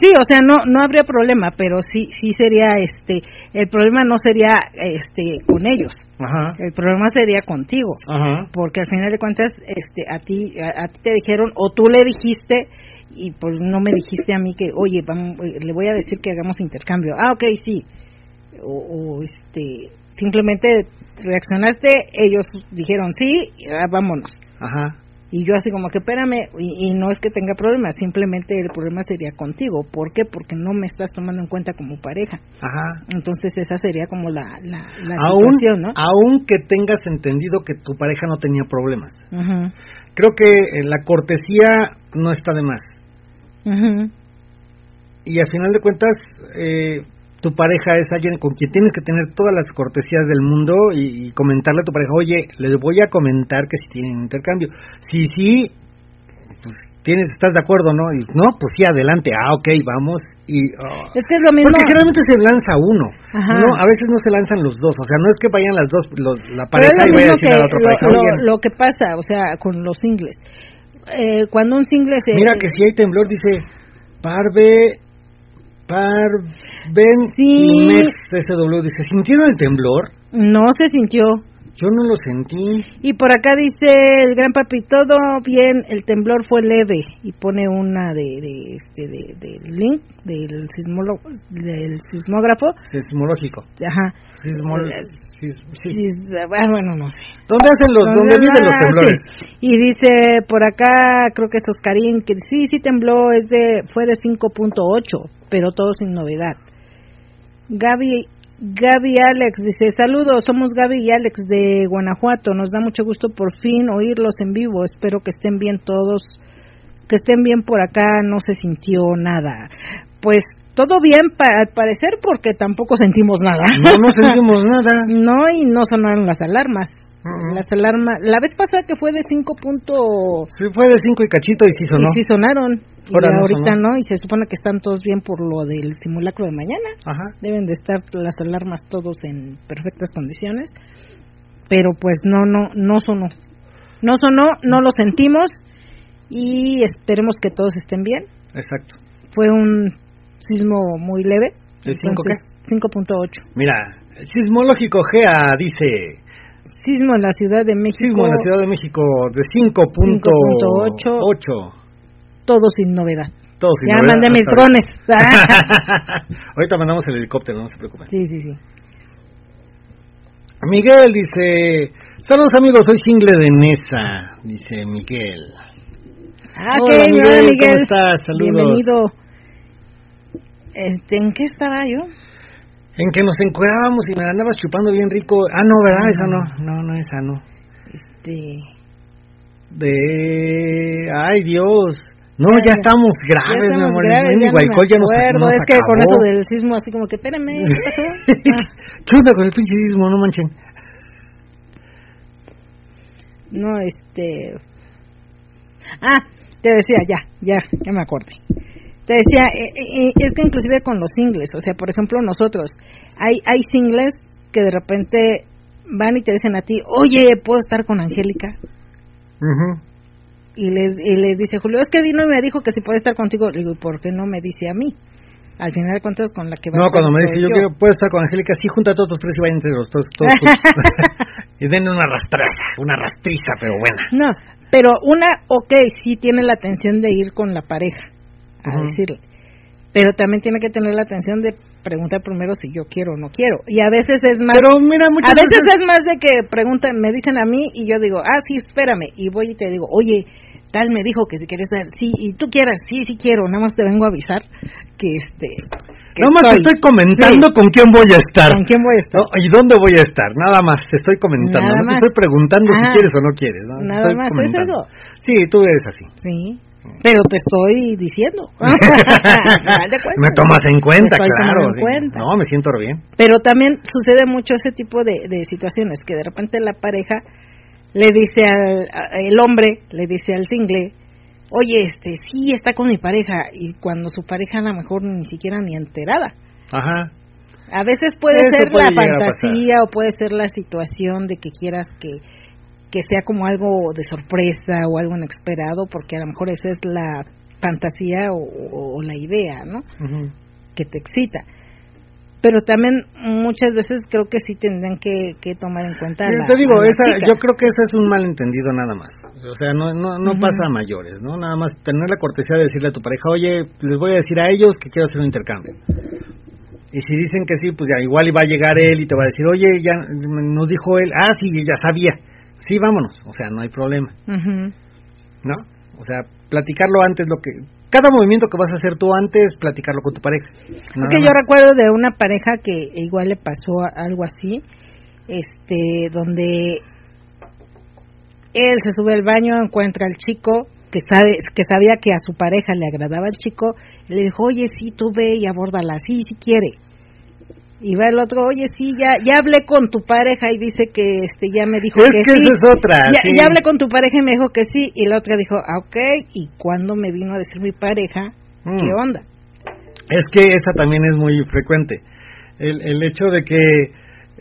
Sí, o sea, no no habría problema, pero sí sí sería este el problema no sería este con ellos. Ajá. El problema sería contigo. Ajá. Porque al final de cuentas este a ti a ti te dijeron o tú le dijiste y pues no me dijiste a mí que, oye, vamos, le voy a decir que hagamos intercambio. Ah, ok, sí. O, este, simplemente reaccionaste, ellos dijeron sí, ah, vámonos. Ajá. Y yo así como que espérame, y, no es que tenga problemas, simplemente el problema sería contigo. ¿Por qué? Porque no me estás tomando en cuenta como pareja. Ajá. Entonces esa sería como la, la, situación, ¿no? Aunque tengas entendido que tu pareja no tenía problemas. Ajá. Creo que eh, la cortesía no está de más. Y al final de cuentas, eh, tu pareja es alguien con quien tienes que tener todas las cortesías del mundo y, comentarle a tu pareja, oye, les voy a comentar que si tienen intercambio. Si sí, pues tienes, estás de acuerdo, ¿no? Y no, pues sí, adelante, ah, ok, vamos. Y, oh. es que es lo mismo. Porque generalmente se lanza uno, ¿no? A veces no se lanzan los dos, o sea, no es que vayan las dos, la pareja y vaya a decir a la otra pareja. Lo, lo, que pasa, o sea, con los singles. Eh, cuando un single se... Mira que si hay temblor, dice, parve, parven sí. SW, dice, ¿sintieron el temblor? No se sintió. Yo no lo sentí. Y por acá dice el gran papi, todo bien, el temblor fue leve. Y pone una de, de este de, link del, sismólogo, del sismógrafo. Sismológico. Ajá. Ah, bueno, no sé. ¿Dónde hacen los, dónde, dónde los temblores? Y dice por acá, creo que es Oscarín, que sí, sí tembló, es de, fue de 5.8, pero todo sin novedad. Gaby Gaby Alex dice, saludos, somos Gaby y Alex de Guanajuato, nos da mucho gusto por fin oírlos en vivo, espero que estén bien todos, que estén bien por acá, no se sintió nada. Pues todo bien al parecer porque tampoco sentimos nada. No, no sentimos nada. no, y no sonaron las alarmas. Las alarmas, la vez pasada que fue de 5 puntos... Sí, fue de 5 y cachito y sí sonó. Y sí sonaron. Y ahorita no, y se supone que están todos bien por lo del simulacro de mañana. Ajá. Deben de estar las alarmas todos en perfectas condiciones. Pero pues no, no, no sonó. No sonó, no lo sentimos y esperemos que todos estén bien. Exacto. Fue un sismo muy leve. ¿De 5 qué? 5.8. Mira, sismológico GEA dice... Sismo en la Ciudad de México. Sismo en la Ciudad de México de 5.8. Todo sin novedad. Todo sin ya novedad. mandé mis drones. Ahorita mandamos el helicóptero, no se preocupen. Sí, sí, sí. Miguel dice... Saludos amigos, soy single de Nesa, dice Miguel. Ah, Hola, Miguel, Miguel, ¿cómo estás? Saludos. Bienvenido. Este, ¿En qué estaba yo? En que nos encuerábamos y me la andabas chupando bien rico. Ah, no, ¿verdad? Esa no. No, no, esa no. Este. De. Ay, Dios. No, ya, estamos graves, mi amor. Graves, ya, no ya nos, nos Es que con eso del sismo, así como que, espérame, ¿qué onda con el pinche sismo? No manchen. No, este. Ah, te decía, ya, ya, ya me acordé te decía, eh, eh, eh, es que inclusive con los singles, o sea, por ejemplo, nosotros, hay, hay singles que de repente van y te dicen a ti, oye, ¿puedo estar con Angélica? Y, le, y le dice Julio, es que vino y me dijo que si puede estar contigo. Le digo, ¿por qué no me dice a mí? Al final de cuentas, con la que va No, cuando me dice, yo, quiero, puedo estar con Angélica, sí, junta a todos los tres y vayan los todos. todos y denle una rastrada, una rastriza, pero buena. No, pero una, ok, sí tiene la atención de ir con la pareja a decirle. pero también tiene que tener la atención de preguntar primero si yo quiero o no quiero. Y a veces es más. Pero mira, muchas a veces, es más de que preguntan, me dicen a mí y yo digo, ah, sí, espérame. Y voy y te digo, oye, tal me dijo que si quieres dar, sí, y tú quieras, sí, sí quiero. Nada más te vengo a avisar que este. Nada más te estoy comentando con quién voy a estar. ¿Con quién voy a estar? ¿Y dónde voy a estar? Nada más, te estoy comentando. no te estoy preguntando si quieres o no quieres. Nada más, es eso. Sí, tú eres así. Sí. Pero te estoy diciendo. me tomas en cuenta, claro. No, me siento bien. Pero también sucede mucho ese tipo de, situaciones, que de repente la pareja le dice al el hombre, le dice al single, oye, este, sí está con mi pareja, y cuando su pareja a lo mejor ni siquiera ni enterada. Ajá. A veces puede ser la fantasía o puede ser la situación de que quieras que que sea como algo de sorpresa o algo inesperado, porque a lo mejor esa es la fantasía o, la idea, ¿no? Que te excita. Pero también muchas veces creo que sí tendrán que, tomar en cuenta. la, te digo, yo creo que ese es un malentendido nada más. O sea, no, no, no pasa a mayores, ¿no? Nada más tener la cortesía de decirle a tu pareja, oye, les voy a decir a ellos que quiero hacer un intercambio. Y si dicen que sí, pues ya igual iba a llegar él y te va a decir, oye, ya nos dijo él, ah, sí, ya sabía sí, vámonos, o sea, no hay problema. ¿No? O sea, platicarlo antes, lo que cada movimiento que vas a hacer tú antes, platicarlo con tu pareja. Es que yo recuerdo de una pareja que igual le pasó algo así, este, donde él se sube al baño, encuentra al chico que sabe que sabía que a su pareja le agradaba el chico, y le dijo, oye, sí, tú ve y abórdala, sí, si quiere. Y va el otro, oye, sí, ya ya hablé con tu pareja y dice que este ya me dijo es que, que sí. Esa es otra. Ya, hablé con tu pareja y me dijo que sí. Y la otra dijo, ah, ok. Y cuando me vino a decir mi pareja, ¿qué mm. onda? Es que esa también es muy frecuente. El, el hecho de que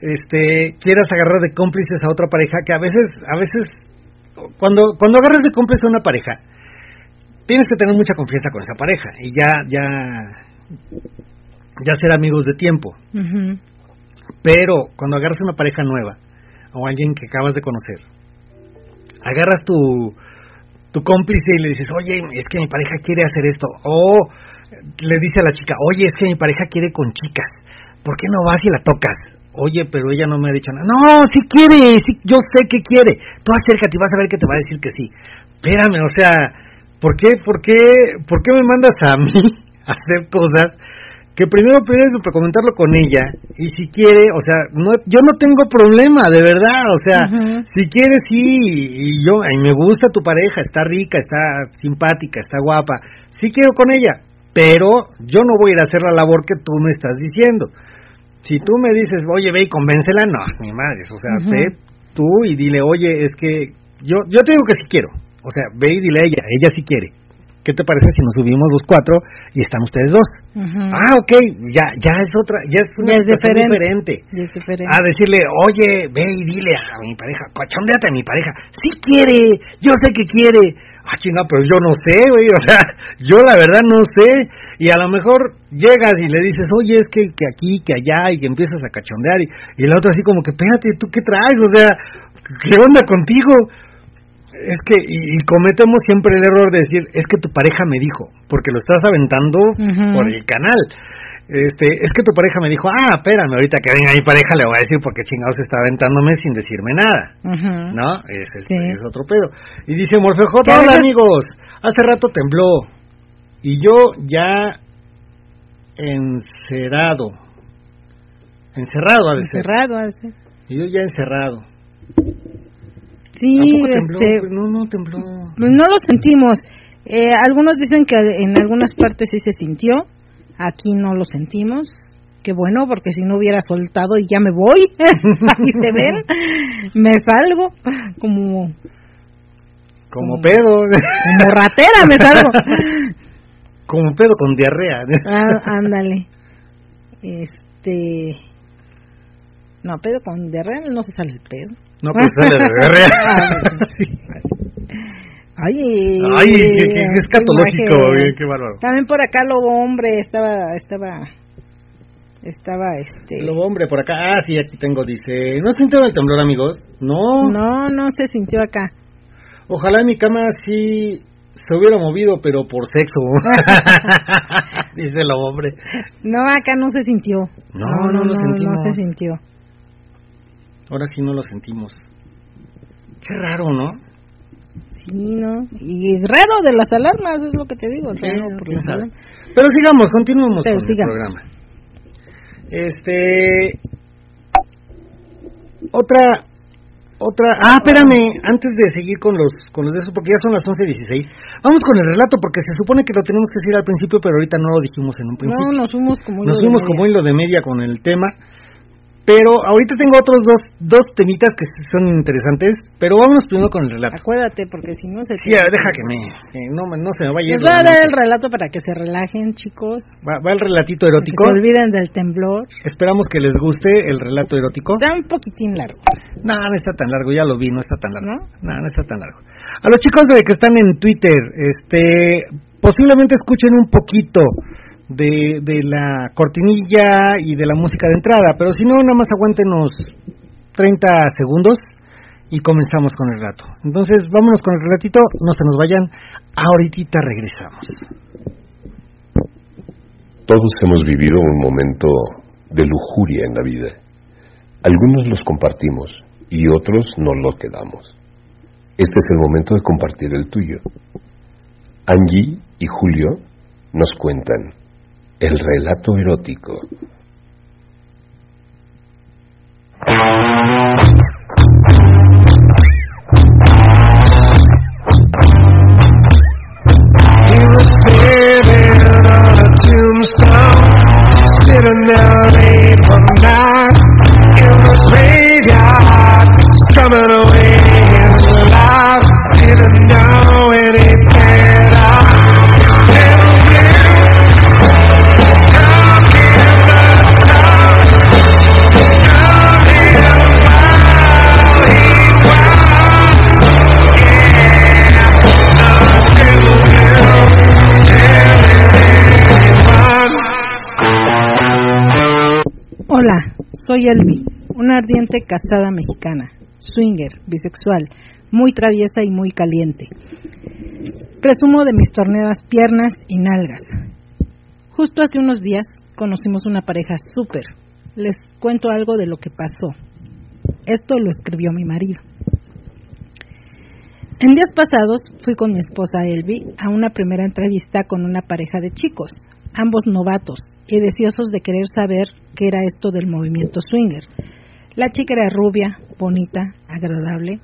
este quieras agarrar de cómplices a otra pareja, que a veces, a veces, cuando, cuando agarras de cómplice a una pareja, tienes que tener mucha confianza con esa pareja. Y ya, ya ya ser amigos de tiempo. Pero cuando agarras una pareja nueva o alguien que acabas de conocer, agarras tu, tu cómplice y le dices, oye, es que mi pareja quiere hacer esto. O le dice a la chica, oye, es que mi pareja quiere con chicas. ¿Por qué no vas y la tocas? Oye, pero ella no me ha dicho nada. No, sí quiere, sí, yo sé que quiere. Tú acércate y vas a ver que te va a decir que sí. Espérame, o sea, ¿por qué, por qué, por qué me mandas a mí a hacer cosas que primero puedes comentarlo con ella y si quiere, o sea, no, yo no tengo problema, de verdad, o sea, si quiere sí, y yo, y me gusta tu pareja, está rica, está simpática, está guapa, sí quiero con ella, pero yo no voy a ir a hacer la labor que tú me estás diciendo. Si tú me dices, oye, ve y convéncela, no, mi madre, o sea, ve tú y dile, oye, es que yo, yo te digo que sí quiero, o sea, ve y dile a ella, ella sí quiere. ¿Qué te parece si nos subimos los cuatro y están ustedes dos? Ah, ok, ya, ya es otra, ya es una diferente. A decirle, oye, ve y dile a mi pareja, cochondeate a mi pareja, si quiere, yo sé que quiere. Ah, chinga, pero yo no sé, güey, o sea, yo la verdad no sé. Y a lo mejor llegas y le dices, oye, es que, que aquí, que allá, y que empiezas a cachondear, y, y el otro así como que, espérate, ¿tú qué traes? O sea, ¿qué onda contigo? Es que y, cometemos siempre el error de decir es que tu pareja me dijo porque lo estás aventando por el canal. Este es que tu pareja me dijo ah espérame ahorita que venga mi pareja le voy a decir porque chingados está aventándome sin decirme nada no ese es, otro pedo. Y dice Morfejo hola amigos hace rato tembló y yo ya encerrado encerrado a encerrado a y yo ya encerrado Sí, este, no, no tembló. No lo sentimos. Eh, algunos dicen que en algunas partes sí se sintió, aquí no lo sentimos. Qué bueno, porque si no hubiera soltado y ya me voy, ahí se ven, me salgo como... Como, pedo. Como ratera me salgo. como pedo con diarrea. ah, ándale. Este... No, pedo con diarrea no se sale el pedo. No, pues sale de. Ay, Ay qué, escatológico, qué bárbaro. También por acá Lobo Hombre estaba, estaba, estaba este. Lobo Hombre por acá, ah, sí, aquí tengo, dice, ¿no sintió el temblor, amigos? No. No, no se sintió acá. Ojalá mi cama sí se hubiera movido, pero por sexo. Dice el hombre. No, acá no se sintió. No, no, lo sentimos. No se sintió. Ahora sí no lo sentimos. Qué raro, ¿no? Sí, ¿no? Y raro de las alarmas, es lo que te digo. Pero sigamos, continuemos con el programa. Este. Otra. Otra. Ah, espérame, antes de seguir con los con los de esos, porque ya son las 11.16. Vamos con el relato, porque se supone que lo tenemos que decir al principio, pero ahorita no lo dijimos en un principio. No, nos fuimos como Nos fuimos como hilo de media con el tema. Pero ahorita tengo otros dos, dos temitas que son interesantes, pero vámonos primero con el relato. Acuérdate, porque si no se... Sí, deja que me... no, no se me vaya... Les voy a dar el relato para que se relajen, chicos. Va, va el relatito erótico. Que se olviden del temblor. Esperamos que les guste el relato erótico. Está un poquitín largo. No, no está tan largo, ya lo vi, no está tan largo. ¿No? No, no está tan largo. A los chicos de que están en Twitter, este, posiblemente escuchen un poquito de, de la cortinilla y de la música de entrada, pero si no, nada más aguántenos 30 segundos y comenzamos con el relato. Entonces, vámonos con el relatito, no se nos vayan, ahorita regresamos. Todos hemos vivido un momento de lujuria en la vida. Algunos los compartimos y otros no lo quedamos. Este es el momento de compartir el tuyo. Angie y Julio nos cuentan el relato erótico. He was standing on a tombstone, soy Elvi, una ardiente casada mexicana, swinger, bisexual, muy traviesa y muy caliente. Presumo de mis torneadas piernas y nalgas. Justo hace unos días conocimos una pareja súper. Les cuento algo de lo que pasó. Esto lo escribió mi marido. En días pasados fui con mi esposa Elvi a una primera entrevista con una pareja de chicos, ambos novatos y deseosos de querer saber era esto del movimiento swinger. La chica era rubia, bonita, agradable,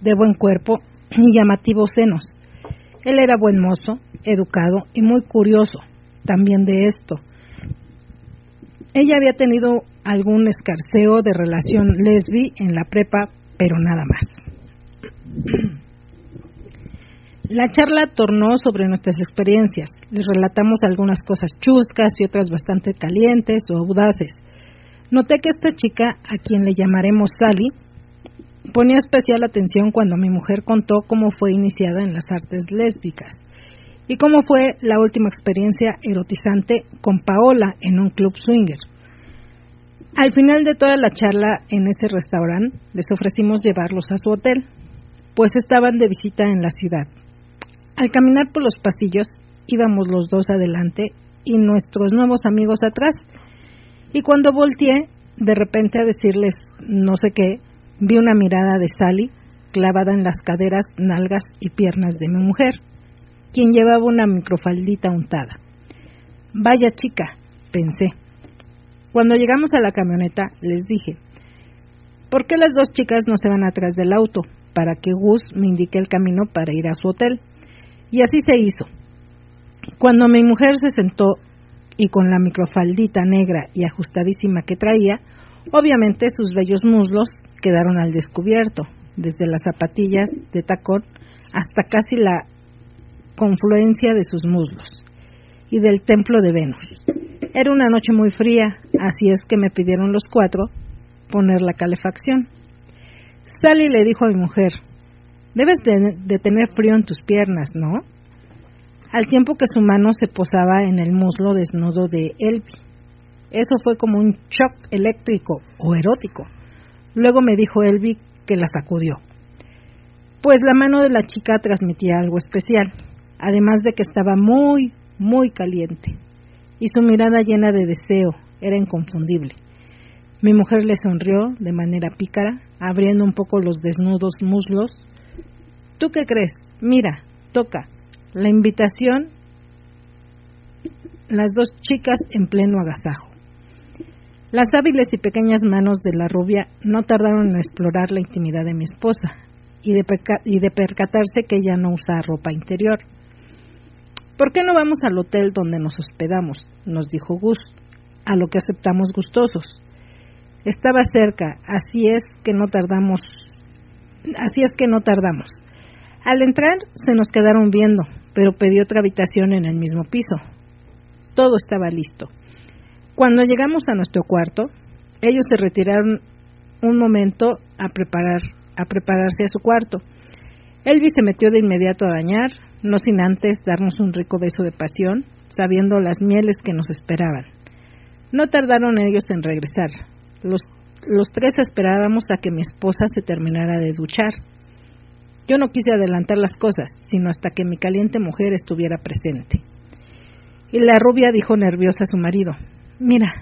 de buen cuerpo y llamativos senos. Él era buen mozo, educado y muy curioso también de esto. Ella había tenido algún escarceo de relación lesbi en la prepa, pero nada más. La charla tornó sobre nuestras experiencias. Les relatamos algunas cosas chuscas y otras bastante calientes o audaces. Noté que esta chica, a quien le llamaremos Sally, ponía especial atención cuando mi mujer contó cómo fue iniciada en las artes lésbicas y cómo fue la última experiencia erotizante con Paola en un club swinger. Al final de toda la charla en ese restaurante, les ofrecimos llevarlos a su hotel, pues estaban de visita en la ciudad. Al caminar por los pasillos íbamos los dos adelante y nuestros nuevos amigos atrás. Y cuando volteé, de repente a decirles no sé qué, vi una mirada de Sally clavada en las caderas, nalgas y piernas de mi mujer, quien llevaba una microfaldita untada. Vaya chica, pensé. Cuando llegamos a la camioneta, les dije, ¿por qué las dos chicas no se van atrás del auto? Para que Gus me indique el camino para ir a su hotel. Y así se hizo. Cuando mi mujer se sentó y con la microfaldita negra y ajustadísima que traía, obviamente sus bellos muslos quedaron al descubierto, desde las zapatillas de tacón hasta casi la confluencia de sus muslos y del templo de Venus. Era una noche muy fría, así es que me pidieron los cuatro poner la calefacción. Sally le dijo a mi mujer, Debes de, tener frío en tus piernas, ¿no? Al tiempo que su mano se posaba en el muslo desnudo de Elvi. Eso fue como un shock eléctrico o erótico. Luego me dijo Elvi que la sacudió. Pues la mano de la chica transmitía algo especial, además de que estaba muy, muy caliente. y su mirada llena de deseo era inconfundible. Mi mujer le sonrió de manera pícara, abriendo un poco los desnudos muslos. ¿Tú qué crees? Mira, toca. La invitación, las dos chicas en pleno agasajo. Las hábiles y pequeñas manos de la rubia no tardaron en explorar la intimidad de mi esposa y de, percatarse que ella no usa ropa interior. ¿Por qué no vamos al hotel donde nos hospedamos? nos dijo Gus, a lo que aceptamos gustosos. Estaba cerca, así es que no tardamos, así es que no tardamos. Al entrar se nos quedaron viendo, pero pedí otra habitación en el mismo piso. Todo estaba listo. Cuando llegamos a nuestro cuarto, ellos se retiraron un momento a preparar a prepararse a su cuarto. Elvi se metió de inmediato a bañar, no sin antes darnos un rico beso de pasión, sabiendo las mieles que nos esperaban. No tardaron ellos en regresar. Los, los tres esperábamos a que mi esposa se terminara de duchar. Yo no quise adelantar las cosas, sino hasta que mi caliente mujer estuviera presente. Y la rubia dijo nerviosa a su marido, Mira,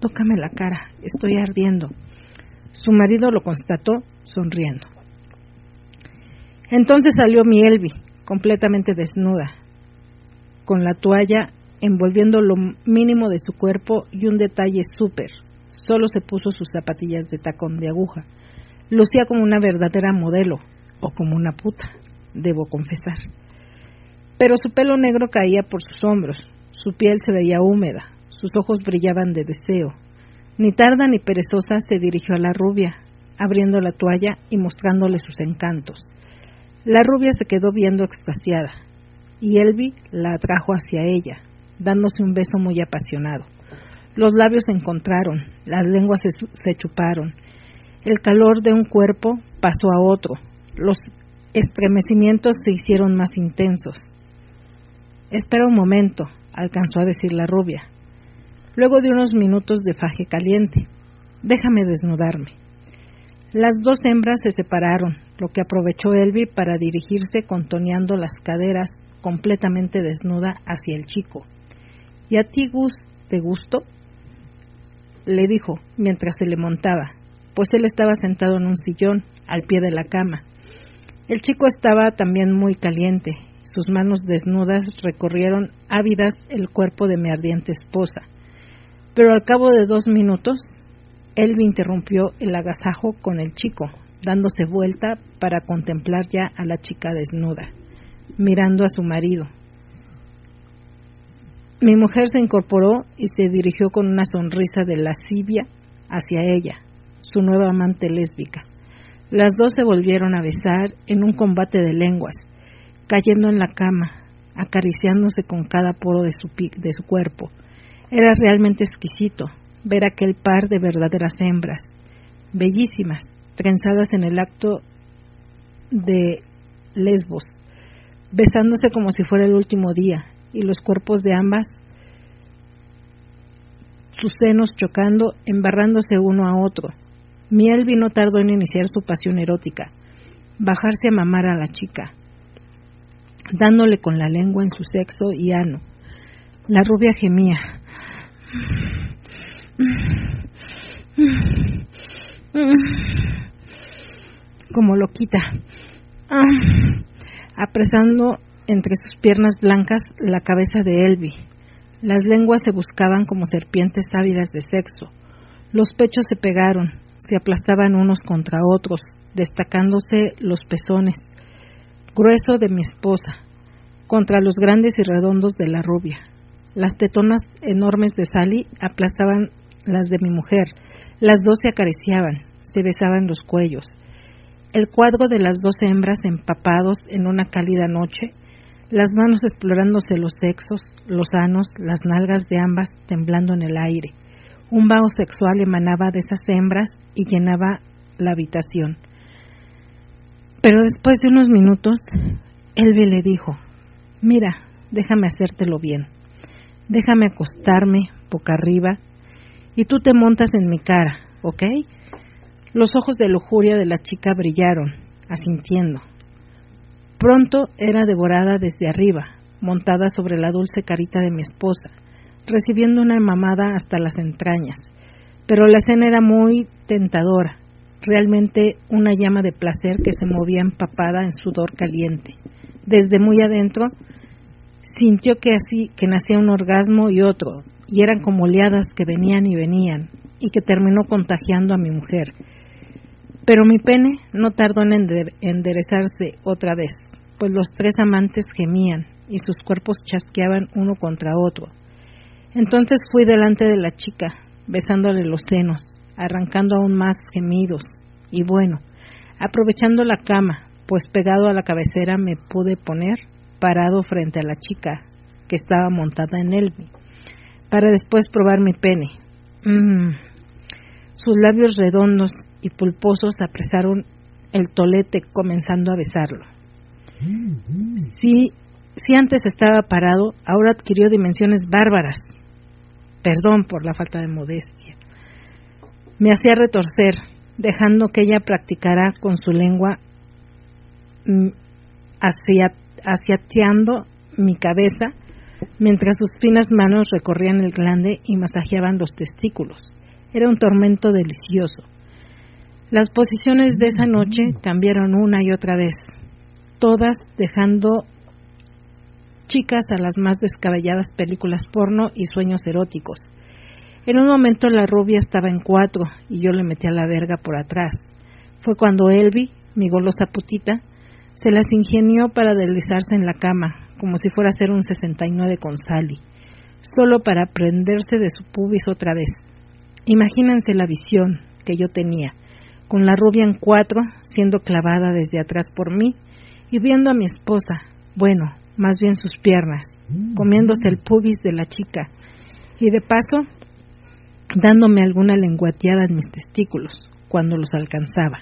tócame la cara, estoy ardiendo. Su marido lo constató sonriendo. Entonces salió mi Elvi, completamente desnuda, con la toalla envolviendo lo mínimo de su cuerpo y un detalle súper. Solo se puso sus zapatillas de tacón de aguja. Lucía como una verdadera modelo, o como una puta, debo confesar. Pero su pelo negro caía por sus hombros, su piel se veía húmeda, sus ojos brillaban de deseo. Ni tarda ni perezosa se dirigió a la rubia, abriendo la toalla y mostrándole sus encantos. La rubia se quedó viendo extasiada, y Elvi la atrajo hacia ella, dándose un beso muy apasionado. Los labios se encontraron, las lenguas se, se chuparon, el calor de un cuerpo pasó a otro, los estremecimientos se hicieron más intensos. Espera un momento, alcanzó a decir la rubia, luego de unos minutos de faje caliente. Déjame desnudarme. Las dos hembras se separaron, lo que aprovechó Elvi para dirigirse contoneando las caderas completamente desnuda hacia el chico. ¿Y a ti, Gus, te gustó? le dijo mientras se le montaba, pues él estaba sentado en un sillón al pie de la cama. El chico estaba también muy caliente. Sus manos desnudas recorrieron ávidas el cuerpo de mi ardiente esposa. Pero al cabo de dos minutos Elvi interrumpió el agasajo con el chico, dándose vuelta para contemplar ya a la chica desnuda, mirando a su marido. Mi mujer se incorporó y se dirigió con una sonrisa de lascivia hacia ella, su nueva amante lésbica. Las dos se volvieron a besar en un combate de lenguas, cayendo en la cama, acariciándose con cada poro de su, de su cuerpo. Era realmente exquisito, ver aquel par de verdaderas hembras, bellísimas, trenzadas en el acto de Lesbos, besándose como si fuera el último día, y los cuerpos de ambas, sus senos chocando, embarrándose uno a otro. Miel vino tardó en iniciar su pasión erótica, bajarse a mamar a la chica, dándole con la lengua en su sexo y ano. La rubia gemía. Como lo quita, apresando entre sus piernas blancas la cabeza de Elvi. Las lenguas se buscaban como serpientes ávidas de sexo. Los pechos se pegaron, se aplastaban unos contra otros, destacándose los pezones, grueso de mi esposa, contra los grandes y redondos de la rubia. Las tetonas enormes de Sally aplastaban las de mi mujer. Las dos se acariciaban, se besaban los cuellos. El cuadro de las dos hembras empapados en una cálida noche, las manos explorándose los sexos, los anos, las nalgas de ambas temblando en el aire. Un vaho sexual emanaba de esas hembras y llenaba la habitación. Pero después de unos minutos, Elvi le dijo, mira, déjame hacértelo bien. Déjame acostarme boca arriba y tú te montas en mi cara, ¿ok? Los ojos de lujuria de la chica brillaron, asintiendo. Pronto era devorada desde arriba, montada sobre la dulce carita de mi esposa, recibiendo una mamada hasta las entrañas. Pero la escena era muy tentadora, realmente una llama de placer que se movía empapada en sudor caliente. Desde muy adentro sintió que así que nacía un orgasmo y otro, y eran como oleadas que venían y venían, y que terminó contagiando a mi mujer. Pero mi pene no tardó en enderezarse otra vez, pues los tres amantes gemían y sus cuerpos chasqueaban uno contra otro. Entonces fui delante de la chica, besándole los senos, arrancando aún más gemidos, y bueno, aprovechando la cama, pues pegado a la cabecera me pude poner parado frente a la chica que estaba montada en él, para después probar mi pene. Mm. Sus labios redondos y pulposos apresaron el tolete comenzando a besarlo. Si, si antes estaba parado, ahora adquirió dimensiones bárbaras. Perdón por la falta de modestia. Me hacía retorcer, dejando que ella practicara con su lengua mm, asiateando mi cabeza mientras sus finas manos recorrían el glande y masajeaban los testículos. Era un tormento delicioso. Las posiciones de esa noche cambiaron una y otra vez, todas dejando chicas a las más descabelladas películas porno y sueños eróticos. En un momento la rubia estaba en cuatro y yo le metí a la verga por atrás. Fue cuando Elvi, mi golosa putita, se las ingenió para deslizarse en la cama, como si fuera a hacer un 69 con Sally, solo para prenderse de su pubis otra vez. Imagínense la visión que yo tenía, con la rubia en cuatro, siendo clavada desde atrás por mí, y viendo a mi esposa, bueno, más bien sus piernas, comiéndose el pubis de la chica, y de paso dándome alguna lenguateada en mis testículos, cuando los alcanzaba.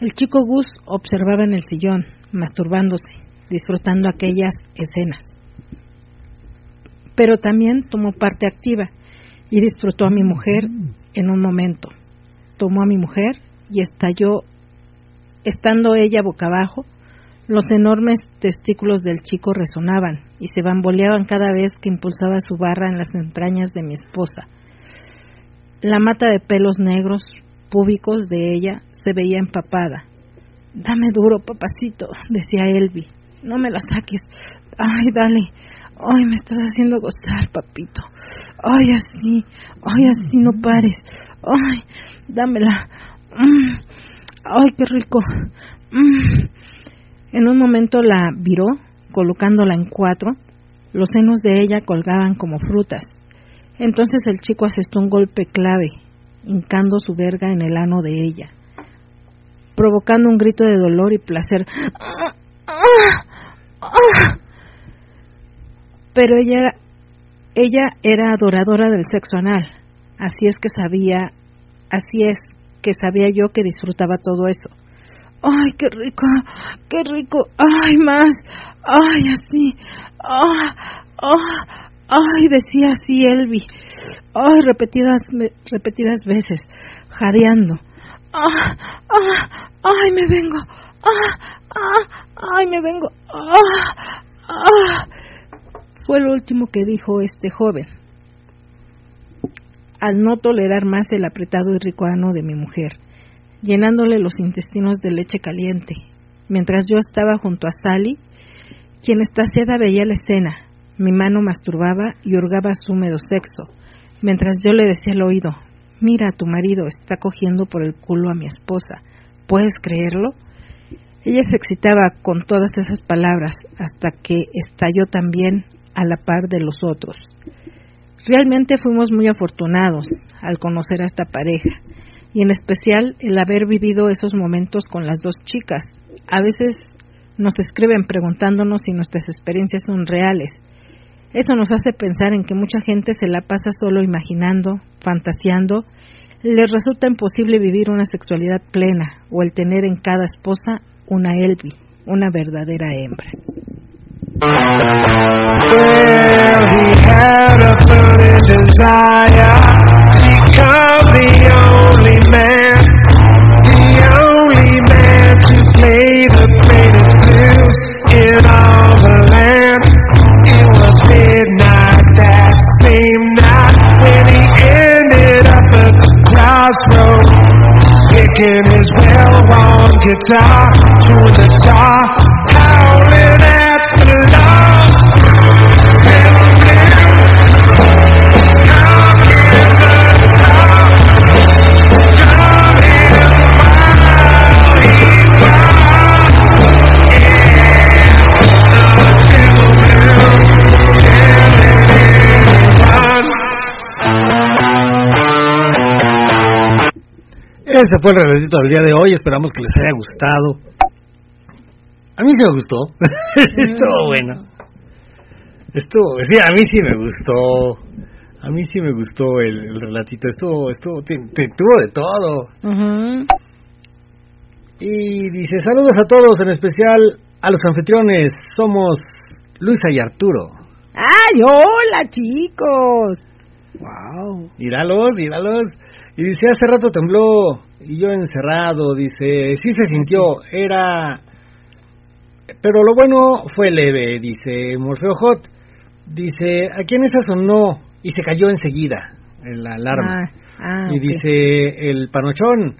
El chico Gus observaba en el sillón, masturbándose, disfrutando aquellas escenas. Pero también tomó parte activa y disfrutó a mi mujer en un momento. Tomó a mi mujer y estalló, estando ella boca abajo, los enormes testículos del chico resonaban y se bamboleaban cada vez que impulsaba su barra en las entrañas de mi esposa. La mata de pelos negros púbicos de ella se veía empapada. Dame duro, papacito, decía Elvi. No me la saques. Ay, dale. Ay, me estás haciendo gozar, papito. Ay, así. Ay, así no pares. Ay, dámela. Mm. Ay, qué rico. Mm. En un momento la viró, colocándola en cuatro. Los senos de ella colgaban como frutas. Entonces el chico asestó un golpe clave, hincando su verga en el ano de ella, provocando un grito de dolor y placer. Pero ella, ella era adoradora del sexo anal, así es que sabía, así es que sabía yo que disfrutaba todo eso. ¡Ay, qué rico! ¡Qué rico! ¡Ay, más! ¡Ay, así! ¡Ah! ¡Ah! ¡Ay! Decía así Elvi. ¡Ay! Repetidas, repetidas veces, jadeando. ¡Ah! ¡Ah! ¡Ay, me vengo! ¡Ah! ¡Ah! ¡Ay, me vengo! ¡Ah! ¡Ah! Fue lo último que dijo este joven, al no tolerar más el apretado y rico ano de mi mujer, llenándole los intestinos de leche caliente, mientras yo estaba junto a Sally, quien estaciada veía la escena, mi mano masturbaba y hurgaba su húmedo sexo, mientras yo le decía al oído, mira, tu marido está cogiendo por el culo a mi esposa, ¿puedes creerlo? Ella se excitaba con todas esas palabras hasta que estalló también a la par de los otros. Realmente fuimos muy afortunados al conocer a esta pareja y en especial el haber vivido esos momentos con las dos chicas. A veces nos escriben preguntándonos si nuestras experiencias son reales eso nos hace pensar en que mucha gente se la pasa solo imaginando, fantaseando, les resulta imposible vivir una sexualidad plena o el tener en cada esposa una Elvi, una verdadera hembra. The only man, the only man to play the greatest blues in all the land. It was midnight that same night when he ended up at the crossroads, picking his well-worn guitar to the top. Ese fue el relatito del día de hoy. Esperamos que les haya gustado. A mí sí me gustó. Estuvo bueno. Estuvo, sí, a mí sí me gustó. A mí sí me gustó el, el relatito. Estuvo, estuvo, te, te- tuvo de todo. Ujú. Y dice, saludos a todos, en especial a los anfitriones. Somos Luisa y Arturo. ¡Ay, hola, chicos! Wow. Míralos, míralos. Y dice, hace rato tembló y yo encerrado. Dice, sí se sintió, era... Pero lo bueno fue leve, dice Morfeo Hot. Dice, ¿a quién esa sonó? Y se cayó enseguida la alarma. Ah, ah, y dice el panochón.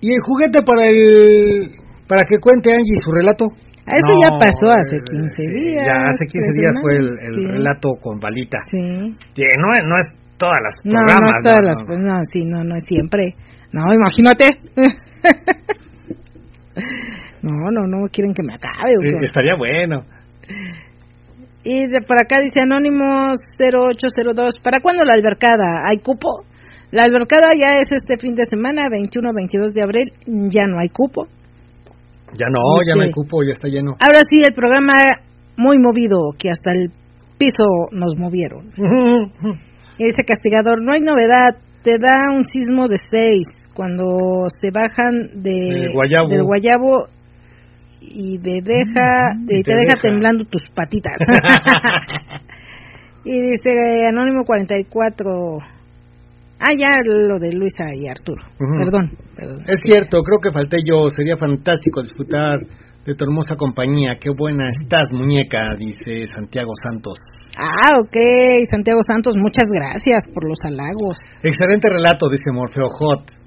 ¿Y el juguete para el... para que cuente Angie su relato? Ah, Eso ya pasó hace 15 sí, días, Ya hace 15 tres días fue el, semanas, el sí. relato con balita. Sí. Sí, no, no es todas las No, programas. no todas ¿no? las... No, pues, no, sí, no, no es siempre. No, imagínate. no, no, no quieren que me acabe. ¿o qué? Eh, Estaría bueno. Y de por acá dice Anónimos 0802, ¿para cuándo la albercada? ¿Hay cupo? La albercada ya es este fin de semana, 21-22 de abril, ya no hay cupo. Ya no, ya no hay cupo, ya está lleno. Ahora sí, el programa muy movido, que hasta el piso nos movieron. Y dice Castigador, no hay novedad, te da un sismo de 6 cuando se bajan de, Del guayabo. del guayabo y te deja, y te te deja deja. temblando tus patitas. y dice Anónimo 44, ah, ya lo de Luisa y Arturo, perdón, perdón. Es cierto, creo que falté yo. Sería fantástico disfrutar de tu hermosa compañía. Qué buena estás, muñeca, dice Santiago Santos. Ah, ok, Santiago Santos, muchas gracias por los halagos. Excelente relato, dice Morfeo Hot.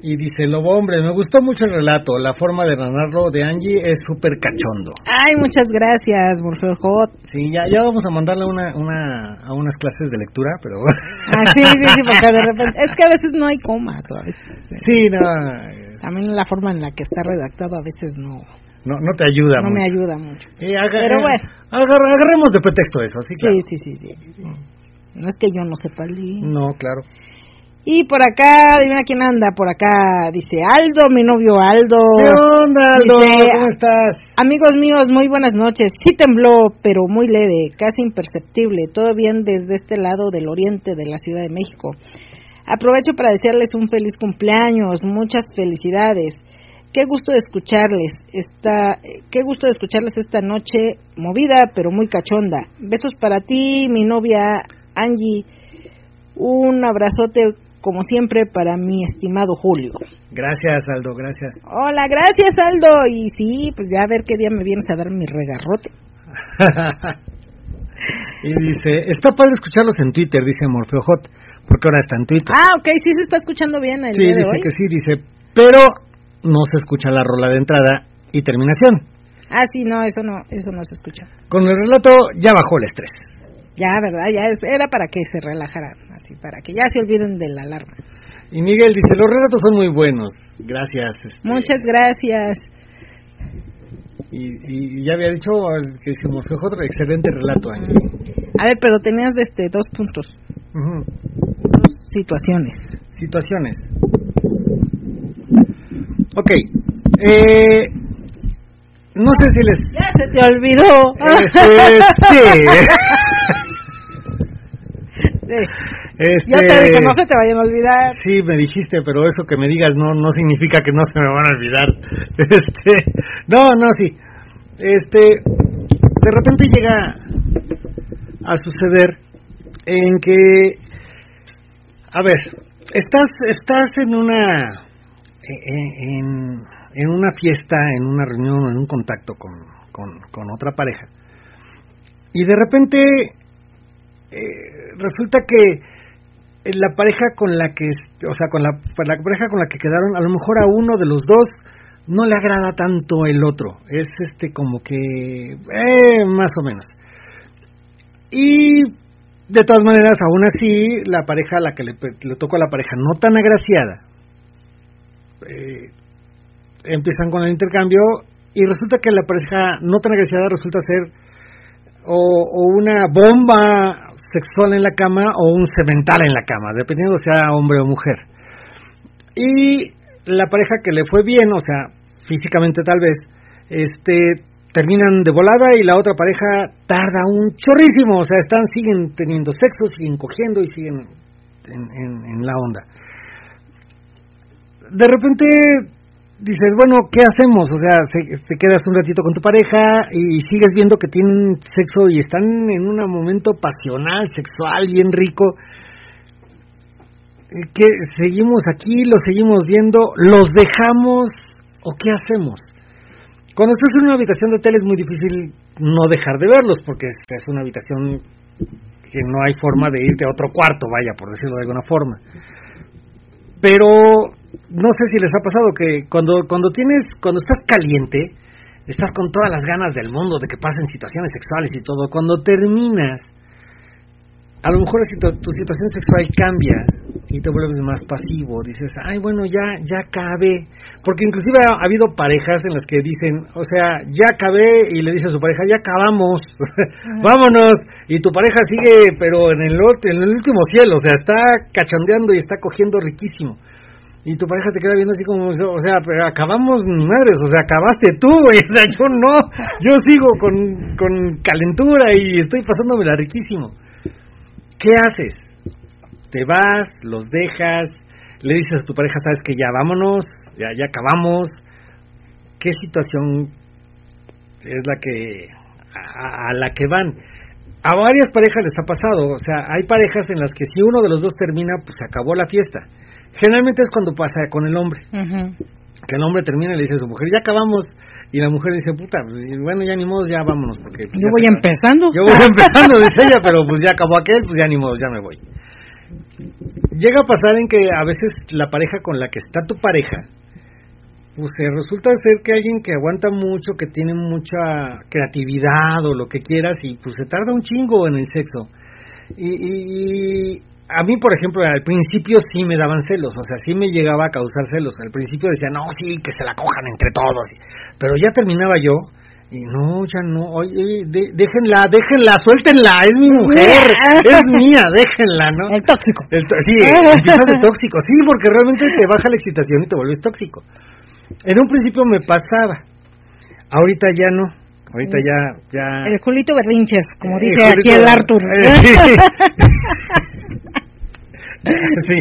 Y dice, Lobo Hombre, me gustó mucho el relato. La forma de narrarlo de Angie es súper cachondo. Ay, muchas gracias, Morfeo Hot. Sí, ya, ya vamos a mandarle una, una, a unas clases de lectura, pero... Ah, sí, sí, sí, porque de repente, es que a veces no hay comas, a veces, sí, no, también la forma en la que está redactado a veces no, no, no te ayuda no me mucho. ayuda mucho. Eh, Pero eh, bueno. agar- agarremos de pretexto eso, sí, claro. Sí, sí, sí, sí. No es que yo no sepa leer. No, claro. Y por acá, adivina quién anda, por acá, dice Aldo, mi novio Aldo. ¿Qué onda, Aldo? Dice, ¿Cómo estás? Amigos míos, muy buenas noches. Sí tembló, pero muy leve, casi imperceptible. Todo bien desde este lado del oriente de la Ciudad de México. Aprovecho para desearles un feliz cumpleaños, muchas felicidades. Qué gusto de escucharles. Esta, qué gusto de escucharles esta noche movida, pero muy cachonda. Besos para ti, mi novia Angie. Un abrazote como siempre para mi estimado Julio. Gracias, Aldo, gracias. Hola, gracias Aldo. Y sí, pues ya a ver qué día me vienes a dar mi regarrote. y dice, está padre escucharlos en Twitter, dice Morfeo Hot, porque ahora está en Twitter. Ah, ok, sí se está escuchando bien el sí, día de dice hoy. que sí, dice, pero no se escucha la rola de entrada y terminación. Ah, sí, no, eso no, eso no se escucha. Con el relato ya bajó el estrés. Ya, ¿verdad? Ya era para que se relajaran, así, para que ya se olviden de la alarma. Y Miguel dice, los relatos son muy buenos. Gracias. este, Muchas gracias. Y, y ya había dicho que Morfeo Hot, excelente relato. A ver, pero tenías este dos puntos, dos situaciones. Situaciones. Ok. Eh, no sé si les... Ya se te olvidó. Este, sí. Sí. Este, Yo te dije, no se te vayan a olvidar. Sí, me dijiste, pero eso que me digas no no significa que no se me van a olvidar. Este, no, no, sí. Este, de repente llega a suceder en que, a ver, estás estás en una en, una fiesta, en una reunión, en un contacto con, con, otra pareja y de repente eh, resulta que eh, la pareja con la que, o sea, con la, con la pareja con la que quedaron, a lo mejor a uno de los dos no le agrada tanto el otro. Es este como que, eh, más o menos. Y de todas maneras, aún así, la pareja a la que le, le tocó a la pareja no tan agraciada, eh, empiezan con el intercambio y resulta que la pareja no tan agraciada resulta ser o, una bomba sexual en la cama o un cemental en la cama, dependiendo sea hombre o mujer. Y la pareja que le fue bien, o sea, físicamente tal vez, este terminan de volada y la otra pareja tarda un chorrísimo, o sea, están siguen teniendo sexo, siguen cogiendo y siguen en, en, en la onda. De repente dices, bueno, ¿qué hacemos? O sea, se, te quedas un ratito con tu pareja y sigues viendo que tienen sexo y están en un momento pasional, sexual, bien rico. Eh, ¿Qué, seguimos aquí, lo seguimos viendo, los dejamos o qué hacemos? Cuando estás en una habitación de hotel es muy difícil no dejar de verlos porque es una habitación que no hay forma de irte a otro cuarto, vaya, por decirlo de alguna forma. Pero no sé si les ha pasado que cuando cuando tienes cuando estás caliente estás con todas las ganas del mundo de que pasen situaciones sexuales y todo. Cuando terminas a lo mejor tu, situación sexual cambia y te vuelves más pasivo. Dices ay bueno ya ya acabé porque inclusive ha, habido parejas en las que dicen o sea ya acabé y le dice a su pareja ya acabamos vámonos y tu pareja sigue pero en el en el último cielo o sea está cachondeando y está cogiendo riquísimo y tu pareja te queda viendo así como, o sea, pero acabamos madres, o sea, acabaste tú, güey, o sea, yo no, yo sigo con, con calentura y estoy pasándomela riquísimo. ¿Qué haces? Te vas, los dejas, le dices a tu pareja, sabes que ya vámonos, ya, ya acabamos. ¿Qué situación es la que, a la que van? A varias parejas les ha pasado, o sea, hay parejas en las que si uno de los dos termina, pues se acabó la fiesta Generalmente es cuando pasa con el hombre. Que el hombre termina y le dice a su mujer, ya acabamos. Y la mujer dice, puta, pues, bueno, ya ni modo, ya vámonos. porque pues, Yo voy empezando. Yo voy empezando, dice ella, pero pues ya acabó aquel, pues ya ni modo, ya me voy. Llega a pasar en que a veces la pareja con la que está tu pareja, pues resulta ser que alguien que aguanta mucho, que tiene mucha creatividad o lo que quieras, y pues se tarda un chingo en el sexo. y, y a mí, por ejemplo, al principio sí me daban celos, o sea, sí me llegaba a causar celos. Al principio decía, no, sí, que se la cojan entre todos. Pero ya terminaba yo y no, ya no, oye, déjenla, déjenla, suéltenla, es mi mujer, es mía, déjenla, ¿no? El tóxico. sí, empiezas de tóxico, sí, porque realmente te baja la excitación y te vuelves tóxico. En un principio me pasaba, ahorita ya no. Ahorita ya, ya... El culito berrinches, como dice aquí el Arthur. sí,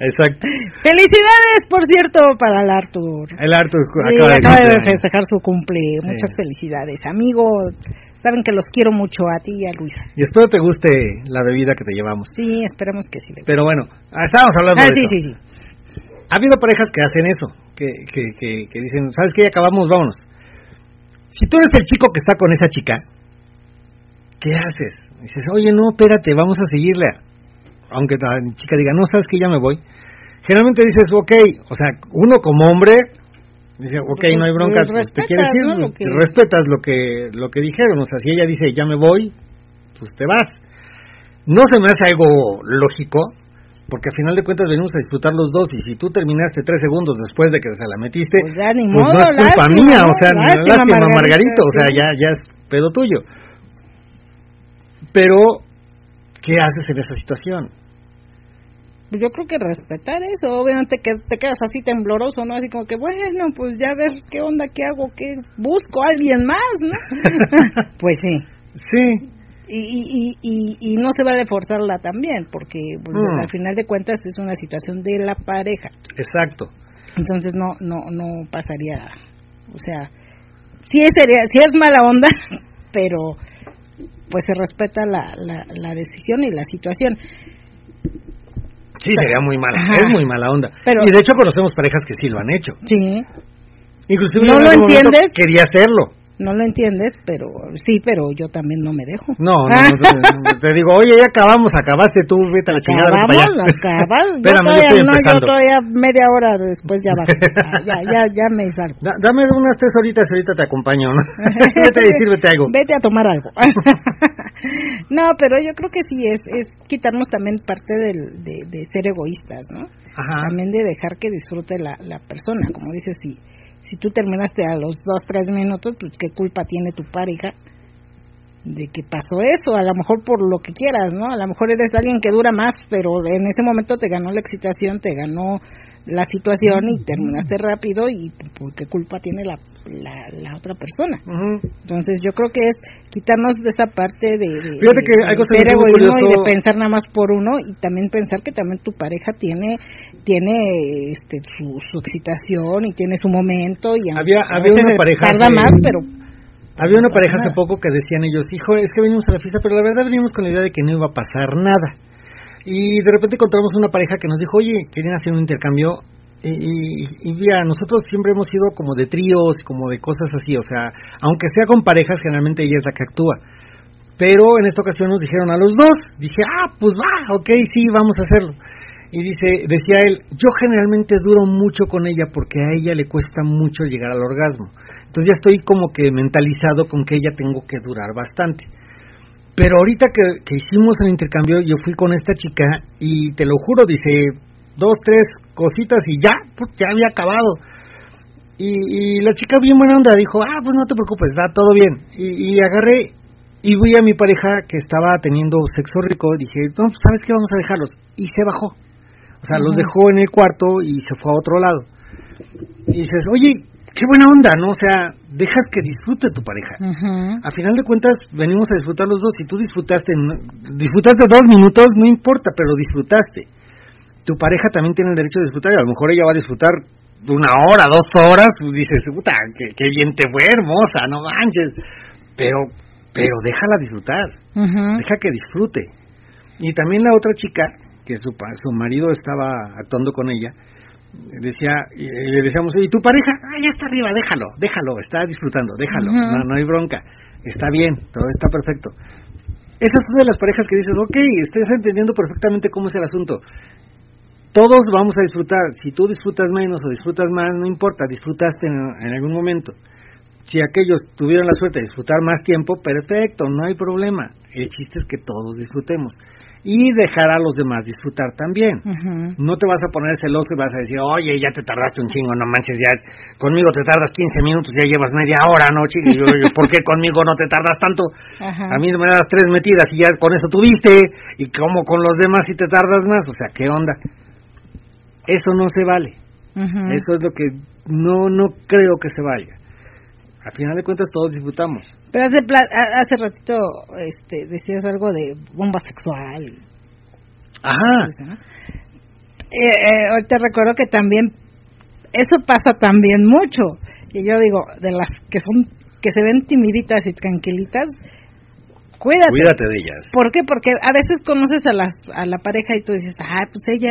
exacto. Felicidades, por cierto, para el Arthur. El Arthur acaba, de, festejar su cumple. Muchas felicidades, amigo. Saben que los quiero mucho a ti y a Luisa. Y espero te guste la bebida que te llevamos. Sí, esperamos que sí. Pero bueno, ah, estábamos hablando ah, de sí, eso. sí, sí. Ha habido parejas que hacen eso, que, que, que, que dicen, ¿sabes qué? Acabamos, vámonos. Si tú eres el chico que está con esa chica, ¿qué haces? Dices, oye, no, espérate, vamos a seguirla aunque la chica diga, no sabes que ya me voy, generalmente dices, ok, o sea, uno como hombre dice, ok, no hay bronca, pues, te quieres ir, ¿no? lo que... respetas lo que, lo que dijeron, o sea, si ella dice, ya me voy, pues te vas. No se me hace algo lógico, porque al final de cuentas venimos a disfrutar los dos y si tú terminaste tres segundos después de que se la metiste, pues, ya, ni pues modo, no es culpa lástima, mía, o sea, lástima, lástima, Margarito, o sea, ya, ya es pedo tuyo. Pero, ¿qué haces en esa situación? Pues yo creo que respetar eso, obviamente que te quedas así tembloroso, ¿no? Así como que, bueno, pues ya ver qué onda, qué hago, qué busco a alguien más, ¿no? pues sí. Sí, Y, y, y, y no se va a forzarla también, porque pues, Mm. al final de cuentas es una situación de la pareja. exacto. Entonces no no no pasaría, o sea, sí es, sería, sí es mala onda, pero pues se respeta la, la, la decisión y la situación. Sí, sería muy mala, Ajá. es muy mala onda. Pero- y de hecho conocemos parejas que sí lo han hecho. Sí. Inclusive ¿No en lo entiendes? quería hacerlo. No lo entiendes, pero sí, pero yo también no me dejo. No, no, no, te, digo, oye, ya acabamos, acabaste tú, vete a la chingada. Acabamos, acabamos. Yo Espérame, yo todavía, estoy no, yo todavía media hora después ya bajo. Ah, ya, ya, ya me salgo. Da- dame unas tres horitas y ahorita te acompaño, ¿no? vete a decir, vete algo. Vete a tomar algo. no, pero yo creo que sí, es, es quitarnos también parte del, de, de ser egoístas, ¿no? Ajá. También de dejar que disfrute la, la persona. Como dices, si, si tú terminaste a los dos, tres minutos, pues qué culpa tiene tu pareja de que pasó eso, a lo mejor por lo que quieras, ¿no? A lo mejor eres alguien que dura más, pero en ese momento te ganó la excitación, te ganó la situación y terminaste rápido y por qué culpa tiene la, la, la otra persona. Entonces yo creo que es quitarnos de esa parte de, de- Fíjate que de algo ser egoísmo y de pensar nada más por uno y también pensar que también tu pareja tiene tiene este su, su excitación y tiene su momento y Había- a había una pareja tarda más pero Había una pareja hace poco que decían ellos, hijo, es que venimos a la fiesta, pero la verdad venimos con la idea de que no iba a pasar nada. Y de repente encontramos una pareja que nos dijo, oye, querían hacer un intercambio. Y, y, y mira, nosotros siempre hemos sido como de tríos, como de cosas así, o sea, aunque sea con parejas, generalmente ella es la que actúa. Pero en esta ocasión nos dijeron a los dos, dije, ah, pues va, ok, sí, vamos a hacerlo. Y dice, decía él, yo generalmente duro mucho con ella porque a ella le cuesta mucho llegar al orgasmo. Entonces ya estoy como que mentalizado con que ella tengo que durar bastante. Pero ahorita que, que hicimos el intercambio, yo fui con esta chica y te lo juro, dice, dos, tres cositas y ya, pues, ya había acabado. Y, y la chica bien buena onda dijo, ah, pues no te preocupes, va todo bien. Y, y agarré y vi a mi pareja que estaba teniendo sexo rico, dije, no, pues sabes qué, vamos a dejarlos. Y se bajó. O sea, los dejó en el cuarto y se fue a otro lado. Y dices, oye, qué buena onda, ¿no? O sea, dejas que disfrute tu pareja. A final de cuentas, venimos a disfrutar los dos. Si tú disfrutaste, disfrutaste dos minutos, no importa, pero disfrutaste. Tu pareja también tiene el derecho de disfrutar y a lo mejor ella va a disfrutar una hora, dos horas. Pues dices, puta, qué, qué bien te fue, hermosa, no manches. Pero, pero déjala disfrutar, deja que disfrute. Y también la otra chica, que su, su marido estaba actuando con ella, decía, le decíamos, ¿y tu pareja? Ah, ya está arriba, déjalo, déjalo, está disfrutando, déjalo, no, no hay bronca, está bien, todo está perfecto. Esas son de las parejas que dices, ok, estás entendiendo perfectamente cómo es el asunto. Todos vamos a disfrutar, si tú disfrutas menos o disfrutas más, no importa, disfrutaste en, en algún momento. Si aquellos tuvieron la suerte de disfrutar más tiempo, perfecto, no hay problema. El chiste es que todos disfrutemos. Y dejar a los demás disfrutar también. No te vas a poner celoso y vas a decir, oye, ya te tardaste un chingo, no manches, ya conmigo te tardas 15 minutos, ya llevas media hora, ¿no, chico? Yo, yo, ¿Por qué conmigo no te tardas tanto? A mí me das tres metidas y ya con eso tuviste, y como con los demás si te tardas más, o sea, ¿qué onda? Eso no se vale. Eso es lo que no, no creo que se valga. Al final de cuentas todos disfrutamos. Pero hace, hace ratito este, decías algo de bomba sexual. Ajá. ¿no? Eh, eh, ahorita recuerdo que también eso pasa también mucho. Y yo digo, de las que son que se ven timiditas y tranquilitas, cuídate. Cuídate de ellas. ¿Por qué? Porque a veces conoces a, las, a la pareja y tú dices, ah, pues ella,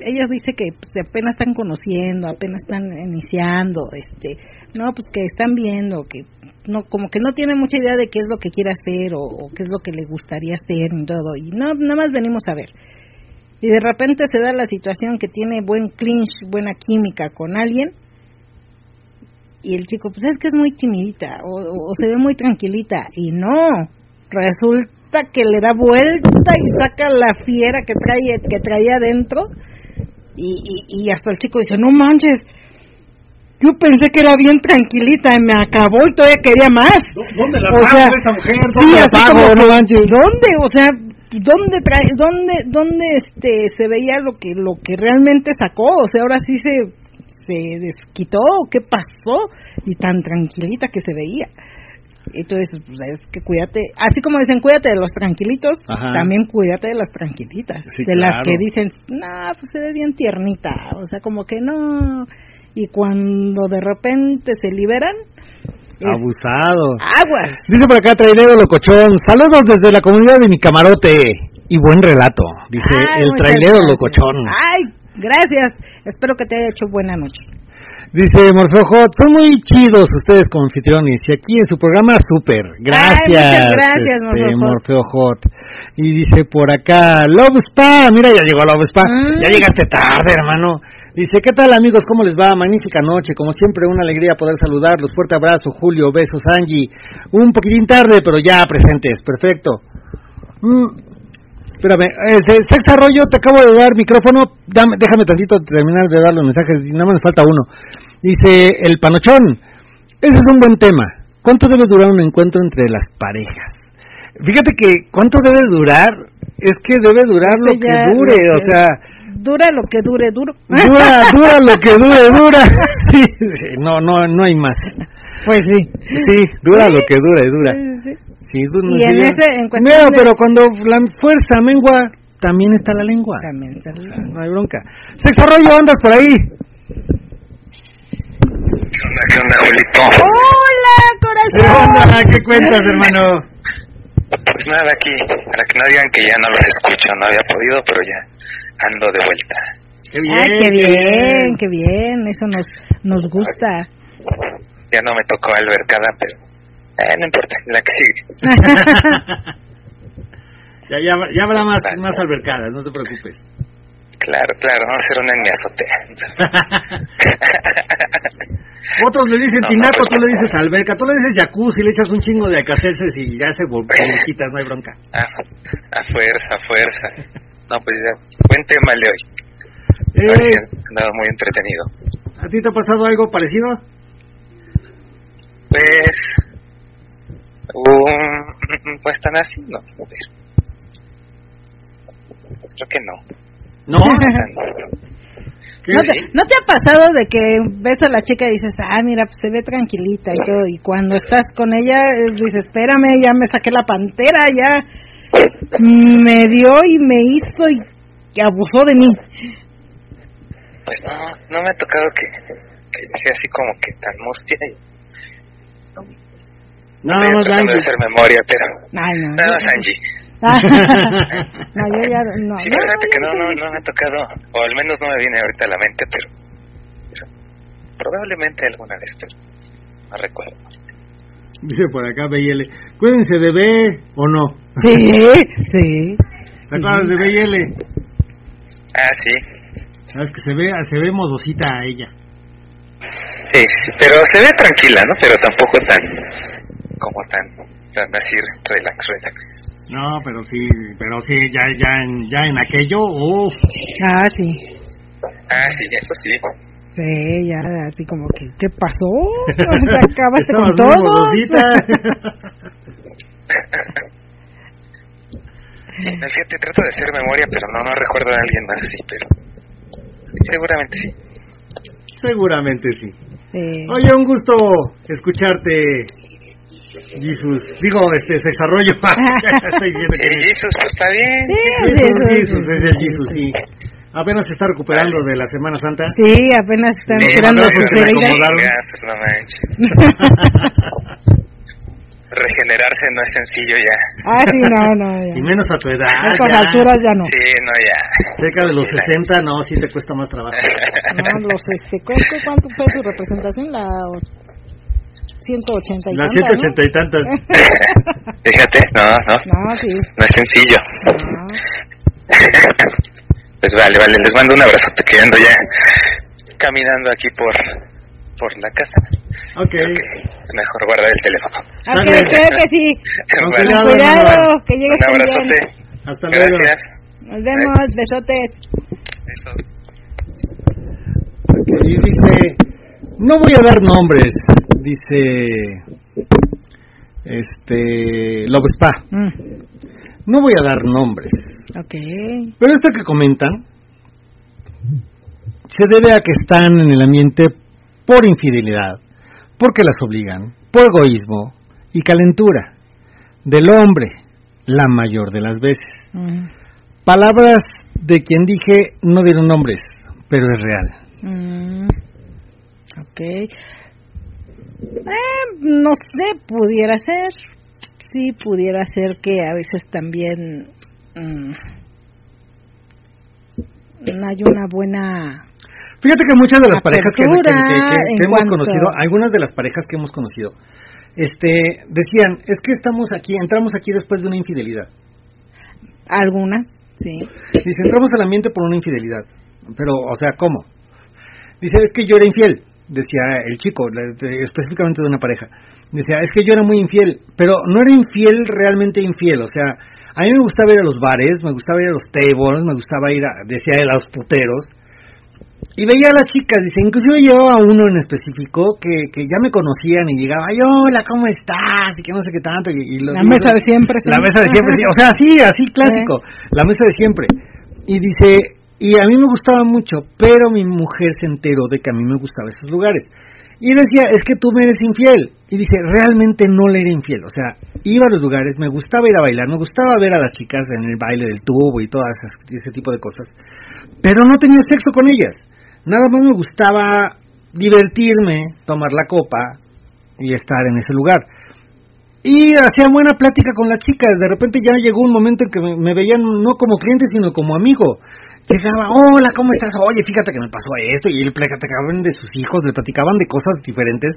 ella dice que pues, apenas están conociendo, apenas están iniciando, este, no, pues que están viendo, que no, como que no tiene mucha idea de qué es lo que quiere hacer o, qué es lo que le gustaría hacer y todo, y no, nada más venimos a ver. Y de repente se da la situación que tiene buen clinch, buena química con alguien, y el chico, pues es que es muy timidita, o, o- o se ve muy tranquilita, y no, resulta que le da vuelta y saca la fiera que trae que traía adentro y, y, y hasta el chico dice no manches yo pensé que era bien tranquilita y me acabó y todavía quería más ¿Dónde la O pago sea, esta mujer? sí, ¿Dónde la así pago? como No manches. ¿dónde? O sea, ¿dónde trae, dónde, dónde este se veía lo que lo que realmente sacó? O sea, ahora sí se se desquitó, ¿qué pasó? Y tan tranquilita que se veía. Entonces, pues es que cuídate, así como dicen cuídate de los tranquilitos, Ajá. también cuídate de las tranquilitas, Sí, de las que dicen, nah, pues se ve bien tiernita, o sea, como que no, y cuando de repente se liberan, Abusado. aguas. Dice por acá Trailero Locochón, saludos desde la comunidad de mi camarote. Y buen relato, dice Ay, el Trailero. Locochón. Ay, gracias. Espero que te haya hecho buena noche. Dice Morfeo Hot, son muy chidos ustedes como anfitriones y aquí en su programa súper. Gracias. gracias, este, Morfeo Hot. Morfeo Hot. Y dice por acá, Love Spa, mira ya llegó Love Spa. Mm. Ya llegaste tarde, hermano. Dice, ¿qué tal amigos? ¿Cómo les va? Magnífica noche. Como siempre, una alegría poder saludarlos. Fuerte abrazo, Julio. Besos, Angie. Un poquitín tarde, pero ya presentes. Perfecto. Mm, Espérame, este, Sex Arroyo, te acabo de dar micrófono. Dame- déjame tantito terminar de dar los mensajes. Nada más me falta uno. Dice el Panochón. Ese es un buen tema. ¿Cuánto debe durar un encuentro entre las parejas? Fíjate que cuánto debe durar. Es que debe durar lo que dure. lo O sea, Dura lo que dure, duro. dura, dura lo que dure, dura. Sí, no, no, no hay más. Pues sí. Sí, dura lo que dure, dura. Sí, sí. Y en ese- en cuestión Mira, de- pero cuando la fuerza mengua, también está la lengua. También está el- No hay bronca. Sexo rollo, andas por ahí. ¿Qué onda, qué onda, Julito? ¡Hola, ¿Qué corazón! onda? ¿Qué cuentas, hermano? Pues nada, aquí, para que no digan que ya no los escucho, no había podido, pero ya ando de vuelta. Qué Ah, qué bien, qué bien. Eso nos, nos gusta. Ya no me tocó albercada, pero eh, no importa, la que sigue. ya, ya, ya habrá más, más albercadas, no te preocupes. Claro, claro, vamos a hacer una en mi azotea. Otros le dicen No, tinaco, no, pues, tú le dices alberca, tú le dices jacuzzi, le echas un chingo de acaceses y ya se quitas, no hay bronca. a, a fuerza, a fuerza. No, pues ya, buen tema el de hoy. Eh, andado muy entretenido. ¿A ti te ha pasado algo parecido? Pues, um, pues tan así, no, a ver. Creo que no. No. ¿No te, ¿No te ha pasado de que ves a la chica y dices, ah, mira, pues se ve tranquilita y todo, y cuando estás con ella eh, dices, espérame, ya me saqué la pantera, ya me dio y me hizo y, y abusó de mí? Pues no, no me ha tocado que, que sea así como que tan mustia. y- Nada Estoy más tratando de Angie. hacer memoria, pero Ay, no. nada más Angie. no, yo ya, no. Sí, no, fíjate que no, no, no me ha tocado, o al menos no me viene ahorita a la mente, pero, pero probablemente alguna vez, pero no recuerdo. Dice por acá BL. Cuídense de B o no. Sí, sí. ¿Te acuerdas de BL? Ah, sí, Sabes que se ve, se ve modosita a ella. sí, sí, pero se ve tranquila, ¿no? Pero tampoco tan, como tan, tan así, relax, relax. No, pero sí, pero sí, ya, ya, en, ya en aquello, uff. Ah, sí. Ah, sí, eso sí. Sí, ya así como que, ¿qué pasó? Acabaste con todo. No, Fíjate, trato de hacer memoria, pero no, no recuerdo a alguien más así, pero seguramente sí. Seguramente sí. Sí. Oye, un gusto escucharte, Jesus. Digo, este, desarrollo. Estoy diciendo que Y Jesus, pues está bien. Sí, Jesus, Jesus, es el Jesus, sí. Apenas se está recuperando de la Semana Santa. Sí, apenas su se me querida. acomodaron. Ya, pues no manches. Regenerarse no es sencillo ya. Ah, sí, no, no, Y ya. menos a tu edad. A estas ya. alturas ya no. Sí, no, ya. Cerca de los Sí, la- 60, no, sí te cuesta más trabajo. No, los, este, ¿cu- cu- ¿cuánto fue su representación? La 180 y Las tantas, 180 y tantas. Fíjate, no, no, ¿no? Sí. no es sencillo. No. Pues vale, vale, les mando un abrazote que ando ya caminando aquí por por la casa. Ok. Es mejor guardar el teléfono. Ok, Dale. creo que sí. Con Vale, cuidado, Cuidado, que llegues un bien. abrazote. Hasta luego. Gracias. Nos vemos, besotes. Besos. Y dice, no voy a dar nombres, dice este Love Spa. Mm, No voy a dar nombres, pero esto que comentan se debe a que están en el ambiente por infidelidad, porque las obligan, por egoísmo y calentura del hombre, la mayor de las veces. Mm, Palabras de quien dije no dieron nombres, pero es real. mm, ok. Eh, no sé, pudiera ser. Sí, pudiera ser que a veces también mm, no hay una buena Fíjate que muchas de las parejas que, que- que- que- que en hemos cuanto- conocido, algunas de las parejas que hemos conocido, este, decían, es que estamos aquí, entramos aquí después de una infidelidad. Algunas, sí. Dice, entramos al ambiente por una infidelidad. Pero, o sea, ¿cómo? Dice, es que yo era infiel, decía el chico, específicamente de una pareja. Decía, es que yo era muy infiel, pero no era infiel realmente infiel, o sea, a mí me gustaba ir a los bares, me gustaba ir a los tables, me gustaba ir a, decía él, a los puteros, y veía a las chicas, dice, inclusive llevaba a uno en específico que, que ya me conocían y llegaba, ay, hola, ¿cómo estás? Y que no sé qué tanto. Y, y lo- La mesa de siempre, sí. La mesa de siempre, sí. O sea, sí, así clásico. La mesa de siempre. Y dice, y a mí me gustaba mucho, pero mi mujer se enteró de que a mí me gustaban esos lugares. Y decía, es que tú me eres infiel. Y dice, realmente no le era infiel. O sea, iba a los lugares, me gustaba ir a bailar, me gustaba ver a las chicas en el baile del tubo y todo ese tipo de cosas. Pero no tenía sexo con ellas. Nada más me gustaba divertirme, tomar la copa y estar en ese lugar. Y hacía buena plática con las chicas. De repente ya llegó un momento en que me veían no como cliente, sino como amigo. Llegaba, hola, ¿cómo estás? Oye, fíjate que me pasó esto. Y le platicaban de sus hijos, le platicaban de cosas diferentes.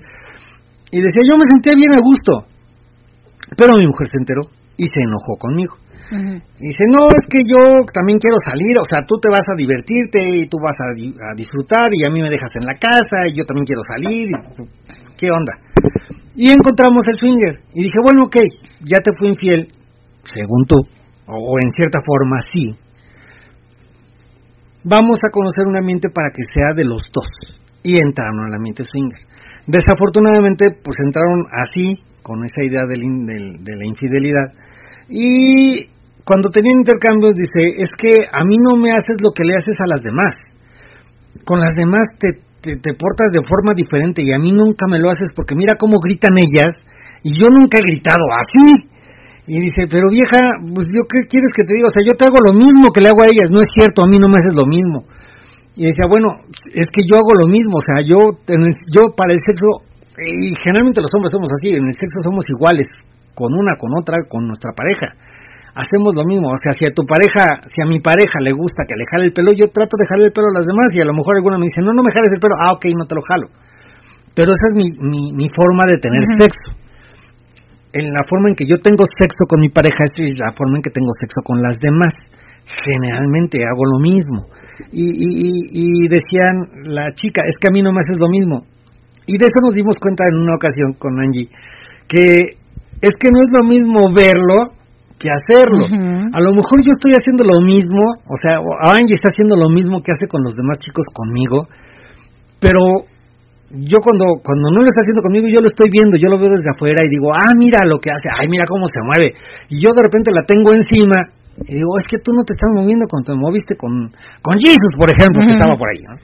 Y decía, yo me sentía bien a gusto. Pero mi mujer se enteró y se enojó conmigo. Y dice, no, es que yo también quiero salir, o sea, tú te vas a divertirte y tú vas a, di- a disfrutar y a mí me dejas en la casa y yo también quiero salir. y, ¿Qué onda? Y encontramos el swinger. Y dije, bueno, ok, ya te fui infiel, según tú, o, o en cierta forma sí. Vamos a conocer un ambiente para que sea de los dos. Y entraron al ambiente swinger. Desafortunadamente, pues entraron así, con esa idea del del- de la infidelidad. Y cuando tenían intercambios dice, es que a mí no me haces lo que le haces a las demás. Con las demás te, te, te portas de forma diferente y a mí nunca me lo haces porque mira cómo gritan ellas y yo nunca he gritado así. Y dice, pero vieja, pues yo qué quieres que te diga, o sea, yo te hago lo mismo que le hago a ellas, no es cierto, a mí no me haces lo mismo. Y decía, bueno, es que yo hago lo mismo, o sea, yo, en el- yo para el sexo, y generalmente los hombres somos así, en el sexo somos iguales, con una, con otra, con nuestra pareja. Hacemos lo mismo, o sea, si a tu pareja, si a mi pareja le gusta que le jale el pelo, yo trato de jalar el pelo a las demás y a lo mejor alguna me dice, no, no me jales el pelo, ah, ok, no te lo jalo. Pero esa es mi, mi, mi forma de tener sexo. En la forma en que yo tengo sexo con mi pareja es la forma en que tengo sexo con las demás. Generalmente hago lo mismo. Y, y, y, decían la chica, es que a mí no me haces lo mismo. Y de eso nos dimos cuenta en una ocasión con Angie, que es que no es lo mismo verlo que hacerlo. A lo mejor yo estoy haciendo lo mismo, o sea, Angie está haciendo lo mismo que hace con los demás chicos conmigo, pero yo cuando cuando no lo está haciendo conmigo, yo lo estoy viendo, yo lo veo desde afuera y digo, ah, mira lo que hace, ay, mira cómo se mueve. Y yo de repente la tengo encima y digo, es que tú no te estás moviendo cuando te moviste con, con Jesus, por ejemplo, que Ujú. estaba por ahí, ¿no?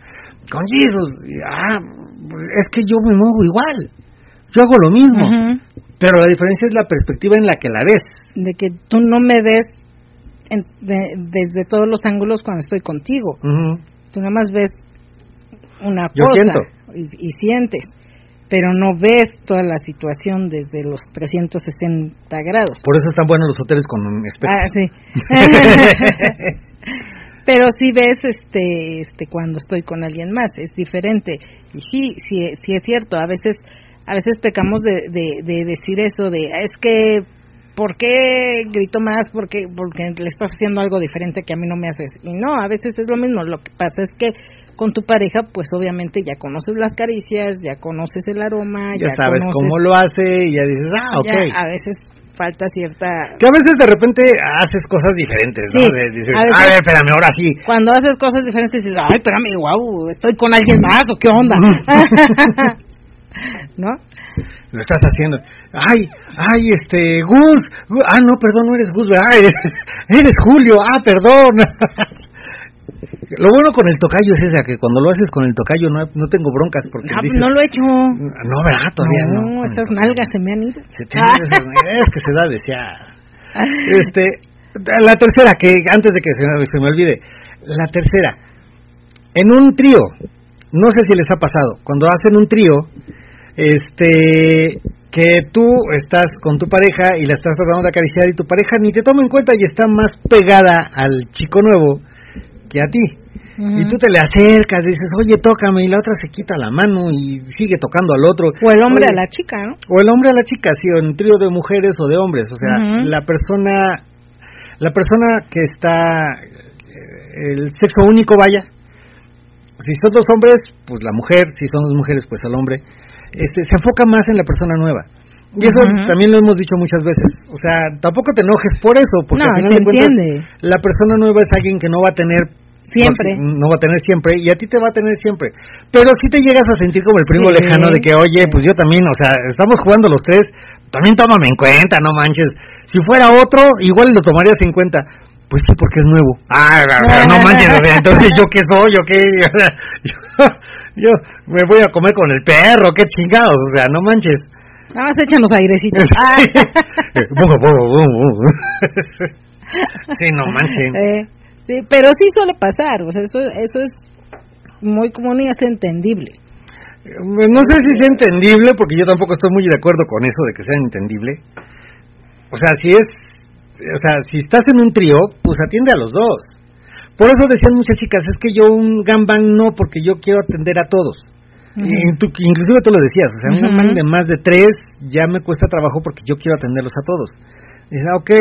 Con Jesus. Y, ah, es que yo me muevo igual. Yo hago lo mismo. Pero la diferencia es la perspectiva en la que la ves. De que tú no me ves en- de- desde todos los ángulos cuando estoy contigo. Tú nada más ves una Yo cosa siento. Y, y sientes, pero no ves toda la situación desde los 360 grados. Por eso están buenos los hoteles con espejo. Ah, sí. pero sí ves este este cuando estoy con alguien más es diferente y sí sí sí es cierto a veces a veces pecamos de, de, de decir eso de es que ¿por qué grito más? Porque, porque le estás haciendo algo diferente que a mí no me haces. Y no, a veces es lo mismo. Lo que pasa es que con tu pareja, pues obviamente ya conoces las caricias, ya conoces el aroma, ya, ya, sabes conoces, cómo lo hace y ya dices, ah, ok. ya a veces falta cierta... Que a veces de repente haces cosas diferentes, ¿no? Sí, dices, a a, veces- ver, espérame, ahora sí. Cuando haces cosas diferentes dices, ay, espérame, wow, estoy con alguien más o qué onda. ¿No? Lo estás haciendo. Ay, ay, este, Gus. Gus- Ah, no, perdón, no eres Gus, ¿verdad? Eres, eres Julio. Ah, perdón. Lo bueno con el tocayo es esa, que cuando lo haces con el tocayo no, no tengo broncas porque Ah, pues dices, no lo he hecho. no, ¿verdad? Todavía no. No, estas nalgas se me han ido. Se te- es que se da a desear. Este, la tercera, que antes de que se me, se me olvide, la tercera, en un trío, no sé si les ha pasado, cuando hacen un trío, este, que tú estás con tu pareja y la estás tratando de acariciar y tu pareja ni te toma en cuenta y está más pegada al chico nuevo que a ti. y tú te le acercas, dices, oye, tócame, y la otra se quita la mano y sigue tocando al otro. O el hombre Oye, a la chica, ¿no? o el hombre a la chica, sí, o en trío de mujeres o de hombres, o sea, la persona, la persona que está, eh, el sexo único, vaya, si son dos hombres, pues la mujer, si son dos mujeres, pues el hombre, este, se enfoca más en la persona nueva. Y eso también lo hemos dicho muchas veces. O sea, tampoco te enojes por eso, porque No, al final de cuentas, la persona nueva es alguien que no va a tener Siempre. no, no va a tener siempre y a ti te va a tener siempre. Pero si te llegas a sentir como el primo Sí. lejano de que, oye, pues yo también, o sea, estamos jugando los tres, también tómame en cuenta, no manches. Si fuera otro, igual lo tomarías en cuenta. Pues sí, porque es nuevo. Ah, no manches, o sea, entonces yo qué soy, yo qué, o sea, yo, yo me voy a comer con el perro, qué chingados, o sea, no manches. Nada más échanos airecitos. Ah. Bum, bum, bum, bum. sí, no manches. Eh, sí, pero sí suele pasar, o sea, eso, eso es muy común y es entendible. No sé si sea entendible, porque yo tampoco estoy muy de acuerdo con eso de que sea entendible. O sea, si es, o sea, si estás en un trío, pues atiende a los dos. Por eso decían muchas chicas, es que yo un gangbang no, porque yo quiero atender a todos. Y tú, inclusive tú lo decías, o sea, un gangbang de más de tres ya me cuesta trabajo porque yo quiero atenderlos a todos. Dices, ah, ok,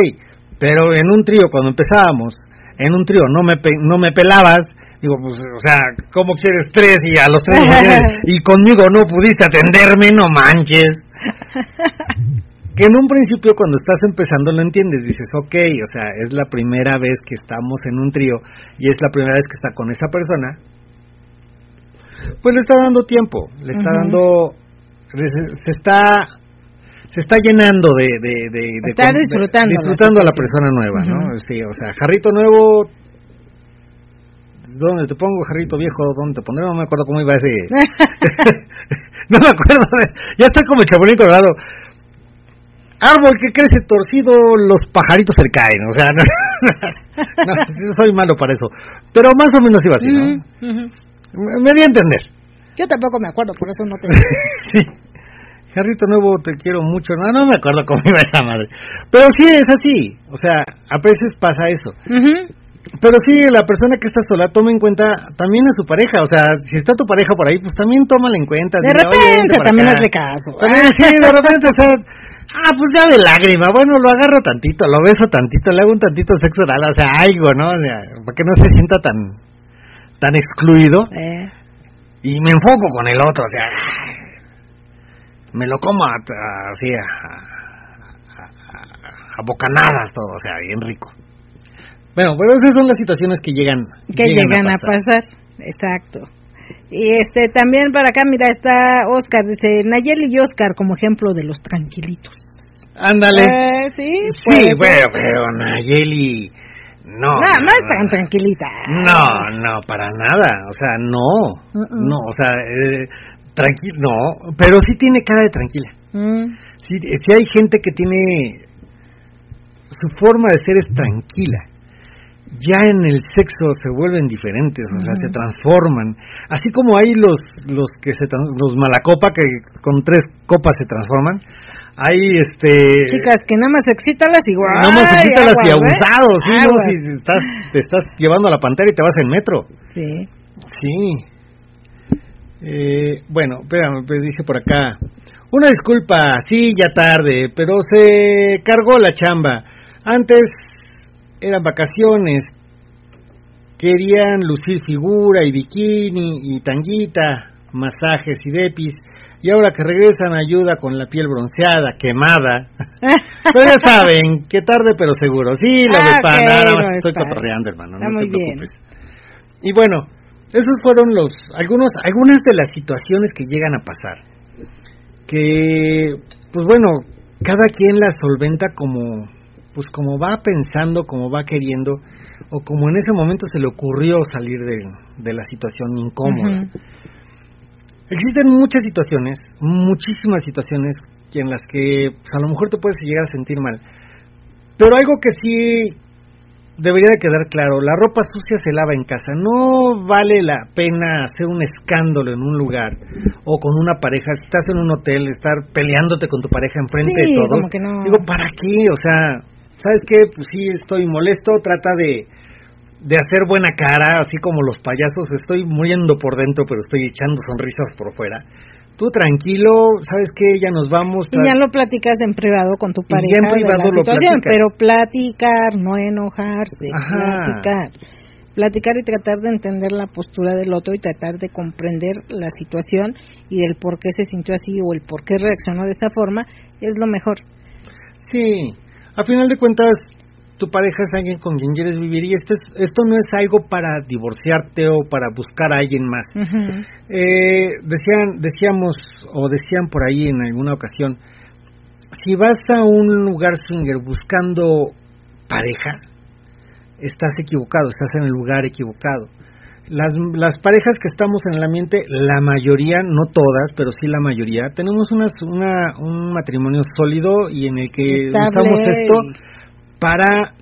pero en un trío, cuando empezábamos, en un trío no me, pe- no me pelabas, digo, pues, o sea, ¿cómo quieres tres y a los tres y conmigo no pudiste atenderme, no manches. que en un principio cuando estás empezando lo entiendes, dices, ok, o sea, es la primera vez que estamos en un trío y es la primera vez que está con esa persona, pues le está dando tiempo, le está dando, se está se está llenando de, de, de, de- Está disfrutando disfrutando a la persona nueva, ¿no? Sí, o sea, jarrito nuevo, ¿dónde te pongo jarrito viejo? ¿Dónde te pondré? No me acuerdo cómo iba ese. no me acuerdo, ya estoy como el chapulín colorado. Árbol que crece torcido, los pajaritos se le caen, o sea, no, soy malo para eso. Pero más o menos iba así, ¿no? Ujú. Me- di a entender. Yo tampoco me acuerdo, por eso no te sí. Jarrito nuevo, te quiero mucho. No, no me acuerdo cómo iba esa madre. Pero sí es así. O sea, a veces pasa eso. Pero sí, la persona que está sola toma en cuenta también a su pareja. O sea, si está tu pareja por ahí, pues también tómala en cuenta. De Dile, "Oye, vente repente también acá". hazle caso. También sí, de repente, o sea, ah, pues ya de lágrima. Bueno, lo agarro tantito, lo beso tantito, le hago un tantito sexo oral, o sea, algo, ¿no? O sea, para que no se sienta tan, tan excluido. Eh, Y me enfoco con el otro, o sea, me lo como a- a- así a, a- bocanadas todo, o sea, bien rico. Bueno, pero esas son las situaciones que llegan que llegan a pasar. Exacto. Y este también para acá, mira, está Oscar, dice Nayeli y Oscar como ejemplo de los tranquilitos. Ándale. Eh, sí, sí, bueno, pero Nayeli, no. No, no es tan tranquilita. No, no, para nada, o sea, no, no, o sea, eh, tranquilo, no, pero sí tiene cara de tranquila. Mm, Sí, sí hay gente que tiene su forma de ser es tranquila. Ya en el sexo se vuelven diferentes, o sea, se transforman. Así como hay los los que se los malacopa que con tres copas se transforman, hay este Chicas, que nada más excítalas igual. no más excítalas y ¿eh? abusados, no, si si estás, te estás llevando a la pantera y te vas en metro. Sí. Sí. Eh, bueno, espérame, pues dice por acá. Una disculpa, sí, ya tarde, pero se cargó la chamba. Antes eran vacaciones. Querían lucir figura y bikini y tanguita, masajes y depis. Y ahora que regresan ayuda con la piel bronceada, quemada. Pero ya saben, que tarde pero seguro. Sí, la Ah, vespa, ok, nada más no estoy está. cotorreando, hermano. Está no te bien. preocupes. Y bueno, esos fueron los algunos algunas de las situaciones que llegan a pasar. Que pues bueno, cada quien las solventa como pues como va pensando, como va queriendo o como en ese momento se le ocurrió salir de, de la situación incómoda. Ujú. Existen muchas situaciones, muchísimas situaciones en las que pues, a lo mejor te puedes llegar a sentir mal. Pero algo que sí debería de quedar claro, la ropa sucia se lava en casa. No vale la pena hacer un escándalo en un lugar o con una pareja. Estás en un hotel, estar peleándote con tu pareja enfrente Sí, de todos. como que no. Digo, ¿para qué? O sea, ¿sabes qué? Pues sí, estoy molesto, trata de de hacer buena cara, así como los payasos, estoy muriendo por dentro, pero estoy echando sonrisas por fuera. Tú tranquilo, ¿sabes qué? Ya nos vamos. Y ya lo platicas en privado con tu Y ya pareja en de privado la lo situación, platicas. pero platicar, no enojarse, Ajá. platicar. Platicar y tratar de entender la postura del otro y tratar de comprender la situación y del por qué se sintió así o el por qué reaccionó de esa forma es lo mejor. Sí, a final de cuentas, tu pareja es alguien con quien quieres vivir y esto, es, esto no es algo para divorciarte o para buscar a alguien más. Eh, decían, decíamos o decían por ahí en alguna ocasión, si vas a un lugar swinger buscando pareja, estás equivocado, estás en el lugar equivocado. Las, las parejas que estamos en el ambiente, la mayoría, no todas, pero sí la mayoría, tenemos unas- una, un matrimonio sólido y en el que Estable usamos esto para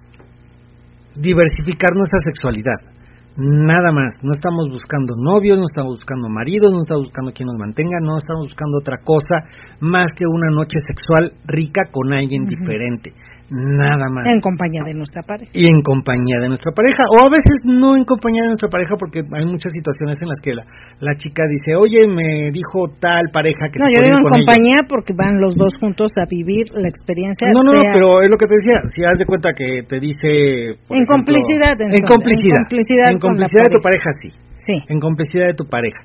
diversificar nuestra sexualidad. Nada más, no estamos buscando novios, no estamos buscando maridos, no estamos buscando quien nos mantenga, no estamos buscando otra cosa más que una noche sexual rica con alguien diferente. Nada más. en compañía de nuestra pareja. Y en compañía de nuestra pareja, o a veces no en compañía de nuestra pareja, porque hay muchas situaciones en las que la, la chica dice, oye, me dijo tal pareja que No, yo digo en con ella". compañía porque van los dos juntos a vivir la experiencia. No, no, no, sea pero es lo que te decía. Si haz de cuenta que te dice. En ejemplo, complicidad, En complicidad. en complicidad En complicidad de tu pareja, sí. Sí. En complicidad de tu pareja.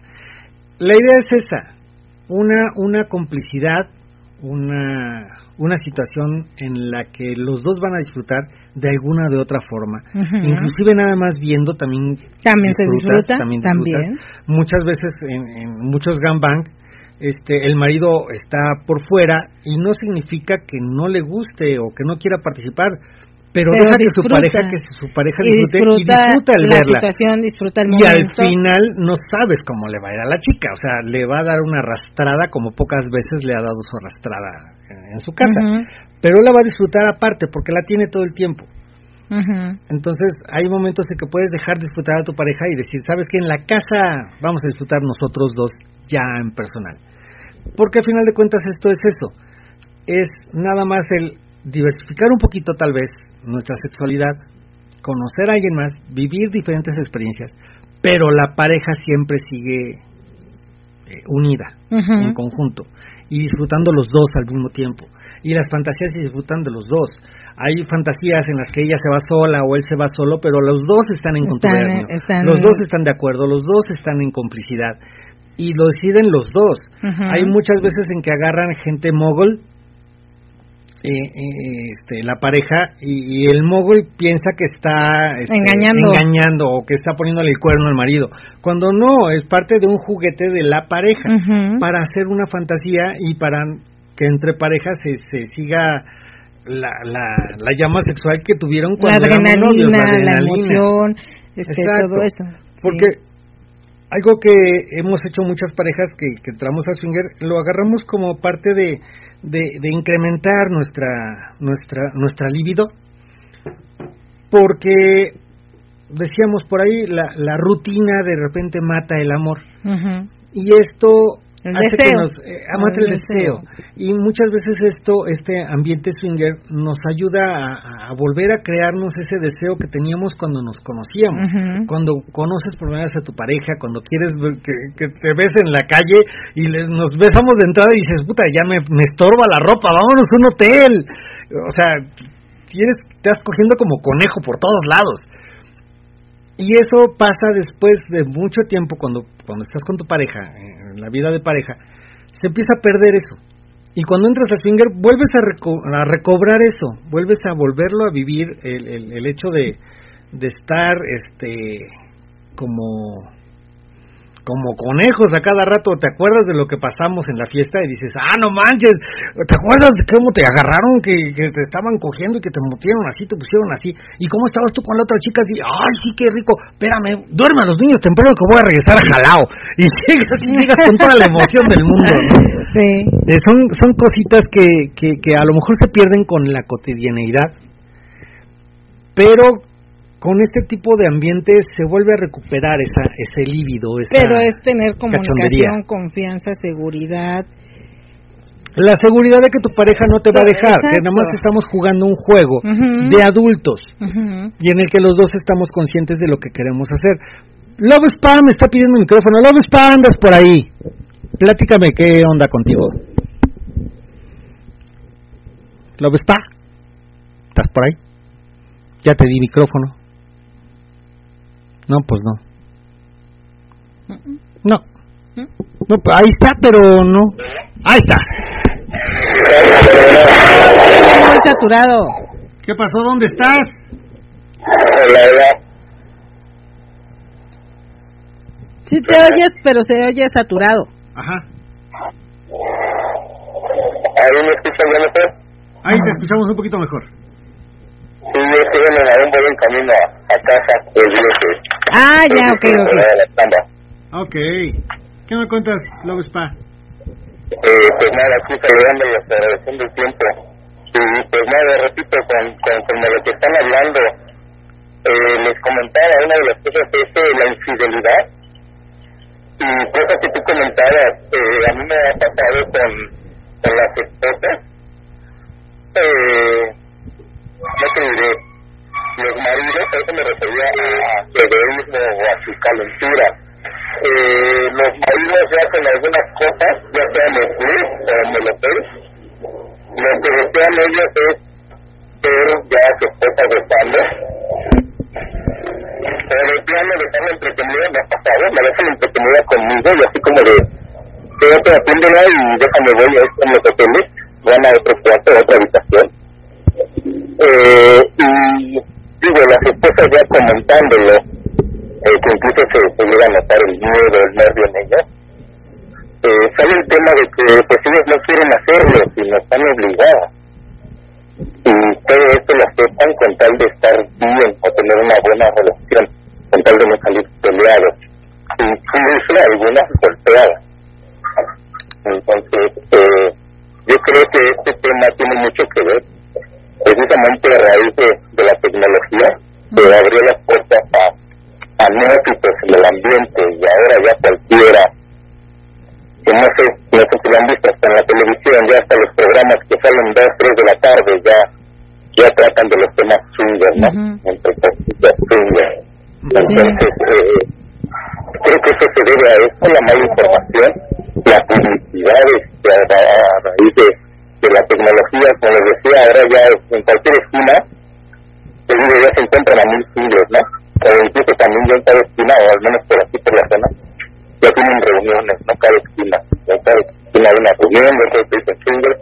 La idea es esa: una, una complicidad, una, una situación en la que los dos van a disfrutar de alguna de otra forma. Ujú. Inclusive nada más viendo también. También se disfruta, También. Muchas veces en, en muchos gangbang este el marido está por fuera y no significa que no le guste o que no quiera participar pero, Pero deja que su disfruta. pareja que su pareja y disfrute disfruta, y disfruta el la verla. situación, disfruta el y al final no sabes cómo le va a ir a la chica. O sea le va a dar una arrastrada como pocas veces le ha dado su arrastrada en, en su casa. Pero la va a disfrutar aparte porque la tiene todo el tiempo. Entonces hay momentos en que puedes dejar disfrutar a tu pareja y decir, sabes que en la casa vamos a disfrutar nosotros dos ya en personal. Porque al final de cuentas esto es eso, es nada más el diversificar un poquito tal vez nuestra sexualidad, conocer a alguien más, vivir diferentes experiencias, pero la pareja siempre sigue eh, unida, en conjunto, y disfrutando los dos al mismo tiempo. Y las fantasías se disfrutan de los dos. Hay fantasías en las que ella se va sola o él se va solo, pero los dos están en contubernio. Los dos están de acuerdo, los dos están en complicidad. Y lo deciden los dos. Hay muchas veces en que agarran gente mogol, este, la pareja, y, y el mogol piensa que está este, Engañando. engañando o que está poniéndole el cuerno al marido. Cuando no, es parte de un juguete de la pareja para hacer una fantasía y para que entre parejas se, se siga la, la, la llama sexual que tuvieron la cuando éramos adrenalina, novios, la la adrenalina. emoción, este, todo eso. Sí. Algo que hemos hecho muchas parejas que, que entramos a swinger, lo agarramos como parte de, de, de incrementar nuestra, nuestra, nuestra libido, porque decíamos por ahí, la, la rutina de repente mata el amor. Y esto El hace deseo. que nos eh, mata El el deseo. y muchas veces esto este ambiente swinger nos ayuda a, a volver a crearnos ese deseo que teníamos cuando nos conocíamos. Cuando conoces por primera vez a tu pareja cuando quieres que, que te ves en la calle y le- nos besamos de entrada y dices puta ya me, me estorba la ropa vámonos a un hotel o sea tienes te estás cogiendo como conejo por todos lados y eso pasa después de mucho tiempo cuando, cuando estás con tu pareja, en la vida de pareja, se empieza a perder eso. Y cuando entras al swinger, vuelves a, reco- a recobrar eso, vuelves a volverlo a vivir el, el, el hecho de, de estar este como como conejos a cada rato, ¿te acuerdas de lo que pasamos en la fiesta? Y dices, ah, no manches, ¿te acuerdas de cómo te agarraron, que, que te estaban cogiendo y que te metieron así, te pusieron así? ¿Y cómo estabas tú con la otra chica? Así, ay, sí, qué rico, espérame, duerme a los niños temprano que voy a regresar a jalao. Y llegas, y llegas con toda la emoción del mundo, ¿no? Sí. Eh, son, son cositas que, que, que a lo mejor se pierden con la cotidianeidad, pero con este tipo de ambientes se vuelve a recuperar esa, ese líbido, Pero es tener comunicación, confianza, seguridad. La seguridad de que tu pareja no te va a dejar, que nada más estamos jugando un juego de adultos y en el que los dos estamos conscientes de lo que queremos hacer. Love Spa me está pidiendo micrófono. Love Spa, andas por ahí. Platícame qué onda contigo. Love Spa, ¿estás por ahí? Ya te di micrófono. No, pues no. No. No, pues ahí está, pero no. Ahí está. Muy saturado. ¿Qué pasó? ¿Dónde estás? Hola, hola. Sí te oyes, pero se oye saturado. Ajá. ¿Ahí me mejor? Ahí te escuchamos un poquito mejor. Sí, yo estoy en el voy en camino a, a casa. Pues. Ah, ya, ok, ok. La. Ok. ¿Qué me cuentas, Love Spa? Eh, pues nada, aquí saludándolos, agradeciendo el tiempo. Y pues nada, repito, con, con, con lo que están hablando, eh, les comentaba, una de las cosas es eh, la infidelidad. Y cosas que tú comentabas, eh, a mí me ha pasado con, con las esposas. Eh, te diré, los maridos, eso me refería a egoísmo o a su calentura. Eh, los maridos hacen algunas cosas, ya sea en club o en el hotel. Lo que desean ellos es ver ya a su esposa gozando. Pero de plano dejarla entretenida me ha pasado, me dejan entretenida conmigo y así como de, quédate atiéndela y déjame voy a en los hoteles, van a otro cuarto, a otra habitación. Eh, y digo, las esposas ya comentándolo, eh, que incluso se, se llega a notar el miedo, el nervio en ellas, eh, sale el tema de que pues ellos no quieren hacerlo, sino están obligadas. Y todo esto lo aceptan con tal de estar bien o tener una buena relación, con tal de no salir peleados. Incluso algunas golpeadas. Entonces, eh, yo creo que este tema tiene mucho que ver precisamente a raíz de, de la tecnología, que abrió las puertas a, a neófitos en el ambiente y ahora ya cualquiera, que no sé, no sé si lo han visto hasta en la televisión, ya hasta los programas que salen 2, 3 de la tarde ya ya tratan de los temas swinger, ¿no? Ujú. Entre comillas, swinger. Entonces, eh, creo que eso se debe a esto, la mala información, la publicidad este, a, a raíz de, de la tecnología, como les decía, ahora ya en cualquier esquina, te digo, ya se encuentran a mil swingers, ¿no? O incluso también ya en cada esquina, o al menos por aquí por la zona, ya tienen reuniones, ¿no? Cada esquina, ya cada esquina hay una reunión, entonces dicen swingers,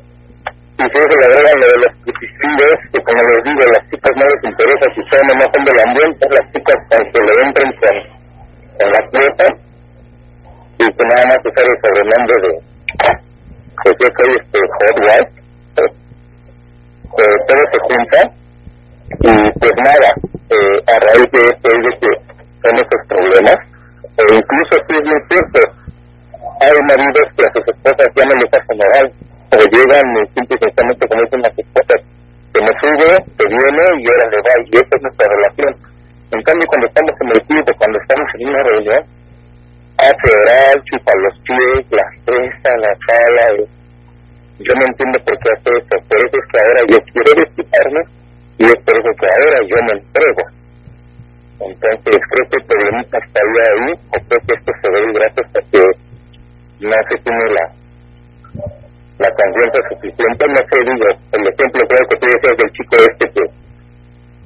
y si eso le agregan lo de los swingers, que como les digo, las chicas no les interesa si son o no son del ambiente, las chicas aunque le entren con, con la cuota, y que nada más usar el sobrenombre de, pues yo soy este hot wife, pues, eh, todo se junta, y pues nada, eh, a raíz de esto es de que son esos problemas, e incluso si es muy cierto, hay maridos que a sus esposas ya no les hacen oral, o llegan y simple y sencillamente como dicen las esposas, que me sube, te viene y ahora le va, y esa es nuestra relación. En cambio, cuando estamos en el club cuando estamos en una reunión, hace oral, chupa los pies, la besa, la sala, yo no entiendo por qué hace eso, por eso es que ahora yo quiero desquitarme y es por eso que ahora yo me entrego. Entonces creo que el problema estaría ahí, o creo que esto se ve gracias a que no se tiene la la confianza suficiente, no sé, digo, el ejemplo creo que tú decías del chico este que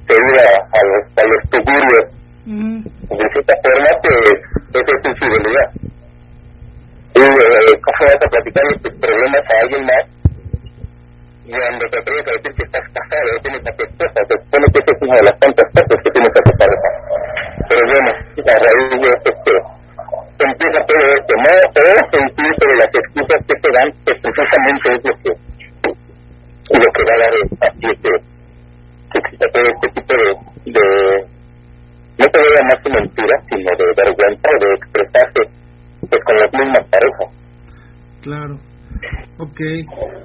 se iba a los, a los tugurios, Ujú. de cierta forma, pues, eso es infidelidad. Y, eh, ¿cómo vas a platicarle tus problemas a alguien más? Y cuando te atreves a decir que estás casado, tienes a tu esposa, se supone que esa es una de las tantas cosas que tienes a tu pareja. Pero bueno, a raíz de esto, que se empieza todo esto, ¿no? O incluso de las excusas que se dan, pues precisamente es lo que, lo que va a dar así que, que exista todo este tipo de, de no te vea más de mentira, sino de vergüenza de expresarse pues con las mismas parejas. Claro. Ok.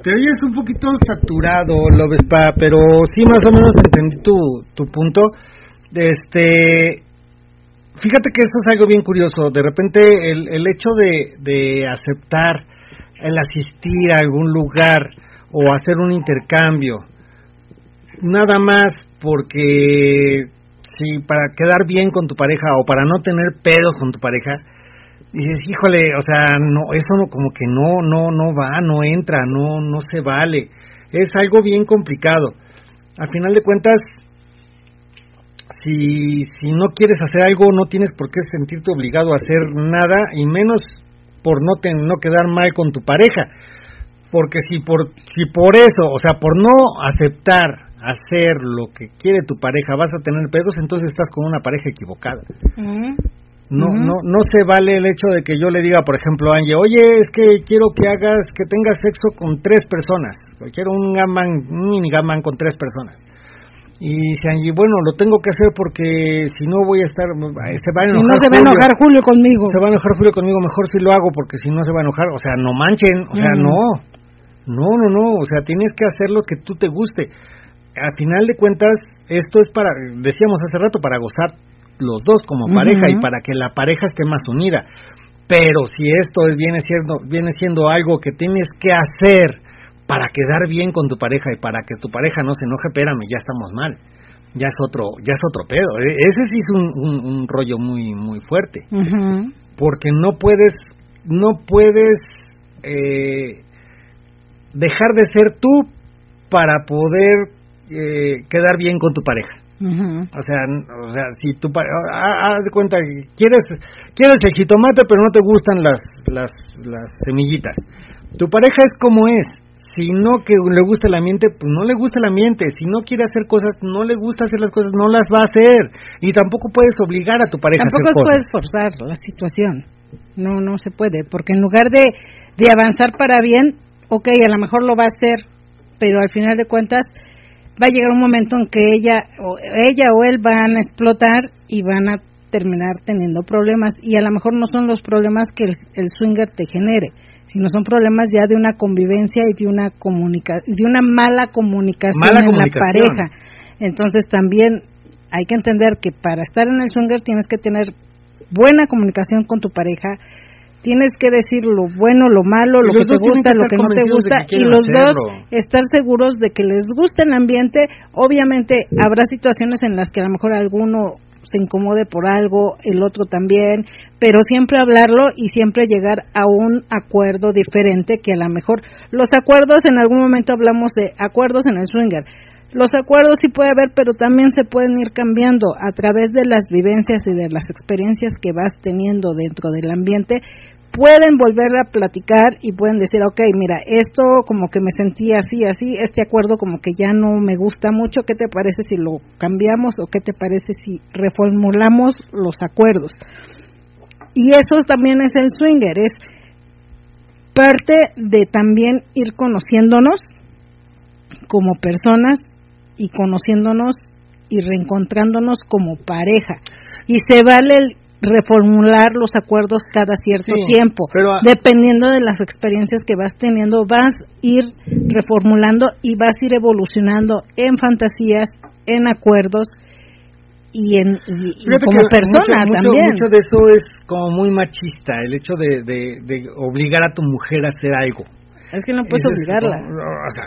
Te oyes un poquito saturado, Lovespa, pero sí más o menos entendí tu, tu punto. Este, fíjate que esto es algo bien curioso. De repente el, el hecho de, de aceptar el asistir a algún lugar o hacer un intercambio, nada más porque si para quedar bien con tu pareja o para no tener pedos con tu pareja, dices, híjole, o sea, no, eso no, como que no, no, no va, no entra, no, no se vale. Es algo bien complicado. Al final de cuentas, si, si no quieres hacer algo, no tienes por qué sentirte obligado a hacer nada, y menos por no, te, no quedar mal con tu pareja. Porque si por, si por eso, o sea, por no aceptar hacer lo que quiere tu pareja vas a tener pedos, entonces estás con una pareja equivocada. No, no, no se vale el hecho de que yo le diga, por ejemplo, a Angie, oye, es que quiero que hagas, que tengas sexo con tres personas. Quiero un gaman, un mini gaman con tres personas. Y dice Angie, bueno, lo tengo que hacer porque si no voy a estar, se va a enojar. Si no se va a enojar Julio conmigo. Se va a enojar Julio conmigo, mejor si lo hago porque si no se va a enojar. O sea, no manchen, o sea, no. No, no, no, o sea, tienes que hacer lo que tú te guste. Al final de cuentas, esto es para, decíamos hace rato, para gozar los dos como pareja y para que la pareja esté más unida. Pero si esto es, viene, siendo, viene siendo algo que tienes que hacer para quedar bien con tu pareja y para que tu pareja no se enoje, espérame, ya estamos mal. Ya es otro, ya es otro pedo. E, ese sí es un, un, rollo muy, muy fuerte. Porque no puedes, no puedes eh, dejar de ser tú para poder eh, quedar bien con tu pareja. O sea, o sea, si tu pareja, haz de cuenta, quieres quieres el jitomate, pero no te gustan las las las semillitas. Tu pareja es como es. Si no que le gusta el ambiente, pues no le gusta el ambiente. Si no quiere hacer cosas, no le gusta hacer las cosas, no las va a hacer. Y tampoco puedes obligar a tu pareja a hacer cosas. puedes forzar la situación. No, no se puede, porque en lugar de, de avanzar para bien, ok, a lo mejor lo va a hacer, pero al final de cuentas va a llegar un momento en que ella o ella o él van a explotar y van a terminar teniendo problemas y a lo mejor no son los problemas que el, swinger te genere, sino son problemas ya de una convivencia y de una comunica de una mala comunicación en la pareja. Entonces también hay que entender que para estar en el swinger tienes que tener buena comunicación con tu pareja, tienes que decir lo bueno, lo malo, lo que te gusta, lo que no te gusta y los dos estar seguros de que les gusta el ambiente. Obviamente habrá situaciones en las que a lo mejor alguno se incomode por algo, el otro también, pero siempre hablarlo y siempre llegar a un acuerdo diferente que a lo mejor los acuerdos en algún momento hablamos de acuerdos en el swinger. Los acuerdos sí puede haber, pero también se pueden ir cambiando a través de las vivencias y de las experiencias que vas teniendo dentro del ambiente pueden volver a platicar y pueden decir, ok, mira, esto como que me sentí así, así, este acuerdo como que ya no me gusta mucho, ¿qué te parece si lo cambiamos o qué te parece si reformulamos los acuerdos? Y eso también es el swinger, es parte de también ir conociéndonos como personas y conociéndonos y reencontrándonos como pareja. Y se vale el reformular los acuerdos cada cierto tiempo. Dependiendo de las experiencias que vas teniendo, vas a ir reformulando y vas a ir evolucionando en fantasías, en acuerdos y en como persona mucho, también. Mucho de eso es como muy machista, el hecho de, de, obligar a tu mujer a hacer algo. Es que no puedes obligarla. o sea,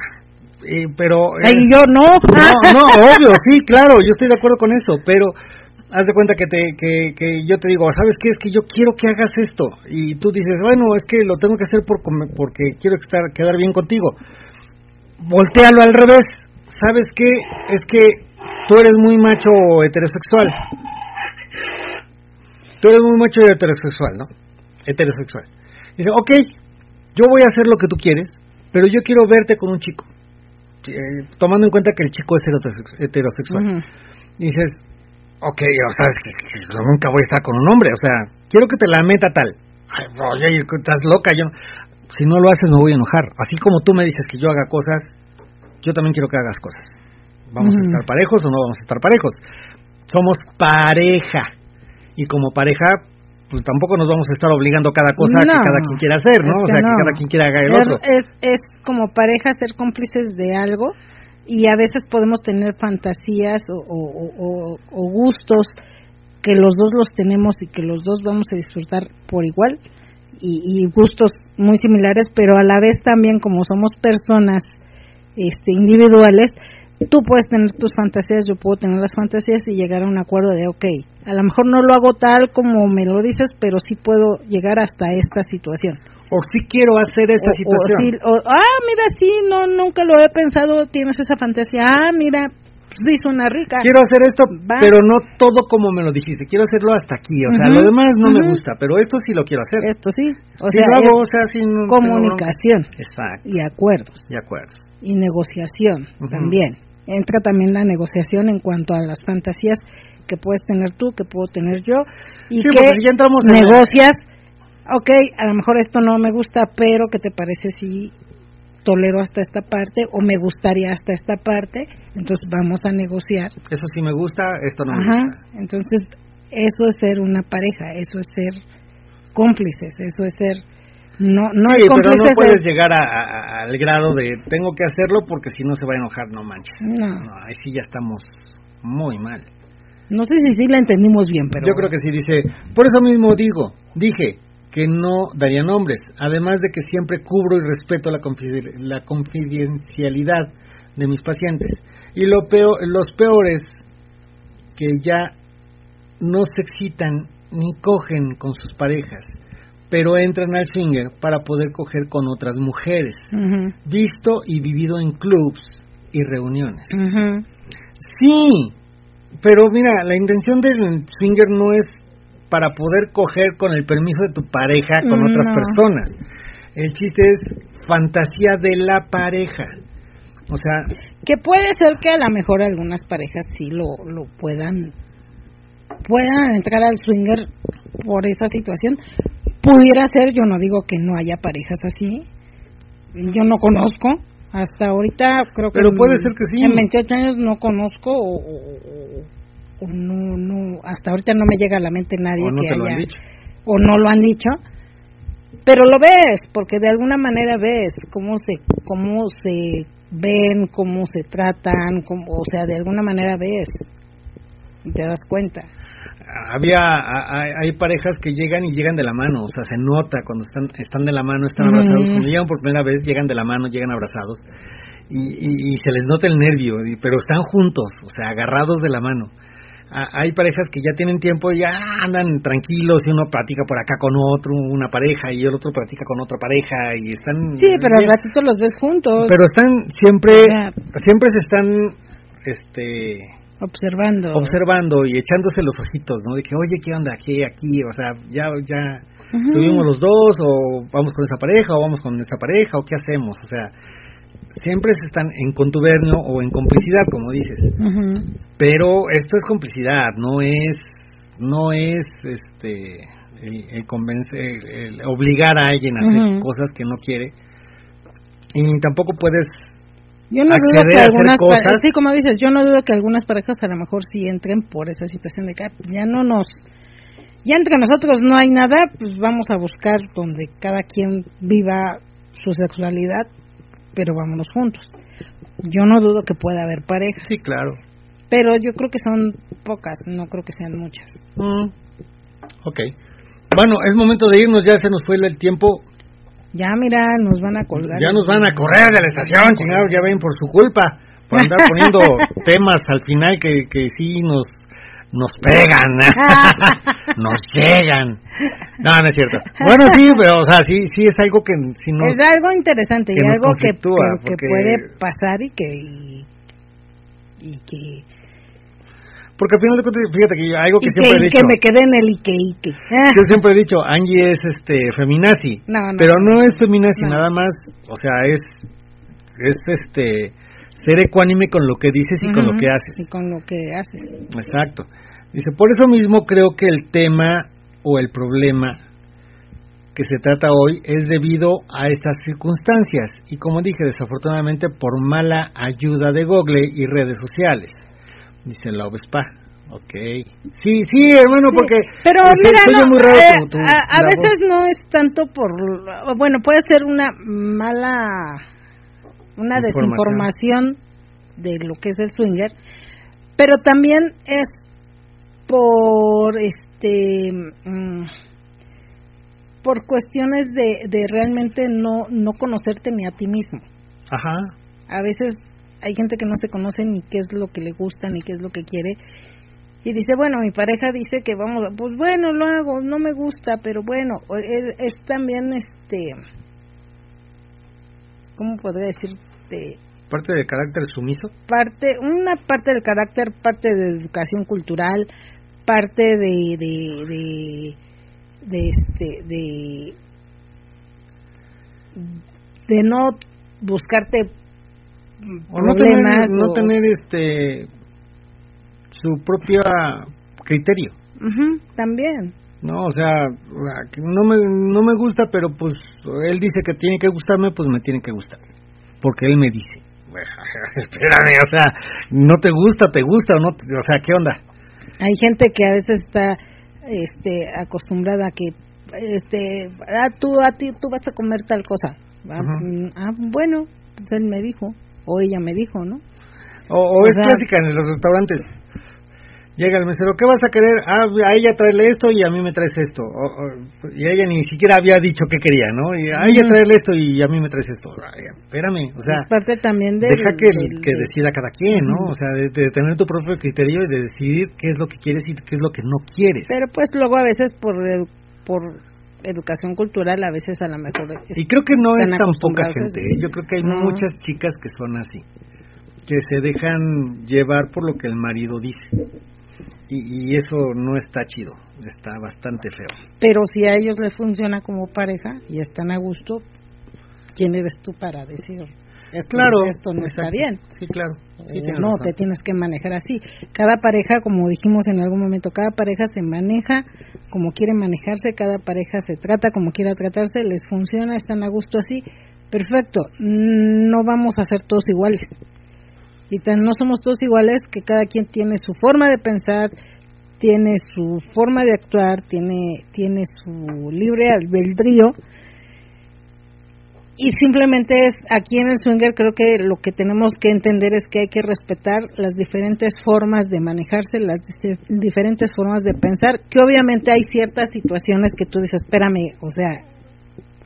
eh, pero... Ay, yo no. No, no, obvio, sí, claro, yo estoy de acuerdo con eso, pero haz de cuenta que, te, que, que yo te digo, ¿sabes qué? Es que yo quiero que hagas esto. Y tú dices, bueno, es que lo tengo que hacer por, porque quiero estar, quedar bien contigo. Voltéalo al revés. ¿Sabes qué? Es que tú eres muy macho heterosexual. Tú eres muy macho heterosexual, ¿no? Heterosexual. Dice, ok, yo voy a hacer lo que tú quieres, pero yo quiero verte con un chico. Eh, tomando en cuenta que el chico es heterosexual. Dices, ok, o sea, es que, nunca voy a estar con un hombre, o sea, quiero que te la meta tal. Ay, oye, estás loca, yo... Si no lo haces me voy a enojar. Así como tú me dices que yo haga cosas, yo también quiero que hagas cosas. ¿Vamos a estar parejos o no vamos a estar parejos? Somos pareja. Y como pareja, pues tampoco nos vamos a estar obligando cada cosa que cada quien quiera hacer, ¿no? o sea, que cada quien quiera haga el otro. Es, es como pareja ser cómplices de algo y a veces podemos tener fantasías o, gustos que los dos los tenemos y que los dos vamos a disfrutar por igual y, gustos muy similares, pero a la vez también como somos personas este, individuales, tú puedes tener tus fantasías, yo puedo tener las fantasías y llegar a un acuerdo de, ok, a lo mejor no lo hago tal como me lo dices, pero sí puedo llegar hasta esta situación. O sí quiero hacer O- o situación. sí- o, ah, mira, sí, no, nunca lo he pensado, tienes esa fantasía, ah, mira, sí, suena rica. Quiero hacer esto, Va. pero no todo como me lo dijiste. Quiero hacerlo hasta aquí. O sea, lo demás no me gusta, pero esto sí lo quiero hacer. Esto sí, o Sí sea, lo hago, o sea, sin comunicación. Exacto, y acuerdos de acuerdo. y negociación también. Entra también la negociación en cuanto a las fantasías que puedes tener tú, que puedo tener yo, y Sí, que si ya entramos en negocias, ok, a lo mejor esto no me gusta, pero ¿qué te parece si tolero hasta esta parte o me gustaría hasta esta parte? Entonces vamos a negociar. Eso sí me gusta, esto no me Ajá, gusta. entonces eso es ser una pareja, eso es ser cómplices, eso es ser... No, no sí, es pero no puedes es- llegar a- a- al grado de tengo que hacerlo porque si no se va a enojar, no manches. No. No, ahí sí ya estamos muy mal. No sé si sí la entendimos bien, pero... Yo creo que sí dice, por eso mismo digo, dije que no daría nombres, además de que siempre cubro y respeto la, confide- la confidencialidad de mis pacientes. Y lo peor, los peores que ya no se excitan ni cogen con sus parejas, pero entran al swinger para poder coger con otras mujeres, visto y vivido en clubs y reuniones. Sí, pero mira, la intención del swinger no es para poder coger con el permiso de tu pareja con Mm, otras no. personas. El chiste es fantasía de la pareja. O sea, Que puede ser que a lo mejor algunas parejas sí lo, lo puedan puedan entrar al swinger por esa situación. Pudiera ser, yo no digo que no haya parejas así. Yo no conozco. Hasta ahorita creo que... Pero en- puede ser que sí. En 28 años no conozco o, o- o- no, no, hasta ahorita no me llega a la mente nadie o no que te lo haya... han dicho. o no lo han dicho, pero lo ves, porque de alguna manera ves cómo se, cómo se ven, cómo se tratan, cómo, o sea, de alguna manera ves y te das cuenta. Había, hay parejas que llegan y llegan de la mano, o sea, se nota cuando están, están de la mano, están abrazados. Cuando llegan por primera vez, llegan de la mano, llegan abrazados. Y, y- y se les nota el nervio, y- pero están juntos, o sea, agarrados de la mano. Hay parejas que ya tienen tiempo y ya andan tranquilos y uno platica por acá con otro, una pareja, y el otro platica con otra pareja, y están... Sí, pero al ratito los ves juntos, Pero están siempre, siempre se están, este observando. observando y echándose los ojitos, ¿no? De que, oye, ¿qué onda aquí, aquí? O sea, ya, ya estuvimos los dos, o vamos con esa pareja, o vamos con esta pareja, o qué hacemos, o sea, siempre se están en contubernio o en complicidad, como dices. Pero esto es complicidad, no es, no es, este, el, el convencer, el- el obligar a alguien a hacer cosas que no quiere. Y tampoco puedes Yo no dudo que algunas cosas. sí, como dices, yo no dudo que algunas parejas a lo mejor sí entren por esa situación de que ah, ya no nos ya entre nosotros no hay nada, pues vamos a buscar donde cada quien viva su sexualidad, pero vámonos juntos. Yo no dudo que pueda haber parejas, Sí, claro. pero yo creo que son pocas, no creo que sean muchas. Mm, ok. Bueno, es momento de irnos, ya se nos fue el tiempo. Ya mira, nos van a colgar. Ya nos van a correr de la estación, chingados, ya ven por su culpa, por andar poniendo temas al final que, que sí nos nos pegan, nos llegan. No, no es cierto. Bueno, sí, pero o sea, sí sí es algo que si no es algo interesante que y nos algo que, que- que porque- puede pasar y que y, y que porque al final de cuentas, fíjate que algo que que, siempre he dicho, que me quedé en el Ike Ike. Yo siempre he dicho, Angie es este feminazi, No, no. pero no es feminazi No. nada más, o sea, es es este ser ecuánime con lo que dices y con lo que haces. Y con lo que haces. Exacto. Dice, por eso mismo creo que el tema o el problema que se trata hoy es debido a estas circunstancias y como dije, desafortunadamente por mala ayuda de Google y redes sociales. Dice Love Spa. Ok. Sí, sí, hermano, Sí, porque pero mira, no, muy raro eh, tu- tu- a, a la veces voz. no es tanto por, bueno, puede ser una mala, una Información. desinformación de lo que es el swinger, pero también es por, este, mm, por cuestiones de, de realmente no, no conocerte ni a ti mismo. Ajá. A veces hay gente que no se conoce ni qué es lo que le gusta ni qué es lo que quiere. Y dice, bueno, mi pareja dice que vamos, a- pues bueno, lo hago, no me gusta, pero bueno, o- es, es también este, ¿cómo podría decirte? Parte del carácter sumiso. parte, una parte del carácter, parte de educación cultural, parte de, de, de, de este, de, de no buscarte O no tener, no tener este su propio criterio. Ujú, también. No, o sea, no me, no me gusta, pero pues él dice que tiene que gustarme, pues me tiene que gustar. Porque él me dice. Espérame, o sea, no te gusta, te gusta o no, o sea, ¿qué onda? Hay gente que a veces está este acostumbrada a que este ah tú a ti tú vas a comer tal cosa. Ah, mm, ah, bueno, pues él me dijo o ella me dijo, ¿no? O, o O es sea- clásica en los restaurantes. Llega el mesero, ¿qué vas a querer? Ah, a ella traerle esto y a mí me traes esto. O- o- y ella ni siquiera había dicho qué quería, ¿no? Y a ella traerle esto y a mí me traes esto. Ay, espérame, o sea, es parte también de deja que, que decida cada quien, ¿no? O sea, de, de tener tu propio criterio y de decidir qué es lo que quieres y qué es lo que no quieres. Pero pues luego a veces por por educación cultural a veces a lo mejor Y creo que no es tan poca gente. ¿eh? Yo creo que hay No. muchas chicas que son así, que se dejan llevar por lo que el marido dice. Y, y eso no está chido, está bastante feo. pero si a ellos les funciona como pareja y están a gusto, ¿quién eres tú para decir esto, Claro, esto no está bien? Sí, claro. Sí, no, razón. te tienes que manejar así. Cada pareja, como dijimos en algún momento, cada pareja se maneja como quiere manejarse, cada pareja se trata como quiera tratarse, les funciona, están a gusto así, perfecto. Mm, No vamos a ser todos iguales. Y no somos todos iguales que cada quien tiene su forma de pensar, tiene su forma de actuar, tiene tiene su libre albedrío y simplemente es aquí en el swinger creo que lo que tenemos que entender es que hay que respetar las diferentes formas de manejarse, las diferentes formas de pensar, que obviamente hay ciertas situaciones que tú dices, espérame, o sea,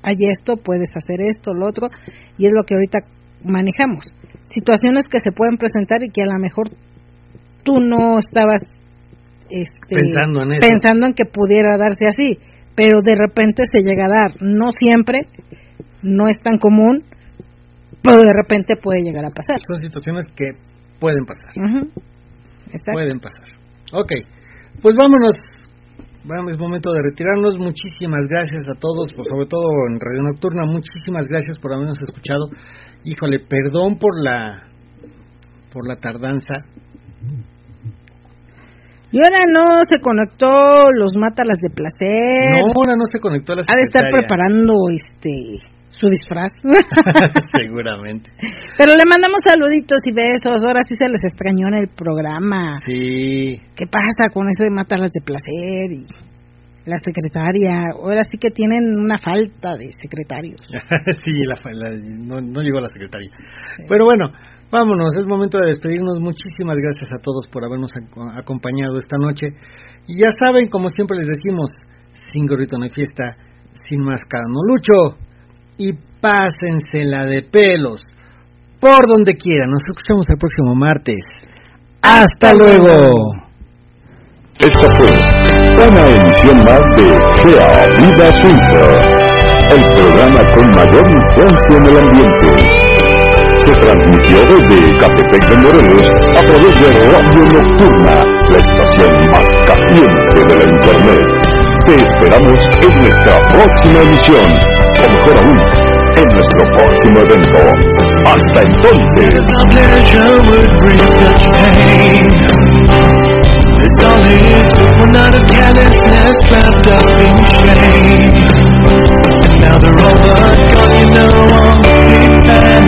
hay esto, puedes hacer esto, lo otro, y es lo que ahorita manejamos. Situaciones que se pueden presentar y que a lo mejor tú no estabas este, Pensando en eso. pensando en que pudiera darse así, pero de repente se llega a dar, no siempre, no es tan común, pero de repente puede llegar a pasar. Son situaciones que pueden pasar. Pueden pasar. Ok, pues vámonos. Bueno, es momento de retirarnos. Muchísimas gracias a todos, pues sobre todo en Radio Nocturna. Muchísimas gracias por habernos escuchado. Híjole, perdón por la por la tardanza. Y ahora no se conectó los mátalas de placer. No, ahora no se conectó a la ha de estar secretaria. preparando este su disfraz. Seguramente. Pero le mandamos saluditos y besos. Ahora sí se les extrañó en el programa. Sí. ¿Qué pasa con eso de mátalas de placer y la secretaria? Ahora sí que tienen una falta de secretarios. sí, la, la- no, no llegó la secretaria. Pero bueno, vámonos, es momento de despedirnos. Muchísimas gracias a todos por habernos ac- acompañado esta noche. Y ya saben, como siempre les decimos, sin gorrito no hay fiesta, sin máscara no lucho. Y pásensela de pelos por donde quieran. Nos escuchamos el próximo martes. ¡Hasta luego! Esta fue una emisión más de Gea Vida Twitter, el programa con mayor influencia en el ambiente. Se transmitió desde Catepec de Morelos a través de Radio Nocturna, la estación más caliente de la Internet. Te esperamos en nuestra próxima emisión, o mejor aún, en nuestro próximo evento. Hasta entonces. This all it is, one out of carelessness, wrapped up in shame. And now they're over, God, you know I'm a big fan,